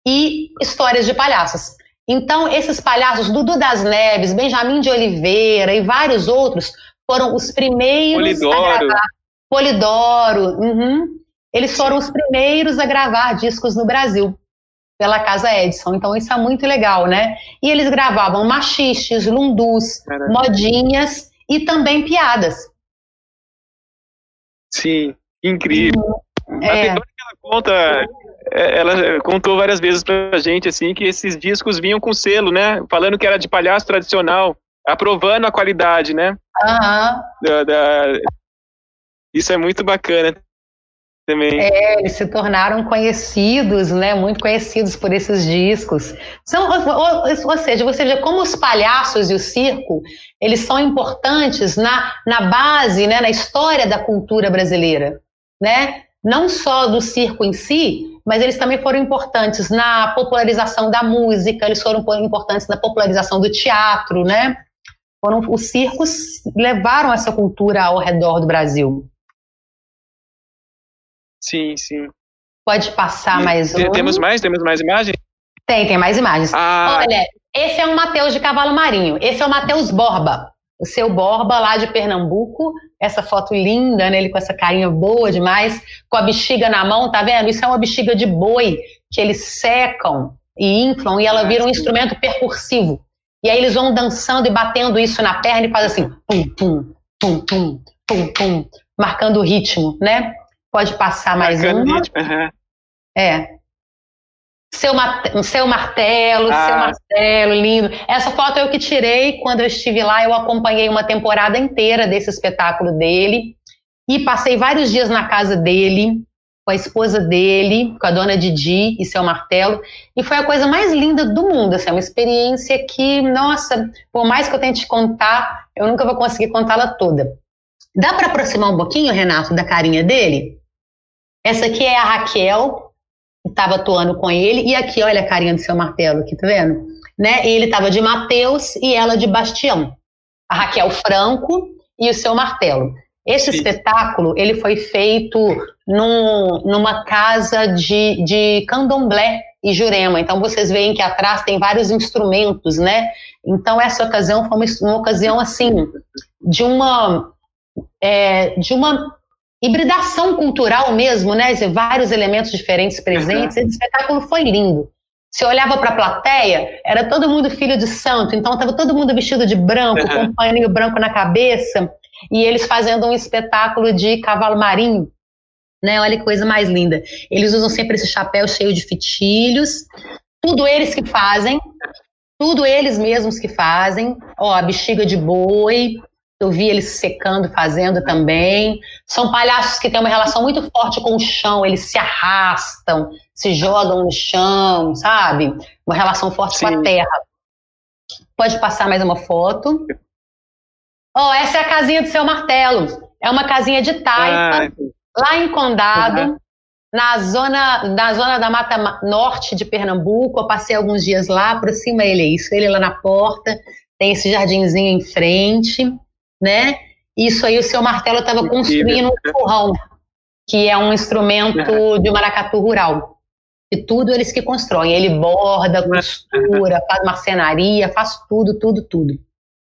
Speaker 3: e histórias de palhaços. Então, esses palhaços, Dudu das Neves, Benjamin de Oliveira e vários outros, foram os primeiros
Speaker 1: Polidoro. a gravar.
Speaker 3: Polidoro. Uhum. Eles foram os primeiros a gravar discos no Brasil, pela Casa Edison. Então, isso é muito legal, né? E eles gravavam machiches, lundus, Caramba. modinhas e também piadas.
Speaker 1: Sim, incrível. Uhum. É. A que ela conta é, ela contou várias vezes pra gente, assim, que esses discos vinham com selo, né? Falando que era de palhaço tradicional, aprovando a qualidade, né?
Speaker 3: Aham.
Speaker 1: Da, da... Isso é muito bacana também.
Speaker 3: É, eles se tornaram conhecidos, né? Muito conhecidos por esses discos. São, ou, ou, seja, você vê como os palhaços e o circo, eles são importantes na, na base, né? Na história da cultura brasileira, né? Não só do circo em si, mas eles também foram importantes na popularização da música, eles foram importantes na popularização do teatro, né? Foram, os circos levaram essa cultura ao redor do Brasil.
Speaker 1: Sim, sim.
Speaker 3: Pode passar e, mais um.
Speaker 1: Temos mais? Temos mais imagens?
Speaker 3: Tem, tem mais imagens. Ah. Olha, Esse é um Mateus de cavalo marinho. Esse é o Mateus Borba. O seu Borba lá de Pernambuco. Essa foto linda, né? Ele com essa carinha boa demais, com a bexiga na mão, tá vendo? Isso é uma bexiga de boi que eles secam e inflam e ela vira um instrumento percursivo. E aí eles vão dançando e batendo isso na perna e faz assim, pum, pum, pum, pum, pum, pum, marcando o ritmo, né? Pode passar mais marcando uma. Ritmo, uhum. É. Seu, seu martelo, ah. seu martelo, lindo. Essa foto eu que tirei quando eu estive lá. Eu acompanhei uma temporada inteira desse espetáculo dele e passei vários dias na casa dele, com a esposa dele, com a dona Didi e seu martelo. E foi a coisa mais linda do mundo. Assim, é uma experiência que, nossa, por mais que eu tente contar, eu nunca vou conseguir contá-la toda. Dá para aproximar um pouquinho, Renato, da carinha dele? Essa aqui é a Raquel, estava atuando com ele, e aqui, olha a carinha do seu martelo aqui, tá vendo? Né? Ele estava de Mateus e ela de Bastião. A Raquel Franco e o seu martelo. Esse Sim. espetáculo, ele foi feito num, numa casa de, de candomblé e jurema. Então, vocês veem que atrás tem vários instrumentos, né? Então, essa ocasião foi uma, uma ocasião, assim, de uma... É, de uma hibridação cultural mesmo, né? Vários elementos diferentes presentes. Esse espetáculo foi lindo. Se olhava para a plateia, era todo mundo filho de santo, então estava todo mundo vestido de branco, uhum. com um paninho branco na cabeça, e eles fazendo um espetáculo de cavalo marinho. Né? Olha que coisa mais linda. Eles usam sempre esse chapéu cheio de fitilhos, tudo eles que fazem, tudo eles mesmos que fazem. Ó, a bexiga de boi, eu vi eles secando, fazendo também. São palhaços que têm uma relação muito forte com o chão, eles se arrastam, se jogam no chão, sabe? Uma relação forte Sim. com a terra. Pode passar mais uma foto. Oh, essa é a casinha do seu martelo. É uma casinha de taipa, ah. lá em Condado, uhum. na, zona, na zona da Mata Norte de Pernambuco. Eu passei alguns dias lá, aproxima ele, é isso. Ele lá na porta, tem esse jardinzinho em frente né? Isso aí o seu martelo estava construindo um forrão, que é um instrumento de maracatu rural. E tudo eles que constroem. Ele borda, costura, faz marcenaria, faz tudo, tudo, tudo.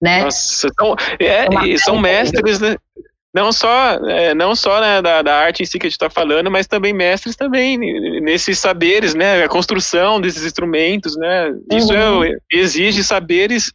Speaker 3: Né?
Speaker 1: Nossa, então, é, são mestres, né? Não só, é, não só né, da, da, arte em si que a gente está falando, mas também mestres também nesses saberes, né? A construção desses instrumentos, né? Isso uhum. é, exige saberes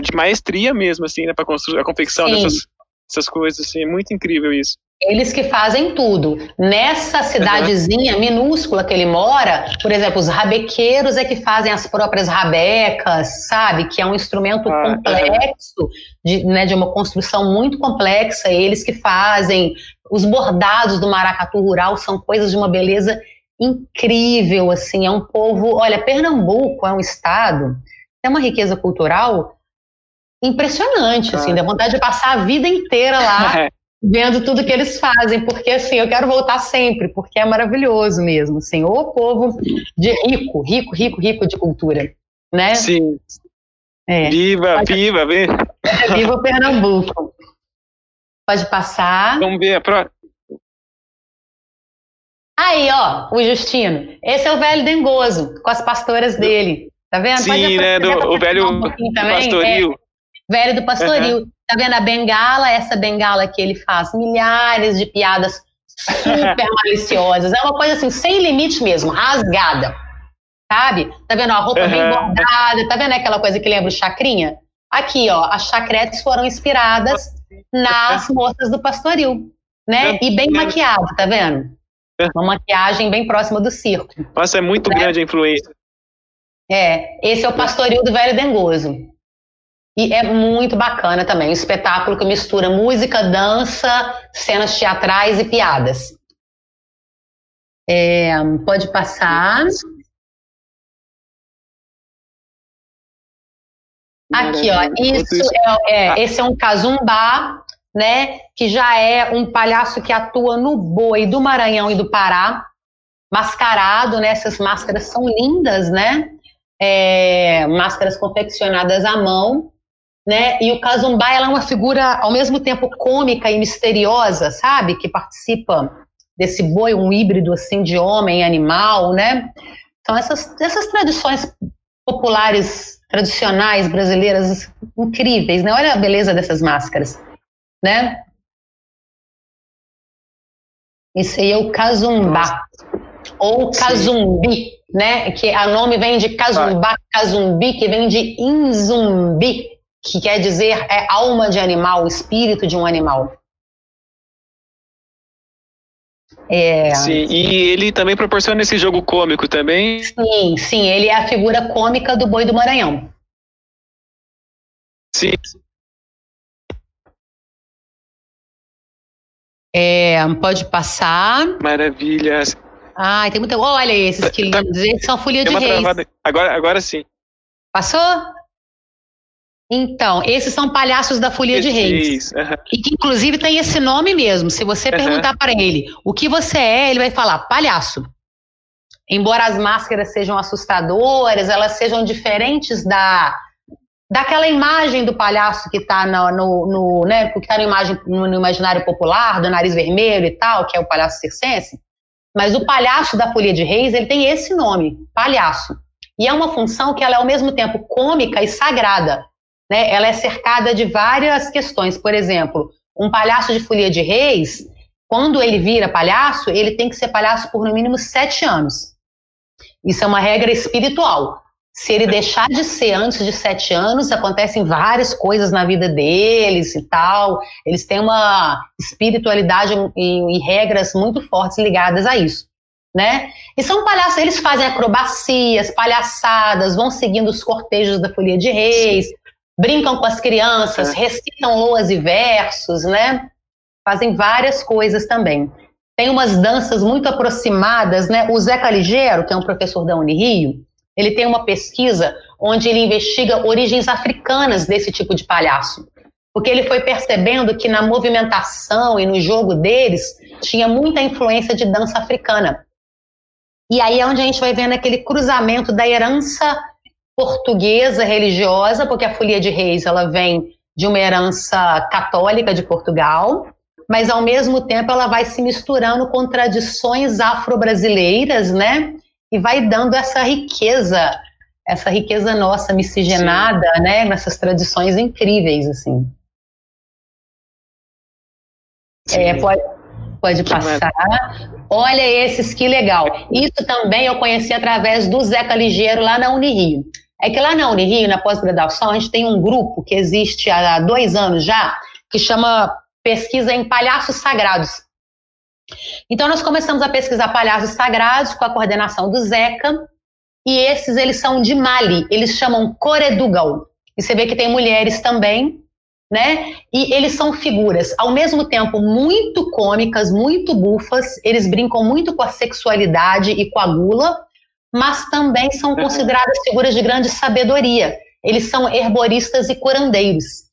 Speaker 1: de maestria mesmo, assim, né, para construir a confecção Sim. dessas essas coisas, assim, é muito incrível isso.
Speaker 3: Eles que fazem tudo. Nessa cidadezinha uhum. minúscula que ele mora, por exemplo, os rabequeiros é que fazem as próprias rabecas, sabe? Que é um instrumento ah, complexo, uhum. de, né, de uma construção muito complexa. Eles que fazem. Os bordados do maracatu rural são coisas de uma beleza incrível, assim. É um povo. Olha, Pernambuco é um estado, tem uma riqueza cultural impressionante, assim, dá vontade de passar a vida inteira lá é. vendo tudo que eles fazem, porque assim, eu quero voltar sempre, porque é maravilhoso mesmo, assim, o povo de rico, rico, rico, rico de cultura, né?
Speaker 1: Sim. É. Viva, Pode... viva.
Speaker 3: É, viva Pernambuco. Pode passar.
Speaker 1: Vamos ver a próxima.
Speaker 3: Aí, ó, o Justino. Esse é o velho dengoso, com as pastoras dele. Tá vendo?
Speaker 1: Sim, né? Do, o velho um pastoril. É.
Speaker 3: Velho do pastoril. Uhum. Tá vendo a bengala? Essa bengala que ele faz milhares de piadas super maliciosas. É uma coisa assim, sem limite mesmo, rasgada. Sabe? Tá vendo? A roupa uhum. bem bordada. Tá vendo aquela coisa que lembra o chacrinha? Aqui, ó, as chacretes foram inspiradas nas moças do pastoril, né? E bem maquiado, tá vendo? Uma maquiagem bem próxima do circo.
Speaker 1: Nossa, é muito né? grande a influência.
Speaker 3: É, esse é o pastoril do velho dengoso. E é muito bacana também, um espetáculo que mistura música, dança, cenas teatrais e piadas. É, pode passar. Aqui, ó, isso é, é, esse é um cazumbá, né, que já é um palhaço que atua no boi do Maranhão e do Pará, mascarado, né, essas máscaras são lindas, né, é, máscaras confeccionadas à mão, né? E o Kazumbá ela é uma figura ao mesmo tempo cômica e misteriosa, sabe? Que participa desse boi, um híbrido assim de homem e animal, né? Então essas, essas tradições populares, tradicionais, brasileiras, incríveis, né? Olha a beleza dessas máscaras, né? Esse aí é o Kazumbá, ou Kazumbi, né? Que o nome vem de Kazumbá, Kazumbi, que vem de Inzumbi, que quer dizer é alma de animal, espírito de um animal.
Speaker 1: É... Sim, e ele também proporciona esse jogo cômico também?
Speaker 3: Sim, sim, ele é a figura cômica do boi do Maranhão.
Speaker 1: Sim.
Speaker 3: É, pode passar.
Speaker 1: Maravilha.
Speaker 3: Ah, tem muita. Olha esses que tá, são folia de reis. Travada.
Speaker 1: Agora, agora sim.
Speaker 3: Passou? Então, esses são palhaços da Folia de Reis. Uhum. E que, inclusive, tem esse nome mesmo. Se você uhum. perguntar para ele o que você é, ele vai falar palhaço. Embora as máscaras sejam assustadoras, elas sejam diferentes da daquela imagem do palhaço que está no, no, no, né, que tá no, imagem, no, no, imaginário popular, do nariz vermelho e tal, que é o palhaço circense. Mas o palhaço da Folia de Reis, ele tem esse nome, palhaço. E é uma função que ela é ao mesmo tempo cômica e sagrada né, ela é cercada de várias questões. Por exemplo, um palhaço de folia de reis, quando ele vira palhaço, ele tem que ser palhaço por no mínimo sete anos. Isso é uma regra espiritual. Se ele deixar de ser antes de sete anos, acontecem várias coisas na vida deles e tal. Eles têm uma espiritualidade e, e regras muito fortes ligadas a isso. Né? E são palhaços, eles fazem acrobacias, palhaçadas, vão seguindo os cortejos da Folia de Reis, brincam com as crianças, é. recitam loas e versos, né? Fazem várias coisas também. Tem umas danças muito aproximadas, né? O Zeca Ligeiro, que é um professor da Unirio, ele tem uma pesquisa onde ele investiga origens africanas desse tipo de palhaço. Porque ele foi percebendo que na movimentação e no jogo deles tinha muita influência de dança africana. E aí é onde a gente vai vendo aquele cruzamento da herança portuguesa religiosa, porque a Folia de Reis ela vem de uma herança católica de Portugal, mas ao mesmo tempo ela vai se misturando com tradições afro-brasileiras, né? E vai dando essa riqueza, essa riqueza nossa miscigenada, Sim. né? Nessas tradições incríveis, assim. É, pode, pode passar. Olha esses, que legal. Isso também eu conheci através do Zeca Ligeiro lá na Unirio. É que lá na Unirio, na pós-graduação, a gente tem um grupo que existe há dois anos já, que chama Pesquisa em Palhaços Sagrados. Então, nós começamos a pesquisar palhaços sagrados com a coordenação do Zeca, e esses, eles são de Mali, eles chamam Coredugal. E você vê que tem mulheres também, né? E eles são figuras, ao mesmo tempo, muito cômicas, muito bufas, eles brincam muito com a sexualidade e com a gula, mas também são uhum. consideradas figuras de grande sabedoria. Eles são herboristas e curandeiros.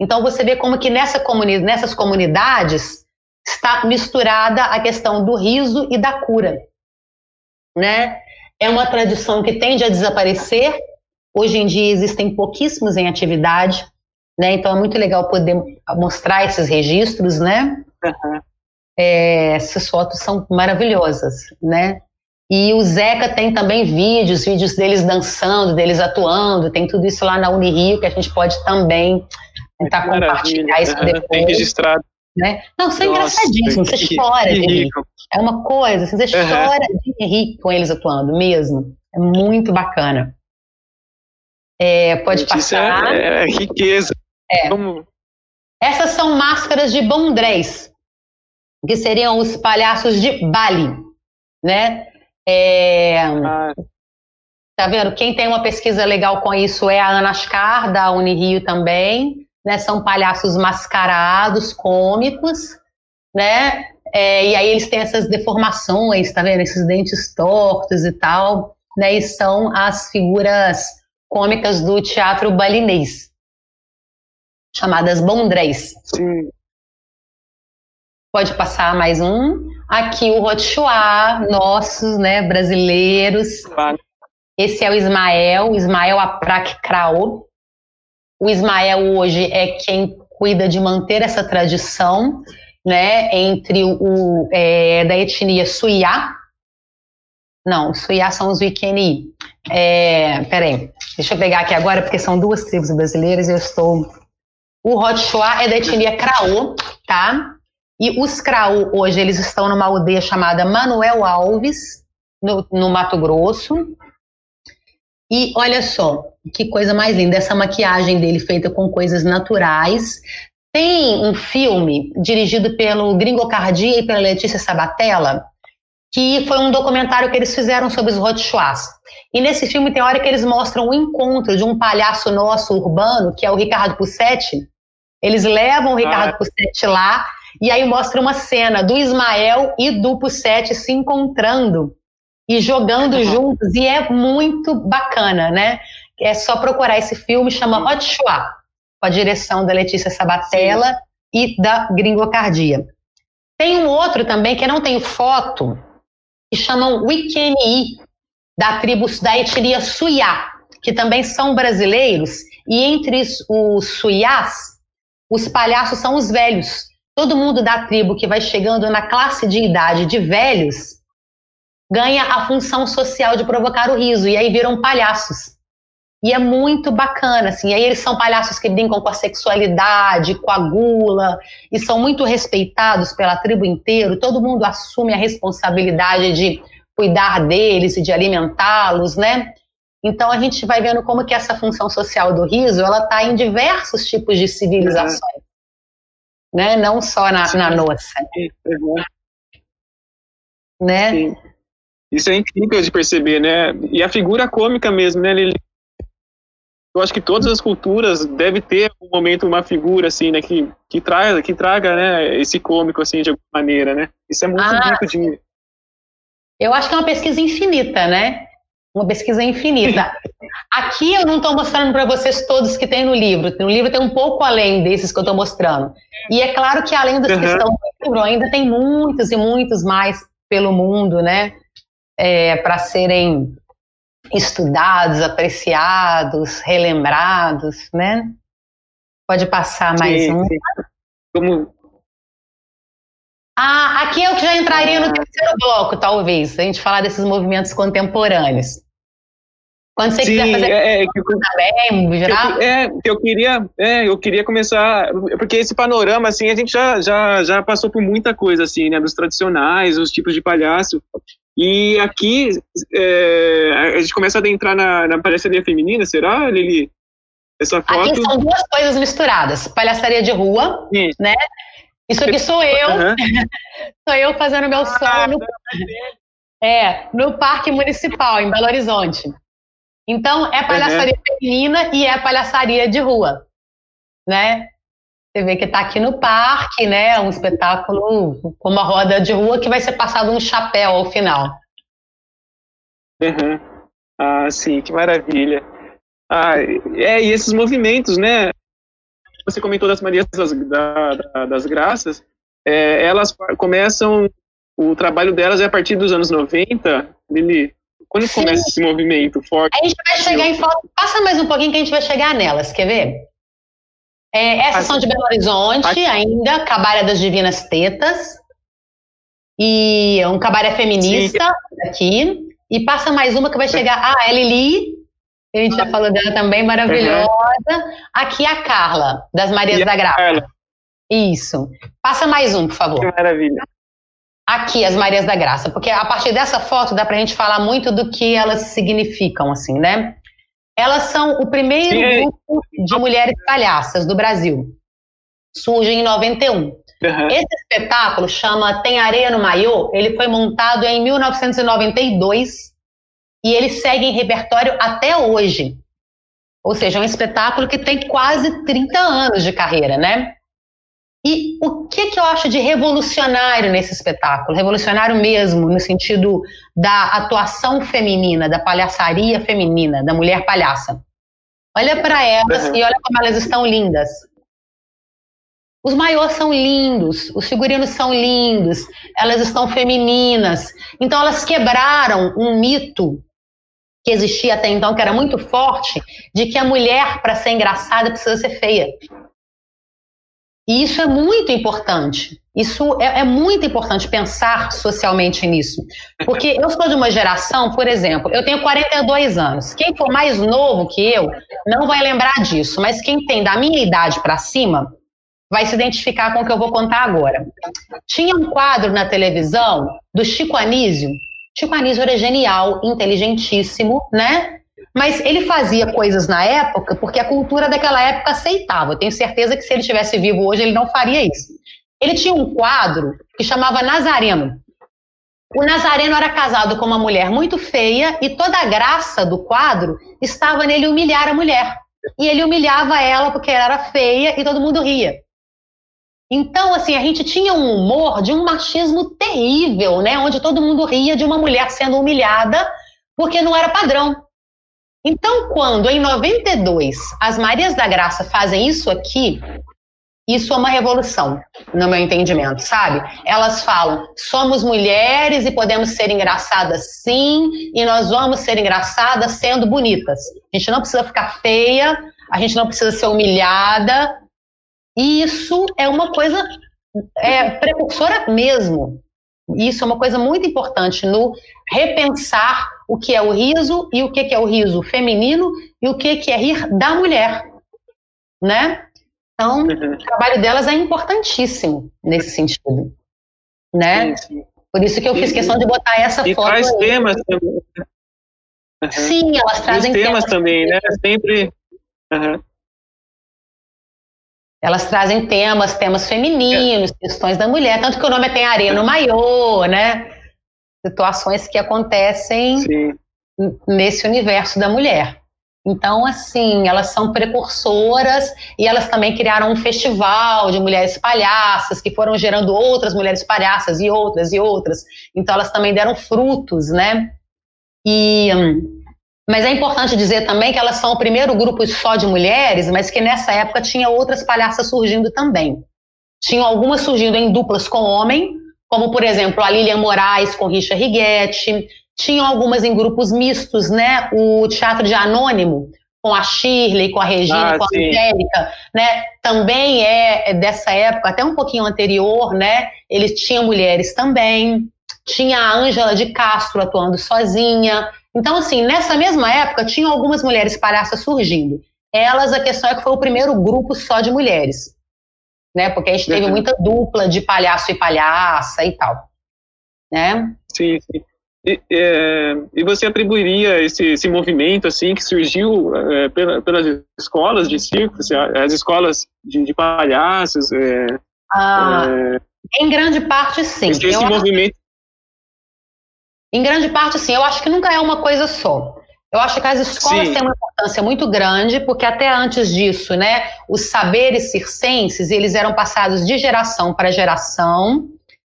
Speaker 3: Então você vê como que nessa comuni nessas comunidades está misturada a questão do riso e da cura, né? É uma tradição que tende a desaparecer. Hoje em dia existem pouquíssimos em atividade, né? Então é muito legal poder mostrar esses registros, né? Uhum. É, essas fotos são maravilhosas, né? E o Zeca tem também vídeos, vídeos deles dançando, deles atuando, tem tudo isso lá na Unirio que a gente pode também tentar Maravilha. compartilhar isso depois. Tem
Speaker 1: registrado.
Speaker 3: Né? Não, isso é engraçadíssimo, você chora de rir. É uma coisa, você uhum. chora de rir com eles atuando mesmo. É muito bacana. É, pode gente, passar.
Speaker 1: É, é, riqueza.
Speaker 3: É. Como... Essas são máscaras de bondrés, que seriam os palhaços de Bali, né? É, ah. Tá vendo? Quem tem uma pesquisa legal com isso é a Ana Ascar, da Unirio também. Né? São palhaços mascarados, cômicos, né? É, e aí eles têm essas deformações, tá vendo? Esses dentes tortos e tal, né? E são as figuras cômicas do teatro balinês, chamadas bondrés. Sim. Pode passar mais um. Aqui o Rochuá, nossos, né, brasileiros. Esse é o Ismael, Ismael Aprak Krao. O Ismael hoje é quem cuida de manter essa tradição, né, entre o é, da etnia Suiá. Não, Suiá são os Wikeni. É, peraí, deixa eu pegar aqui agora, porque são duas tribos brasileiras e eu estou. O Rochua é da etnia Craô, tá? E os Craô, hoje, eles estão numa aldeia chamada Manuel Alves, no, no Mato Grosso. E olha só, que coisa mais linda, essa maquiagem dele feita com coisas naturais. Tem um filme dirigido pelo Gringo Cardia e pela Letícia Sabatella, que foi um documentário que eles fizeram sobre os Rochuás. E nesse filme tem hora que eles mostram o encontro de um palhaço nosso urbano, que é o Ricardo Pussetti. Eles levam o Ricardo ah. Pussetti lá e aí mostra uma cena do Ismael e do Pussetti se encontrando e jogando uhum. juntos e é muito bacana, né? É só procurar esse filme, chama Hot Chua, com a direção da Letícia Sabatella Sim. e da Gringocardia. Tem um outro também que eu não tenho foto, que chamam Wikeni, da tribo da etnia Suyá, que também são brasileiros, e entre os Suyás, os palhaços são os velhos. Todo mundo da tribo que vai chegando na classe de idade de velhos ganha a função social de provocar o riso, e aí viram palhaços. E é muito bacana, assim. E aí eles são palhaços que brincam com a sexualidade, com a gula, e são muito respeitados pela tribo inteira. Todo mundo assume a responsabilidade de cuidar deles e de alimentá-los, né? Então a gente vai vendo como que essa função social do riso, ela está em diversos tipos de civilizações. Né? Não só na, na nossa. Né? Sim.
Speaker 1: Isso é incrível de perceber, né? E a figura cômica mesmo, né, Lili? Eu acho que todas as culturas devem ter um momento uma figura assim, né, que que traga, que traga, né, esse cômico assim de alguma maneira, né? Isso é muito ah, rico de
Speaker 3: Eu acho que é uma pesquisa infinita, né? Uma pesquisa infinita. Aqui eu não estou mostrando para vocês todos que tem no livro. No livro tem um pouco além desses que eu estou mostrando. E é claro que além dos uhum. que estão no livro, ainda tem muitos e muitos mais pelo mundo, né? é, para serem estudados, apreciados, relembrados, né? Pode passar mais sim, um. Sim. Como... Ah, aqui eu já entraria no terceiro bloco, talvez, a gente falar desses movimentos contemporâneos.
Speaker 1: Quando você Sim, quiser fazer é, é, que, também, já... é, eu queria, é, eu queria começar, porque esse panorama, assim, a gente já, já, já passou por muita coisa, assim, né, dos tradicionais, os tipos de palhaço, e aqui é, a gente começa a adentrar na, na palhaçaria feminina, será, Lili?
Speaker 3: Essa foto... Aqui são duas coisas misturadas, palhaçaria de rua, Sim. né, isso aqui sou eu, uhum. sou eu fazendo meu ah, no, é, no Parque Municipal, em Belo Horizonte. Então, é palhaçaria uhum. feminina e é palhaçaria de rua, né? Você vê que está aqui no parque, né? Um espetáculo com uma roda de rua que vai ser passado um chapéu ao final.
Speaker 1: Uhum. Ah, sim, que maravilha. Ah, é, e esses movimentos, né? Você comentou das Marias das, da, das Graças, é, elas começam, o trabalho delas é a partir dos anos 90, Lili, quando Sim. começa esse movimento forte?
Speaker 3: A gente vai chegar em foto. Passa mais um pouquinho que a gente vai chegar nelas, quer ver? É, essas são de Belo Horizonte, ainda, Cabaré das Divinas Tetas. E um cabaré feminista Sim. aqui. E passa mais uma que vai chegar. Ah, a Lili, a gente já falou dela também, maravilhosa. Uhum. Aqui a Carla, das Marias e da Graça. Isso. Passa mais um, por favor.
Speaker 1: Que maravilha
Speaker 3: aqui as Marias da Graça, porque a partir dessa foto dá para a gente falar muito do que elas significam, assim, né? Elas são o primeiro Sim. grupo de mulheres palhaças do Brasil. Surge em 91. Uhum. Esse espetáculo chama Tem Areia no Maiô. Ele foi montado em 1992 e ele segue em repertório até hoje. Ou seja, é um espetáculo que tem quase 30 anos de carreira, né? E o que, que eu acho de revolucionário nesse espetáculo? Revolucionário mesmo, no sentido da atuação feminina, da palhaçaria feminina, da mulher palhaça. Olha para elas uhum. e olha como elas estão lindas. Os maiores são lindos, os figurinos são lindos, elas estão femininas. Então elas quebraram um mito que existia até então, que era muito forte, de que a mulher, para ser engraçada, precisa ser feia. E isso é muito importante. Isso é, é, muito importante pensar socialmente nisso. Porque eu sou de uma geração, por exemplo, eu tenho 42 anos. Quem for mais novo que eu não vai lembrar disso, mas quem tem da minha idade para cima vai se identificar com o que eu vou contar agora. Tinha um quadro na televisão do Chico Anísio. Chico Anísio era genial, inteligentíssimo, né? Mas ele fazia coisas na época porque a cultura daquela época aceitava. Eu tenho certeza que se ele estivesse vivo hoje, ele não faria isso. Ele tinha um quadro que chamava Nazareno. O Nazareno era casado com uma mulher muito feia e toda a graça do quadro estava nele humilhar a mulher. E ele humilhava ela porque ela era feia e todo mundo ria. Então, assim, a gente tinha um humor de um machismo terrível, né? Onde todo mundo ria de uma mulher sendo humilhada porque não era padrão. Então, quando em 92 as Marias da Graça fazem isso aqui, isso é uma revolução, no meu entendimento, sabe? Elas falam: somos mulheres e podemos ser engraçadas sim, e nós vamos ser engraçadas sendo bonitas. A gente não precisa ficar feia, a gente não precisa ser humilhada. E isso é uma coisa é, precursora mesmo. Isso é uma coisa muito importante no repensar o que é o riso e o que é o riso feminino e o que é rir da mulher, né? Então, o trabalho delas é importantíssimo nesse sentido, né? Sim, sim. Por isso que eu fiz questão de botar essa
Speaker 1: e
Speaker 3: foto.
Speaker 1: traz aí. temas também.
Speaker 3: Uhum. Sim, elas trazem
Speaker 1: temas, temas também, né? Sempre. Uhum.
Speaker 3: Elas trazem temas, temas femininos, é. questões da mulher, tanto que o nome tem areia no maiô, né? Situações que acontecem Sim. nesse universo da mulher. Então, assim, elas são precursoras e elas também criaram um festival de mulheres palhaças que foram gerando outras mulheres palhaças e outras e outras. Então, elas também deram frutos, né? E, mas é importante dizer também que elas são o primeiro grupo só de mulheres, mas que nessa época tinha outras palhaças surgindo também. Tinham algumas surgindo em duplas com homem, como por exemplo a Lilian Moraes com Richard Righetti, tinham algumas em grupos mistos, né? O teatro de Anônimo, com a Shirley, com a Regina, ah, com a sim. Angélica, né? Também é, é dessa época, até um pouquinho anterior, né? Eles tinham mulheres também. Tinha a Ângela de Castro atuando sozinha. Então, assim, nessa mesma época, tinham algumas mulheres palhaças surgindo. Elas, a questão é que foi o primeiro grupo só de mulheres, né? Porque a gente teve uhum. muita dupla de palhaço e palhaça e tal, né?
Speaker 1: Sim, sim. E, é, e você atribuiria esse, esse movimento assim que surgiu é, pela, pelas escolas de circo, assim, as escolas de, de palhaços? É,
Speaker 3: ah, é, em grande parte, sim.
Speaker 1: Esse, esse movimento.
Speaker 3: Em grande parte, sim. Eu acho que nunca é uma coisa só. Eu acho que as escolas sim. têm uma importância muito grande, porque até antes disso, né, os saberes circenses, eles eram passados de geração para geração,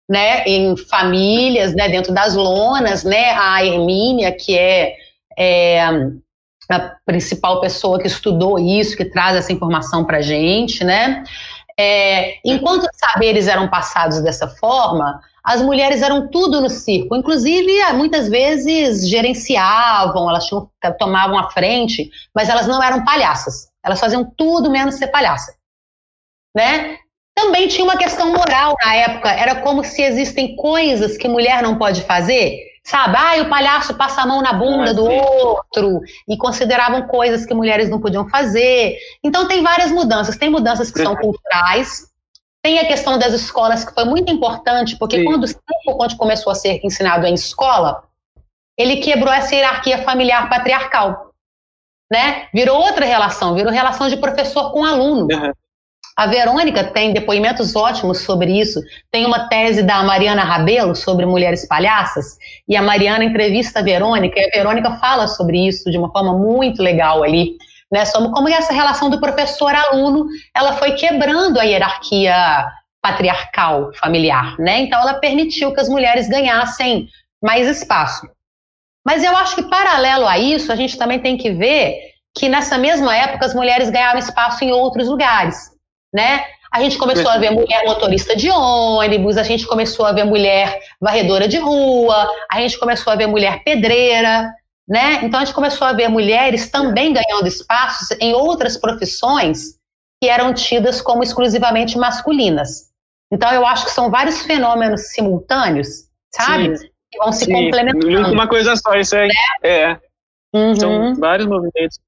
Speaker 3: né, em famílias, né, dentro das lonas, né, a Hermínia, que é, é a principal pessoa que estudou isso, que traz essa informação para a gente, né, é, enquanto os saberes eram passados dessa forma, as mulheres eram tudo no circo, inclusive muitas vezes gerenciavam, elas tinham, tomavam a frente, mas elas não eram palhaças, elas faziam tudo menos ser palhaça, né? Também tinha uma questão moral na época. Era como se existem coisas que mulher não pode fazer. Sabe? Ah, o palhaço passa a mão na bunda do outro. E consideravam coisas que mulheres não podiam fazer. Então, tem várias mudanças. Tem mudanças que são culturais. Tem a questão das escolas, que foi muito importante, porque Sim. quando o circo começou a ser ensinado em escola, ele quebrou essa hierarquia familiar patriarcal. Né? Virou outra relação, virou relação de professor com aluno. Uhum. A Verônica tem depoimentos ótimos sobre isso. Tem uma tese da Mariana Rabelo sobre mulheres palhaças, e a Mariana entrevista a Verônica, e a Verônica fala sobre isso de uma forma muito legal ali, né? Sobre como essa relação do professor-aluno, ela foi quebrando a hierarquia patriarcal familiar, né? Então ela permitiu que as mulheres ganhassem mais espaço. Mas eu acho que paralelo a isso, a gente também tem que ver que nessa mesma época as mulheres ganharam espaço em outros lugares né? A gente começou a ver mulher motorista de ônibus, a gente começou a ver mulher varredora de rua, a gente começou a ver mulher pedreira, né? Então a gente começou a ver mulheres também ganhando espaços em outras profissões que eram tidas como exclusivamente masculinas. Então eu acho que são vários fenômenos simultâneos, sabe?
Speaker 1: Sim.
Speaker 3: Que vão se
Speaker 1: Sim,
Speaker 3: complementando.
Speaker 1: Uma coisa só, isso é. é.
Speaker 3: Uhum.
Speaker 1: São vários movimentos.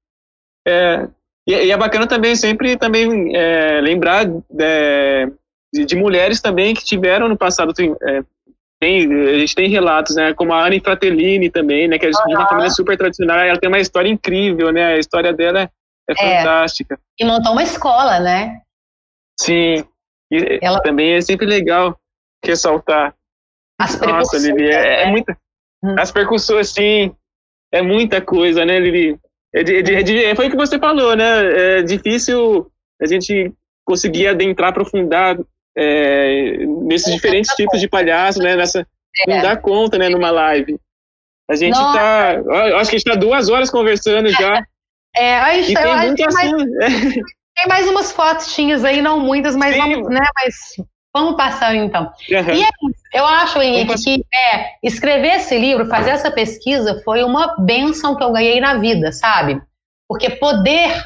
Speaker 1: É, e, e, é bacana também sempre também é, lembrar é, de, de, mulheres também que tiveram no passado. Tem, é, tem, a gente tem relatos, né? Como a Anne Fratellini também, né? Que é de uma família super tradicional. Ela tem uma história incrível, né? A história dela é, é fantástica.
Speaker 3: E montou uma escola, né?
Speaker 1: Sim. E ela... também é sempre legal ressaltar.
Speaker 3: As
Speaker 1: Nossa, Lili, é, é né? muita. Hum. As percussões, sim. É muita coisa, né, Lili? É de, de, de, foi o que você falou, né? É difícil a gente conseguir adentrar, aprofundar é, nesses diferentes tipos de palhaço, né? Nessa, é. Não dá conta, né, numa live. A gente Nossa. tá. Acho que a gente tá duas horas conversando já.
Speaker 3: É, a gente,
Speaker 1: e tem assunto.
Speaker 3: Mais, tem mais umas fotinhas aí, não muitas, mas Sim. vamos, né? Mas Vamos passar então. Uhum. E é eu acho, Henrique, que é, escrever esse livro, fazer essa pesquisa, foi uma benção que eu ganhei na vida, sabe? Porque poder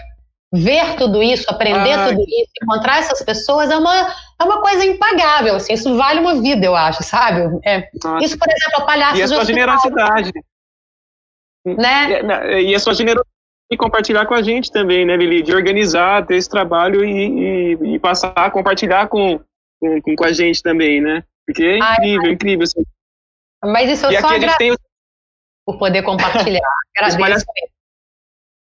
Speaker 3: ver tudo isso, aprender Ai. tudo isso, encontrar essas pessoas é uma, é uma coisa impagável, assim, isso vale uma vida, eu acho, sabe? É, isso, por exemplo, a palhaço
Speaker 1: E a sua generosidade. Né? É, e a sua generosidade e compartilhar com a gente também, né, Lili? De organizar, ter esse trabalho e, e, e passar a compartilhar com, com, com a gente também, né? Porque é incrível, ai, incrível. Assim.
Speaker 3: Mas isso eu e só aqui a gente tem... por poder compartilhar. Agradeço.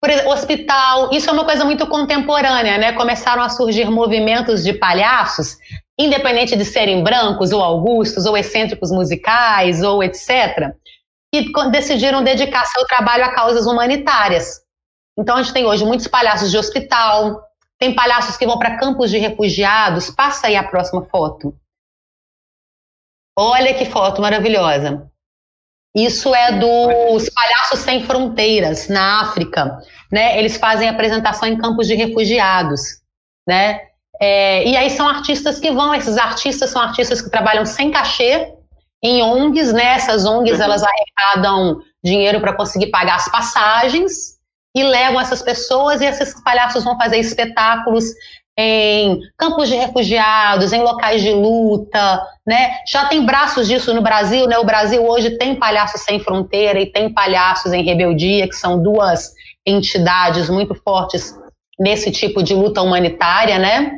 Speaker 3: Por exemplo, hospital, isso é uma coisa muito contemporânea, né? Começaram a surgir movimentos de palhaços, independente de serem brancos ou augustos ou excêntricos musicais ou etc., que decidiram dedicar seu trabalho a causas humanitárias. Então a gente tem hoje muitos palhaços de hospital, tem palhaços que vão para campos de refugiados. Passa aí a próxima foto. Olha que foto maravilhosa. Isso é dos Palhaços Sem Fronteiras, na África. Né? Eles fazem apresentação em campos de refugiados. Né? É, e aí são artistas que vão, esses artistas são artistas que trabalham sem cachê, em ONGs, né? Essas ONGs uhum. elas arrecadam dinheiro para conseguir pagar as passagens e levam essas pessoas e esses palhaços vão fazer espetáculos em campos de refugiados, em locais de luta, né? Já tem braços disso no Brasil, né? O Brasil hoje tem palhaços sem fronteira e tem palhaços em rebeldia, que são duas entidades muito fortes nesse tipo de luta humanitária, né?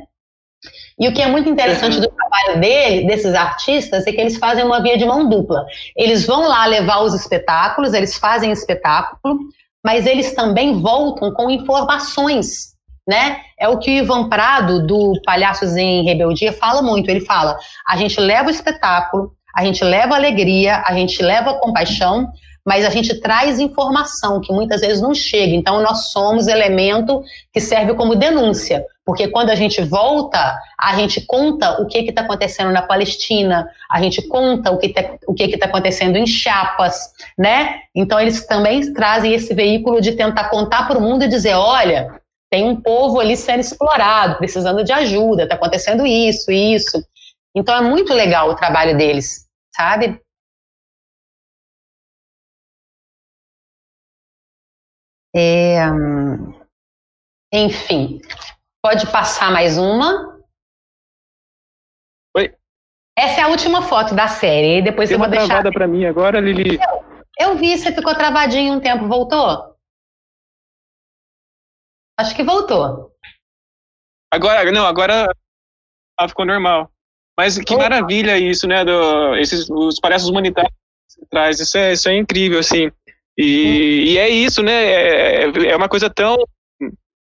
Speaker 3: E o que é muito interessante do trabalho dele, desses artistas, é que eles fazem uma via de mão dupla. Eles vão lá levar os espetáculos, eles fazem espetáculo, mas eles também voltam com informações, né? É o que o Ivan Prado, do Palhaços em Rebeldia, fala muito. Ele fala: a gente leva o espetáculo, a gente leva alegria, a gente leva compaixão, mas a gente traz informação que muitas vezes não chega. Então, nós somos elemento que serve como denúncia, porque quando a gente volta, a gente conta o que está acontecendo na Palestina, a gente conta o que está está acontecendo em Chiapas, né? Então, eles também trazem esse veículo de tentar contar para o mundo e dizer: olha, tem um povo ali sendo explorado, precisando de ajuda, está acontecendo isso, isso. Então, é muito legal o trabalho deles, sabe? É, enfim, pode passar mais uma.
Speaker 1: Oi.
Speaker 3: Essa é a última foto da série. E depois
Speaker 1: Tem
Speaker 3: eu vou
Speaker 1: uma
Speaker 3: deixar.
Speaker 1: travada para mim agora, Lili.
Speaker 3: Eu, eu vi, você ficou travadinho um tempo, voltou? Acho que voltou.
Speaker 1: Agora, não, agora ah, ficou normal. Mas que Opa. maravilha isso, né? Do, esses, os palhaços humanitários que traz. Isso é, isso é incrível, assim. E, e é isso, né? É, é uma coisa tão.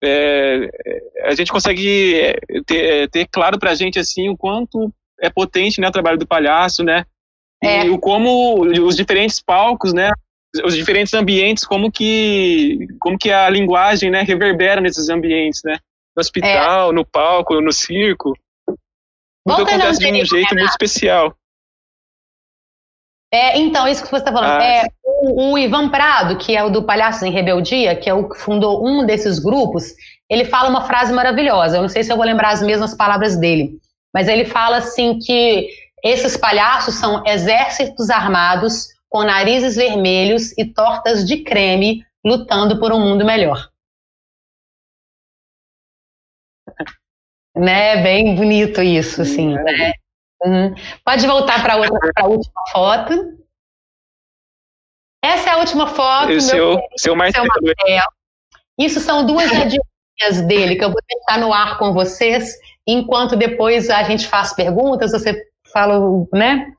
Speaker 1: É, a gente consegue ter, ter claro pra gente assim o quanto é potente né, o trabalho do palhaço, né? É. E o como os diferentes palcos, né? Os diferentes ambientes, como que, como que a linguagem né, reverbera nesses ambientes, né? No hospital, é. no palco, no circo. Tudo acontece de um jeito muito especial.
Speaker 3: É, então, isso que você está falando. Ah, é, o, o, Ivan Prado, que é o do Palhaços em Rebeldia, que é o que fundou um desses grupos, ele fala uma frase maravilhosa. Eu não sei se eu vou lembrar as mesmas palavras dele, mas ele fala assim que esses palhaços são exércitos armados com narizes vermelhos e tortas de creme lutando por um mundo melhor. né? Bem bonito isso, assim, né? Uhum. Pode voltar para a última foto. Essa é a última foto.
Speaker 1: seu, seu Marcelo. seu Marcelo.
Speaker 3: Isso são duas adivinhas dele que eu vou tentar no ar com vocês, enquanto depois a gente faz perguntas, você fala, né?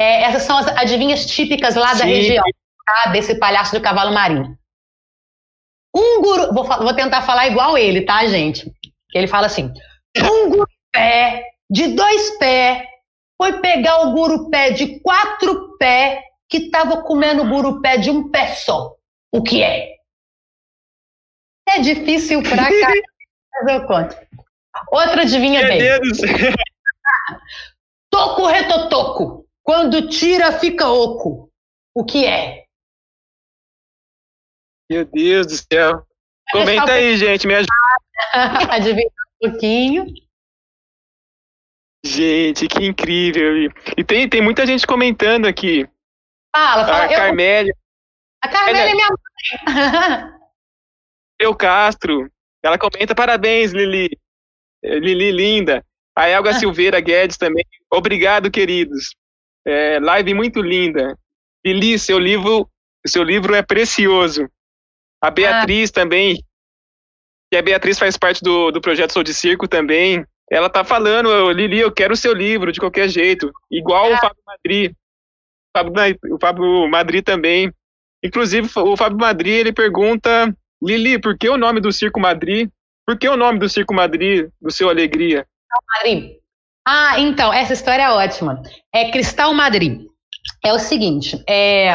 Speaker 3: É, essas são as adivinhas típicas lá Sim. da região, tá? Desse palhaço do cavalo marinho. Um guru, vou, vou tentar falar igual ele, tá, gente? Ele fala assim: um gurupé de dois pés foi pegar o gurupé de quatro pés que estava comendo o gurupé de um pé só. O que é? É difícil pra cá. Mas eu conto. Outra adivinha bem. Toco retotoco. Quando tira, fica oco. O que é?
Speaker 1: Meu Deus do céu. Comenta aí, gente, me ajuda.
Speaker 3: Adivinha um pouquinho.
Speaker 1: Gente, que incrível. E tem, tem muita gente comentando aqui.
Speaker 3: Fala, fala.
Speaker 1: A Carmélia.
Speaker 3: A Carmélia é minha mãe.
Speaker 1: Eu Castro. Ela comenta, parabéns, Lili. Lili, linda. A Elga Silveira Guedes também. Obrigado, queridos. É, live muito linda. Lili, seu livro, seu livro é precioso. A Beatriz ah. também, que a Beatriz faz parte do, do projeto Sou de Circo também. Ela tá falando, Lili, eu quero o seu livro de qualquer jeito. Igual ah. o Fábio Madri. O Fábio, Madri também. Inclusive, o Fábio Madri, ele pergunta, Lili, por que o nome do Circo Madri? Por que o nome do Circo Madri, do seu Alegria?
Speaker 3: Madri. Ah, então, essa história é ótima. É Cristal Madri. É o seguinte, é,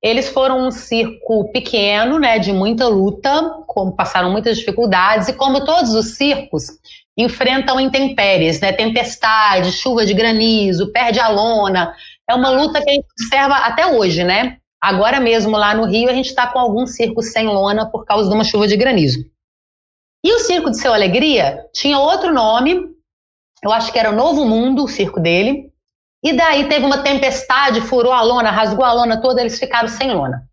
Speaker 3: eles foram um circo pequeno, né, de muita luta, como passaram muitas dificuldades, e como todos os circos, enfrentam intempéries, né, tempestade, chuva de granizo, perde a lona. É uma luta que a gente observa até hoje, né? Agora mesmo lá no Rio a gente está com alguns circos sem lona por causa de uma chuva de granizo. E o Circo de Seu Alegria tinha outro nome, eu acho que era o Novo Mundo, o circo dele, e daí teve uma tempestade, furou a lona, rasgou a lona toda, eles ficaram sem lona.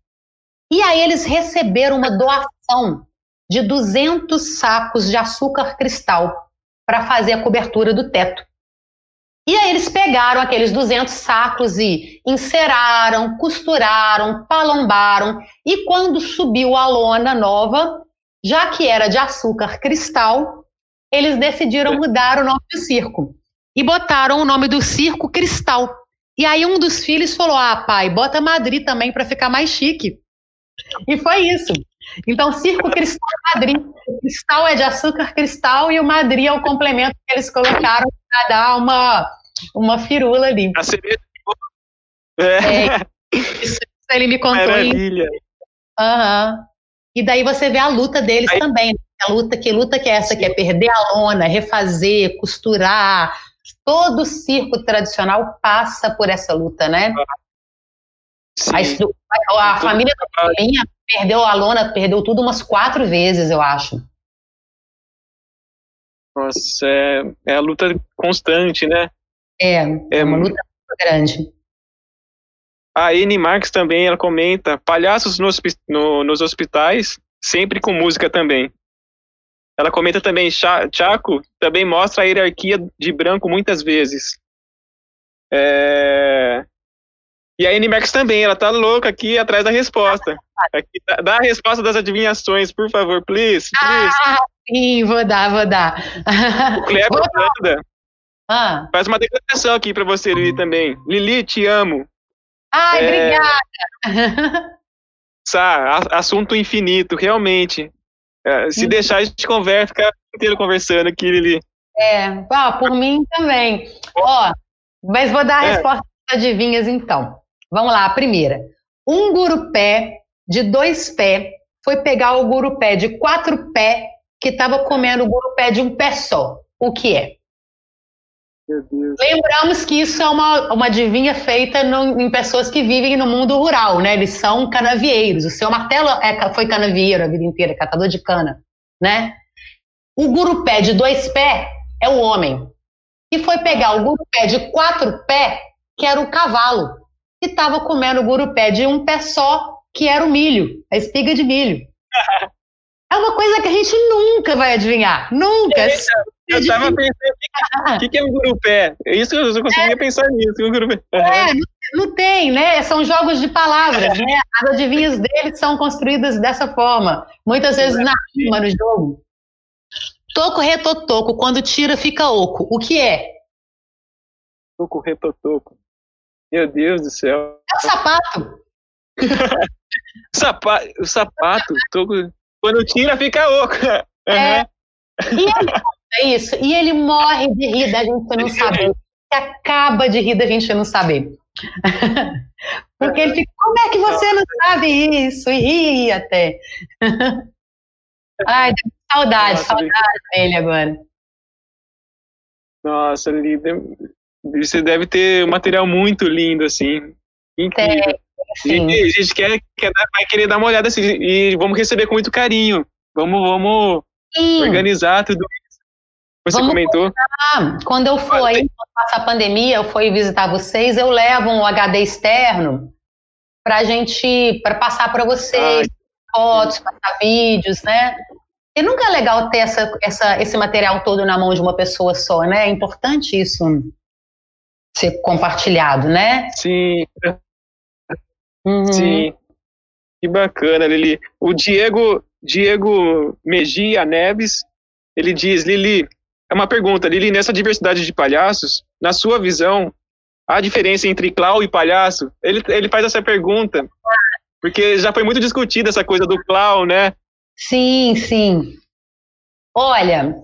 Speaker 3: E aí eles receberam uma doação de 200 sacos de açúcar cristal para fazer a cobertura do teto. E aí eles pegaram aqueles 200 sacos e enceraram, costuraram, palombaram e quando subiu a lona nova, já que era de açúcar cristal, eles decidiram mudar o nome do circo e botaram o nome do circo Cristal. E aí um dos filhos falou: "Ah, pai, bota Madrid também para ficar mais chique". E foi isso. Então, Circo Cristal Madrid. O cristal é de açúcar cristal e o Madrid é o complemento que eles colocaram para dar uma, uma firula ali.
Speaker 1: A cerveja.
Speaker 3: É. é isso, ele me contou.
Speaker 1: Maravilha.
Speaker 3: Uhum. E daí você vê a luta deles Aí... também. A luta que luta que é essa, que é perder a lona, refazer, costurar, todo circo tradicional passa por essa luta, né? A, a, família da Paulinha perdeu a lona, perdeu tudo umas quatro vezes, eu acho.
Speaker 1: Nossa, é, é a luta constante, né?
Speaker 3: É, é uma luta muito grande.
Speaker 1: A Anne Marx também, ela comenta, palhaços no, no, nos hospitais, sempre com música também. Ela comenta também, Chaco também mostra a hierarquia de branco muitas vezes. É... E a Animax também, ela tá louca aqui atrás da resposta. Aqui, dá a resposta das adivinhações, por favor, please, please.
Speaker 3: Ah, sim, vou dar, vou dar.
Speaker 1: O Cleber manda. Ah. Faz uma declaração aqui para você, Lili, também. Lili, te amo.
Speaker 3: Ai, é... obrigada.
Speaker 1: Sá, assunto infinito, realmente. É, se deixar, a gente conversa, fica inteiro conversando aqui, Lili.
Speaker 3: É, ah, por mim também. Ó, mas vou dar a é. resposta adivinhas então. Vamos lá, a primeira. Um gurupé de dois pés foi pegar o gurupé de quatro pés que estava comendo o gurupé de um pé só. O que é? Lembramos que isso é uma, uma adivinha feita no, em pessoas que vivem no mundo rural, né? Eles são canavieiros. O seu martelo é, foi canavieiro a vida inteira, catador de cana, né? O gurupé de dois pés é o homem. E foi pegar o gurupé de quatro pés, que era o cavalo, que estava comendo o gurupé de um pé só, que era o milho, a espiga de milho. É uma coisa que a gente nunca vai adivinhar. Nunca. É
Speaker 1: eu tava pensando, o que, que é um gurupé? É isso eu só conseguia é. pensar nisso, um gurupé.
Speaker 3: É, não, não tem, né? São jogos de palavras, né? As adivinhas deles são construídas dessa forma. Muitas vezes na rima no jogo. Toco, retotoco, quando tira fica oco. O que é?
Speaker 1: Toco, retotoco. Meu Deus do céu.
Speaker 3: É o sapato.
Speaker 1: Sapa o sapato, toco, quando tira fica oco. Uhum.
Speaker 3: É. E é isso. E ele morre de rir da gente não saber. Ele acaba de rir da gente não saber. Porque ele fica, como é que você não sabe isso? E ri até. Ai, saudade, Nossa, saudade dele agora.
Speaker 1: Nossa, você deve ter um material muito lindo, assim. Incrível. Sim. E a gente quer, quer, vai querer dar uma olhada assim, e vamos receber com muito carinho. Vamos, vamos organizar tudo isso. Você vamos comentou?
Speaker 3: Quando eu for aí, quando passar a pandemia, eu for visitar vocês, eu levo um HD externo para gente, para passar para vocês, fotos, passar vídeos, né? E nunca é legal ter essa, essa, esse material todo na mão de uma pessoa só, né? É importante isso ser compartilhado, né?
Speaker 1: Sim. Uhum. Sim. Que bacana, Lili. O Diego, Diego Mejia Neves, ele diz, Lili, é uma pergunta, Lili, nessa diversidade de palhaços, na sua visão, há diferença entre clown e palhaço? Ele, ele faz essa pergunta, porque já foi muito discutida essa coisa do clown, né?
Speaker 3: Sim, sim. Olha,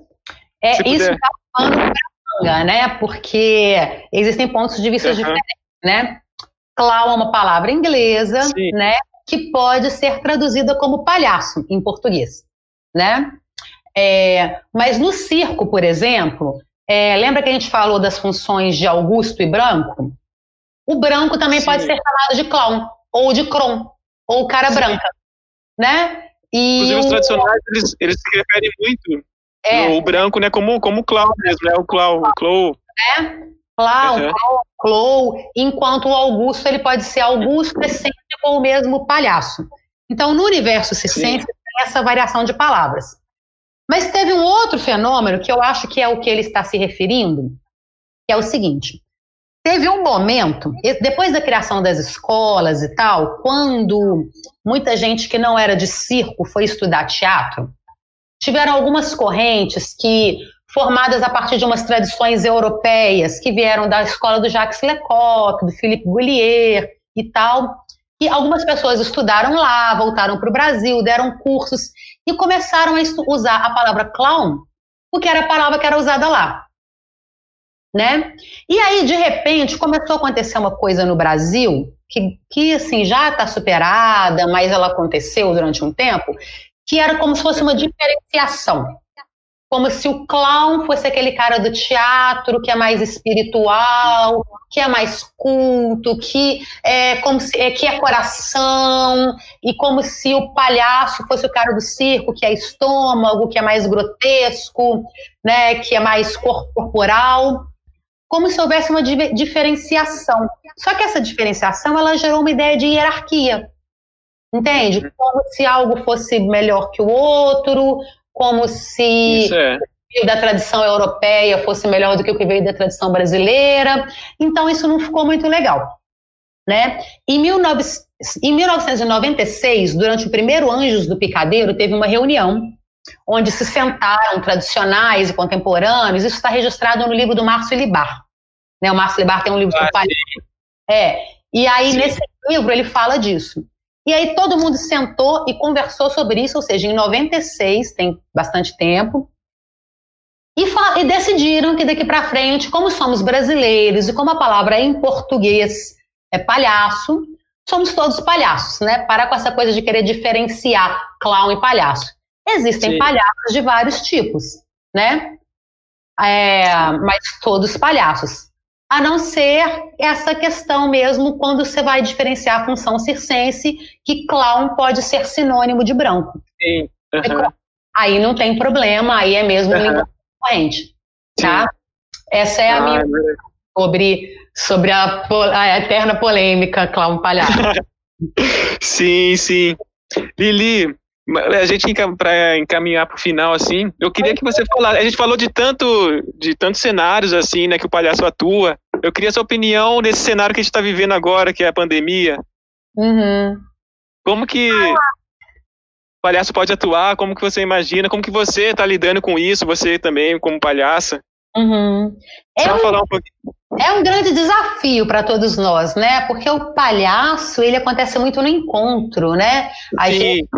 Speaker 3: é, isso está falando manga, né? Porque existem pontos de vista uhum. diferentes, né? Clown é uma palavra inglesa, sim. né? Que pode ser traduzida como palhaço em português, né? É, mas no circo, por exemplo, é, lembra que a gente falou das funções de Augusto e Branco? O branco também sim. pode ser chamado de clown, ou de cron, ou cara sim. branca, né?
Speaker 1: E Inclusive, os tradicionais, eles, eles se referem muito é. o branco, né, como, como clown mesmo, né, o clown, o clown.
Speaker 3: É, clown, uhum. clown, enquanto o Augusto, ele pode ser Augusto é sempre com o mesmo palhaço. Então, no universo circense, tem essa variação de palavras. Mas teve um outro fenômeno que eu acho que é o que ele está se referindo, que é o seguinte: Teve um momento, depois da criação das escolas e tal, quando muita gente que não era de circo foi estudar teatro, tiveram algumas correntes que, formadas a partir de umas tradições europeias, que vieram da escola do Jacques Lecoq, do Philippe Goulier e tal, e algumas pessoas estudaram lá, voltaram para o Brasil, deram cursos e começaram a usar a palavra clown, porque era a palavra que era usada lá né? E aí, de repente, começou a acontecer uma coisa no Brasil que, que assim, já está superada, mas ela aconteceu durante um tempo, que era como se fosse uma diferenciação. Como se o clown fosse aquele cara do teatro que é mais espiritual, que é mais culto, que é como se é, que é coração, e como se o palhaço fosse o cara do circo, que é estômago, que é mais grotesco, né, que é mais corporal como se houvesse uma diferenciação. Só que essa diferenciação ela gerou uma ideia de hierarquia. Entende? Uhum. Como se algo fosse melhor que o outro, como se é. o que veio da tradição europeia fosse melhor do que o que veio da tradição brasileira. Então isso não ficou muito legal. Né? Em, 19, em 1996, durante o primeiro Anjos do Picadeiro, teve uma reunião onde se sentaram tradicionais e contemporâneos. Isso está registrado no livro do Márcio Libar. Né? O Márcio Lebar tem um livro ah, pai. É. E aí, sim. nesse livro, ele fala disso. E aí todo mundo sentou e conversou sobre isso, ou seja, em 96, tem bastante tempo, e, e decidiram que daqui para frente, como somos brasileiros e como a palavra em português é palhaço, somos todos palhaços, né? Para com essa coisa de querer diferenciar clown e palhaço. Existem Sim. palhaços de vários tipos, né? É, mas todos palhaços a não ser essa questão mesmo quando você vai diferenciar a função circense, que clown pode ser sinônimo de branco.
Speaker 1: Sim. Uhum.
Speaker 3: Aí não tem problema, aí é mesmo uhum. língua corrente, tá? Essa é a ah, minha é sobre, sobre a, a eterna polêmica clown palhaço.
Speaker 1: sim, sim. Lili, a gente para encaminhar para o final assim, eu queria que você falasse. A gente falou de tanto, de tantos cenários assim, né, que o palhaço atua. Eu queria sua opinião nesse cenário que a gente está vivendo agora, que é a pandemia.
Speaker 3: Uhum.
Speaker 1: Como que o palhaço pode atuar? Como que você imagina? Como que você está lidando com isso? Você também, como palhaça?
Speaker 3: Uhum.
Speaker 1: É um, falar um pouquinho.
Speaker 3: É um grande desafio para todos nós, né? Porque o palhaço ele acontece muito no encontro, né? A Sim. gente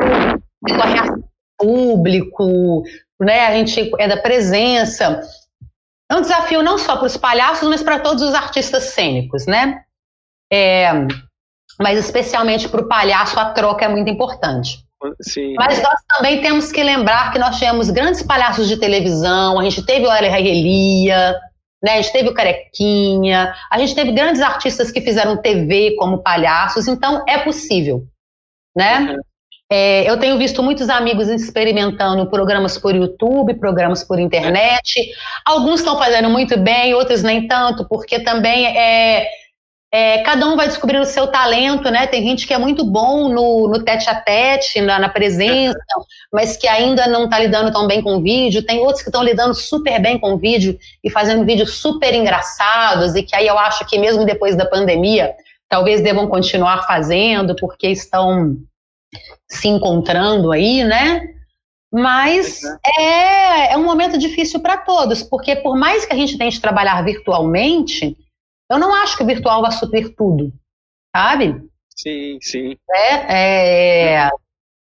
Speaker 3: corre público, né? A gente é da presença. É um desafio não só para os palhaços, mas para todos os artistas cênicos, né? É, mas especialmente para o palhaço a troca é muito importante.
Speaker 1: Sim.
Speaker 3: Mas nós também temos que lembrar que nós tivemos grandes palhaços de televisão, a gente teve o Elia, né? A gente teve o Carequinha, a gente teve grandes artistas que fizeram TV como palhaços, então é possível, né? Uhum. É, eu tenho visto muitos amigos experimentando programas por YouTube, programas por internet. Alguns estão fazendo muito bem, outros nem tanto, porque também é, é, cada um vai descobrindo o seu talento, né? Tem gente que é muito bom no, no tete a tete, na, na presença, mas que ainda não está lidando tão bem com o vídeo. Tem outros que estão lidando super bem com o vídeo e fazendo vídeos super engraçados, e que aí eu acho que mesmo depois da pandemia, talvez devam continuar fazendo, porque estão se encontrando aí, né? Mas é, é um momento difícil para todos, porque por mais que a gente tente trabalhar virtualmente, eu não acho que o virtual vai suprir tudo, sabe?
Speaker 1: Sim, sim.
Speaker 3: É, é,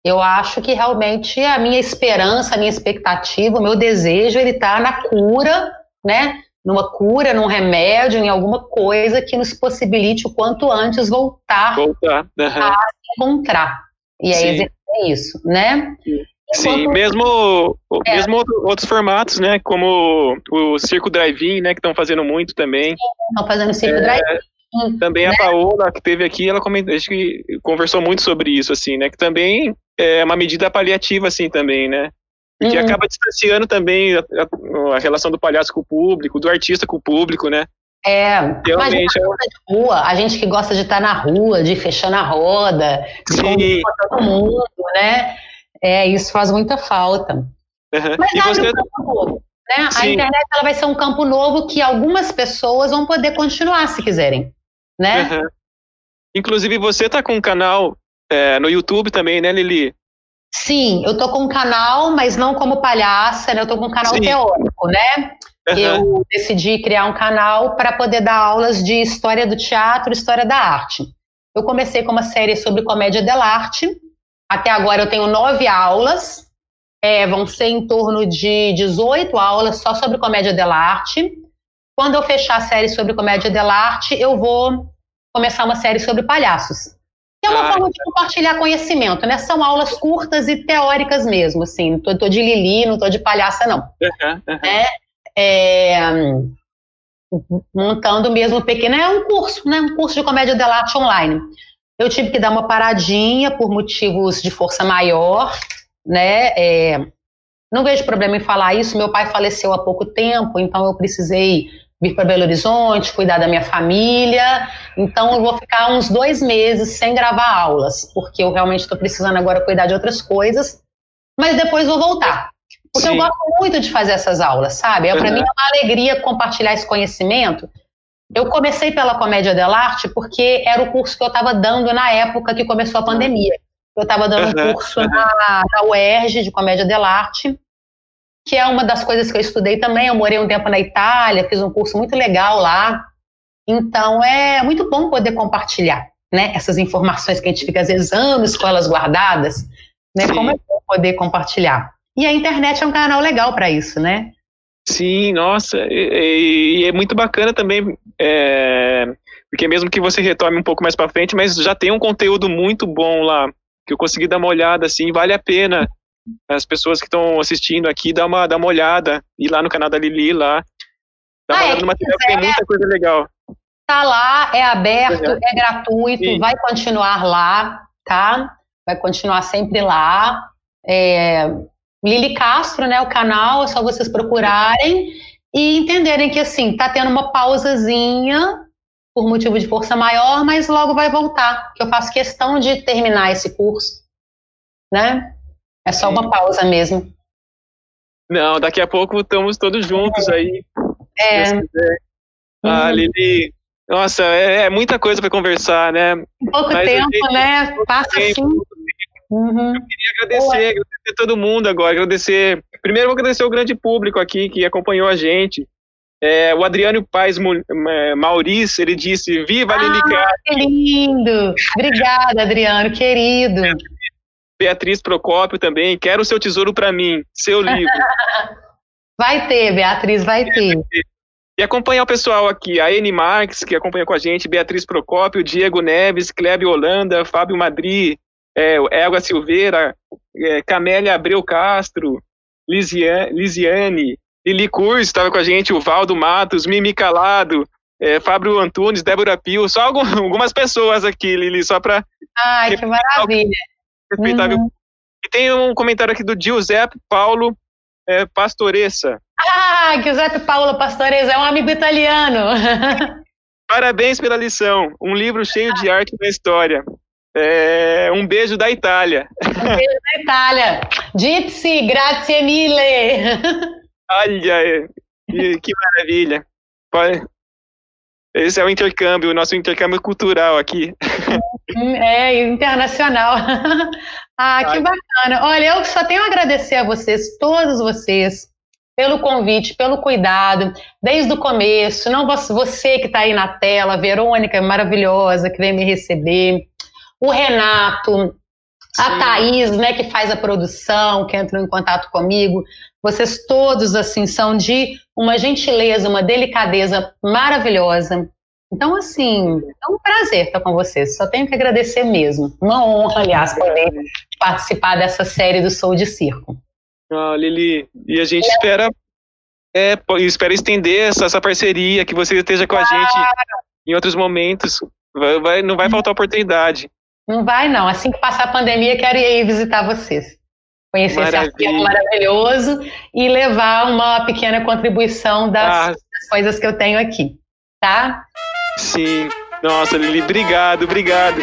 Speaker 3: eu acho que realmente a minha esperança, a minha expectativa, o meu desejo, ele está na cura, né? Numa cura, num remédio, em alguma coisa que nos possibilite o quanto antes voltar,
Speaker 1: voltar. Uhum. a
Speaker 3: se encontrar. E aí exercer isso, né?
Speaker 1: Sim, mesmo, é. mesmo outros formatos, né? Como o Circo Drive-In, né? Que estão fazendo muito também.
Speaker 3: Estão fazendo Circo é, Drive-In.
Speaker 1: Também né? a Paola, que teve aqui, ela comentou, acho que conversou muito sobre isso, assim, né? Que também é uma medida paliativa, assim, também, né? E que uhum. acaba distanciando também a, a, a, relação do palhaço com o público, do artista com o público, né?
Speaker 3: É, Realmente, de rua, a gente que gosta de estar na rua, de fechar na roda, de com todo mundo, né? É, isso faz muita falta.
Speaker 1: Uhum. Mas e você... um campo
Speaker 3: novo, né? A internet ela vai ser um campo novo que algumas pessoas vão poder continuar se quiserem, né? Uhum.
Speaker 1: Inclusive você está com um canal é, no YouTube também, né, Lili?
Speaker 3: Sim, eu tô com um canal, mas não como palhaça, né? Eu tô com um canal Sim. teórico, né? Eu decidi criar um canal para poder dar aulas de história do teatro, história da arte. Eu comecei com uma série sobre comédia dell'arte. Até agora eu tenho nove aulas. É, vão ser em torno de 18 aulas só sobre comédia dell'arte. Quando eu fechar a série sobre comédia dell'arte, eu vou começar uma série sobre palhaços. Que é uma ah, forma de compartilhar conhecimento, né? São aulas curtas e teóricas mesmo, assim. Não tô, tô de Lili, não tô de palhaça, não.
Speaker 1: Uhum, uhum.
Speaker 3: É, é, montando mesmo pequeno. É um curso, né? Um curso de comédia de arte online. Eu tive que dar uma paradinha por motivos de força maior, né? É, não vejo problema em falar isso. Meu pai faleceu há pouco tempo, então eu precisei vir para Belo Horizonte, cuidar da minha família. Então eu vou ficar uns dois meses sem gravar aulas, porque eu realmente estou precisando agora cuidar de outras coisas. Mas depois vou voltar. Porque Sim. eu gosto muito de fazer essas aulas, sabe? Uhum. Para mim é uma alegria compartilhar esse conhecimento. Eu comecei pela comédia dell'arte porque era o curso que eu estava dando na época que começou a pandemia. Eu estava dando um curso na, na UERJ de comédia dell'arte, que é uma das coisas que eu estudei também. Eu morei um tempo na Itália, fiz um curso muito legal lá. Então é muito bom poder compartilhar né, essas informações que a gente fica às vezes anos com elas guardadas. Né, como é bom poder compartilhar. E a internet é um canal legal para isso, né?
Speaker 1: Sim, nossa, e, e é muito bacana também, é, porque mesmo que você retome um pouco mais para frente, mas já tem um conteúdo muito bom lá, que eu consegui dar uma olhada, assim, vale a pena as pessoas que estão assistindo aqui dar uma, dar uma olhada, ir lá no canal da Lili, lá, dar uma ah, olhada é, no material, quiser, tem muita coisa legal.
Speaker 3: Tá lá, é aberto, é, é gratuito, Sim. vai continuar lá, tá? Vai continuar sempre lá. É, Lili Castro, né, o canal, é só vocês procurarem e entenderem que assim, tá tendo uma pausazinha por motivo de força maior, mas logo vai voltar, que eu faço questão de terminar esse curso, né? É só uma pausa mesmo.
Speaker 1: Não, daqui a pouco estamos todos juntos é. aí.
Speaker 3: É.
Speaker 1: Ah, uhum. Lili, nossa, é, é muita coisa para conversar, né?
Speaker 3: Pouco Mas tempo, gente, né? Passa tempo. assim.
Speaker 1: Uhum. Eu queria agradecer, agradecer todo mundo agora, agradecer. Primeiro, vou agradecer o grande público aqui que acompanhou a gente. É, o Adriano Paz Maurício, ele disse: Viva ah, Lilica!
Speaker 3: Que lindo! Obrigada, Adriano, querido.
Speaker 1: Beatriz Procópio também, quero o seu tesouro para mim, seu livro.
Speaker 3: vai ter, Beatriz, vai ter.
Speaker 1: E acompanhar o pessoal aqui, a Eni Marques, que acompanha com a gente, Beatriz Procópio, Diego Neves, Klebe Holanda, Fábio Madri, é, Elga Silveira, é, Camélia Abreu Castro, Lisiane, Lisiane Lili Curso estava com a gente, o Valdo Matos, Mimi Calado, é, Fábio Antunes, Débora Pio, só algumas pessoas aqui, Lili, só para...
Speaker 3: Ai, que maravilha.
Speaker 1: Uhum. E tem um comentário aqui do Giuseppe Paulo é, Pastoressa.
Speaker 3: Ah, Giuseppe Paulo Pastoressa é um amigo italiano.
Speaker 1: Parabéns pela lição. Um livro cheio de arte na história. É, um beijo da Itália.
Speaker 3: Um beijo da Itália. Gypsy, grazie mille.
Speaker 1: Olha, que, que maravilha. Esse é o intercâmbio, o nosso intercâmbio cultural aqui.
Speaker 3: É, internacional. ah, que bacana. Olha, eu só tenho a agradecer a vocês, todos vocês, pelo convite, pelo cuidado, desde o começo. Não você que está aí na tela, Verônica maravilhosa, que vem me receber, o Renato, Sim. a Thaís, né, que faz a produção, que entrou em contato comigo. Vocês todos, assim, são de uma gentileza, uma delicadeza maravilhosa. Então, assim, é um prazer estar com vocês. Só tenho que agradecer mesmo. Uma honra, aliás, poder participar dessa série do Sou de Circo.
Speaker 1: Ah, Lili, e a gente é. espera é, espera estender essa, essa, parceria, que você esteja com a gente em outros momentos. Vai, vai, não vai faltar oportunidade.
Speaker 3: Não vai, não. Assim que passar a pandemia, quero ir visitar vocês. Conhecer Maravilha. esse arquivo maravilhoso e levar uma pequena contribuição das, ah. das coisas que eu tenho aqui. Tá?
Speaker 1: Sim. Nossa, Lili, obrigado, obrigado.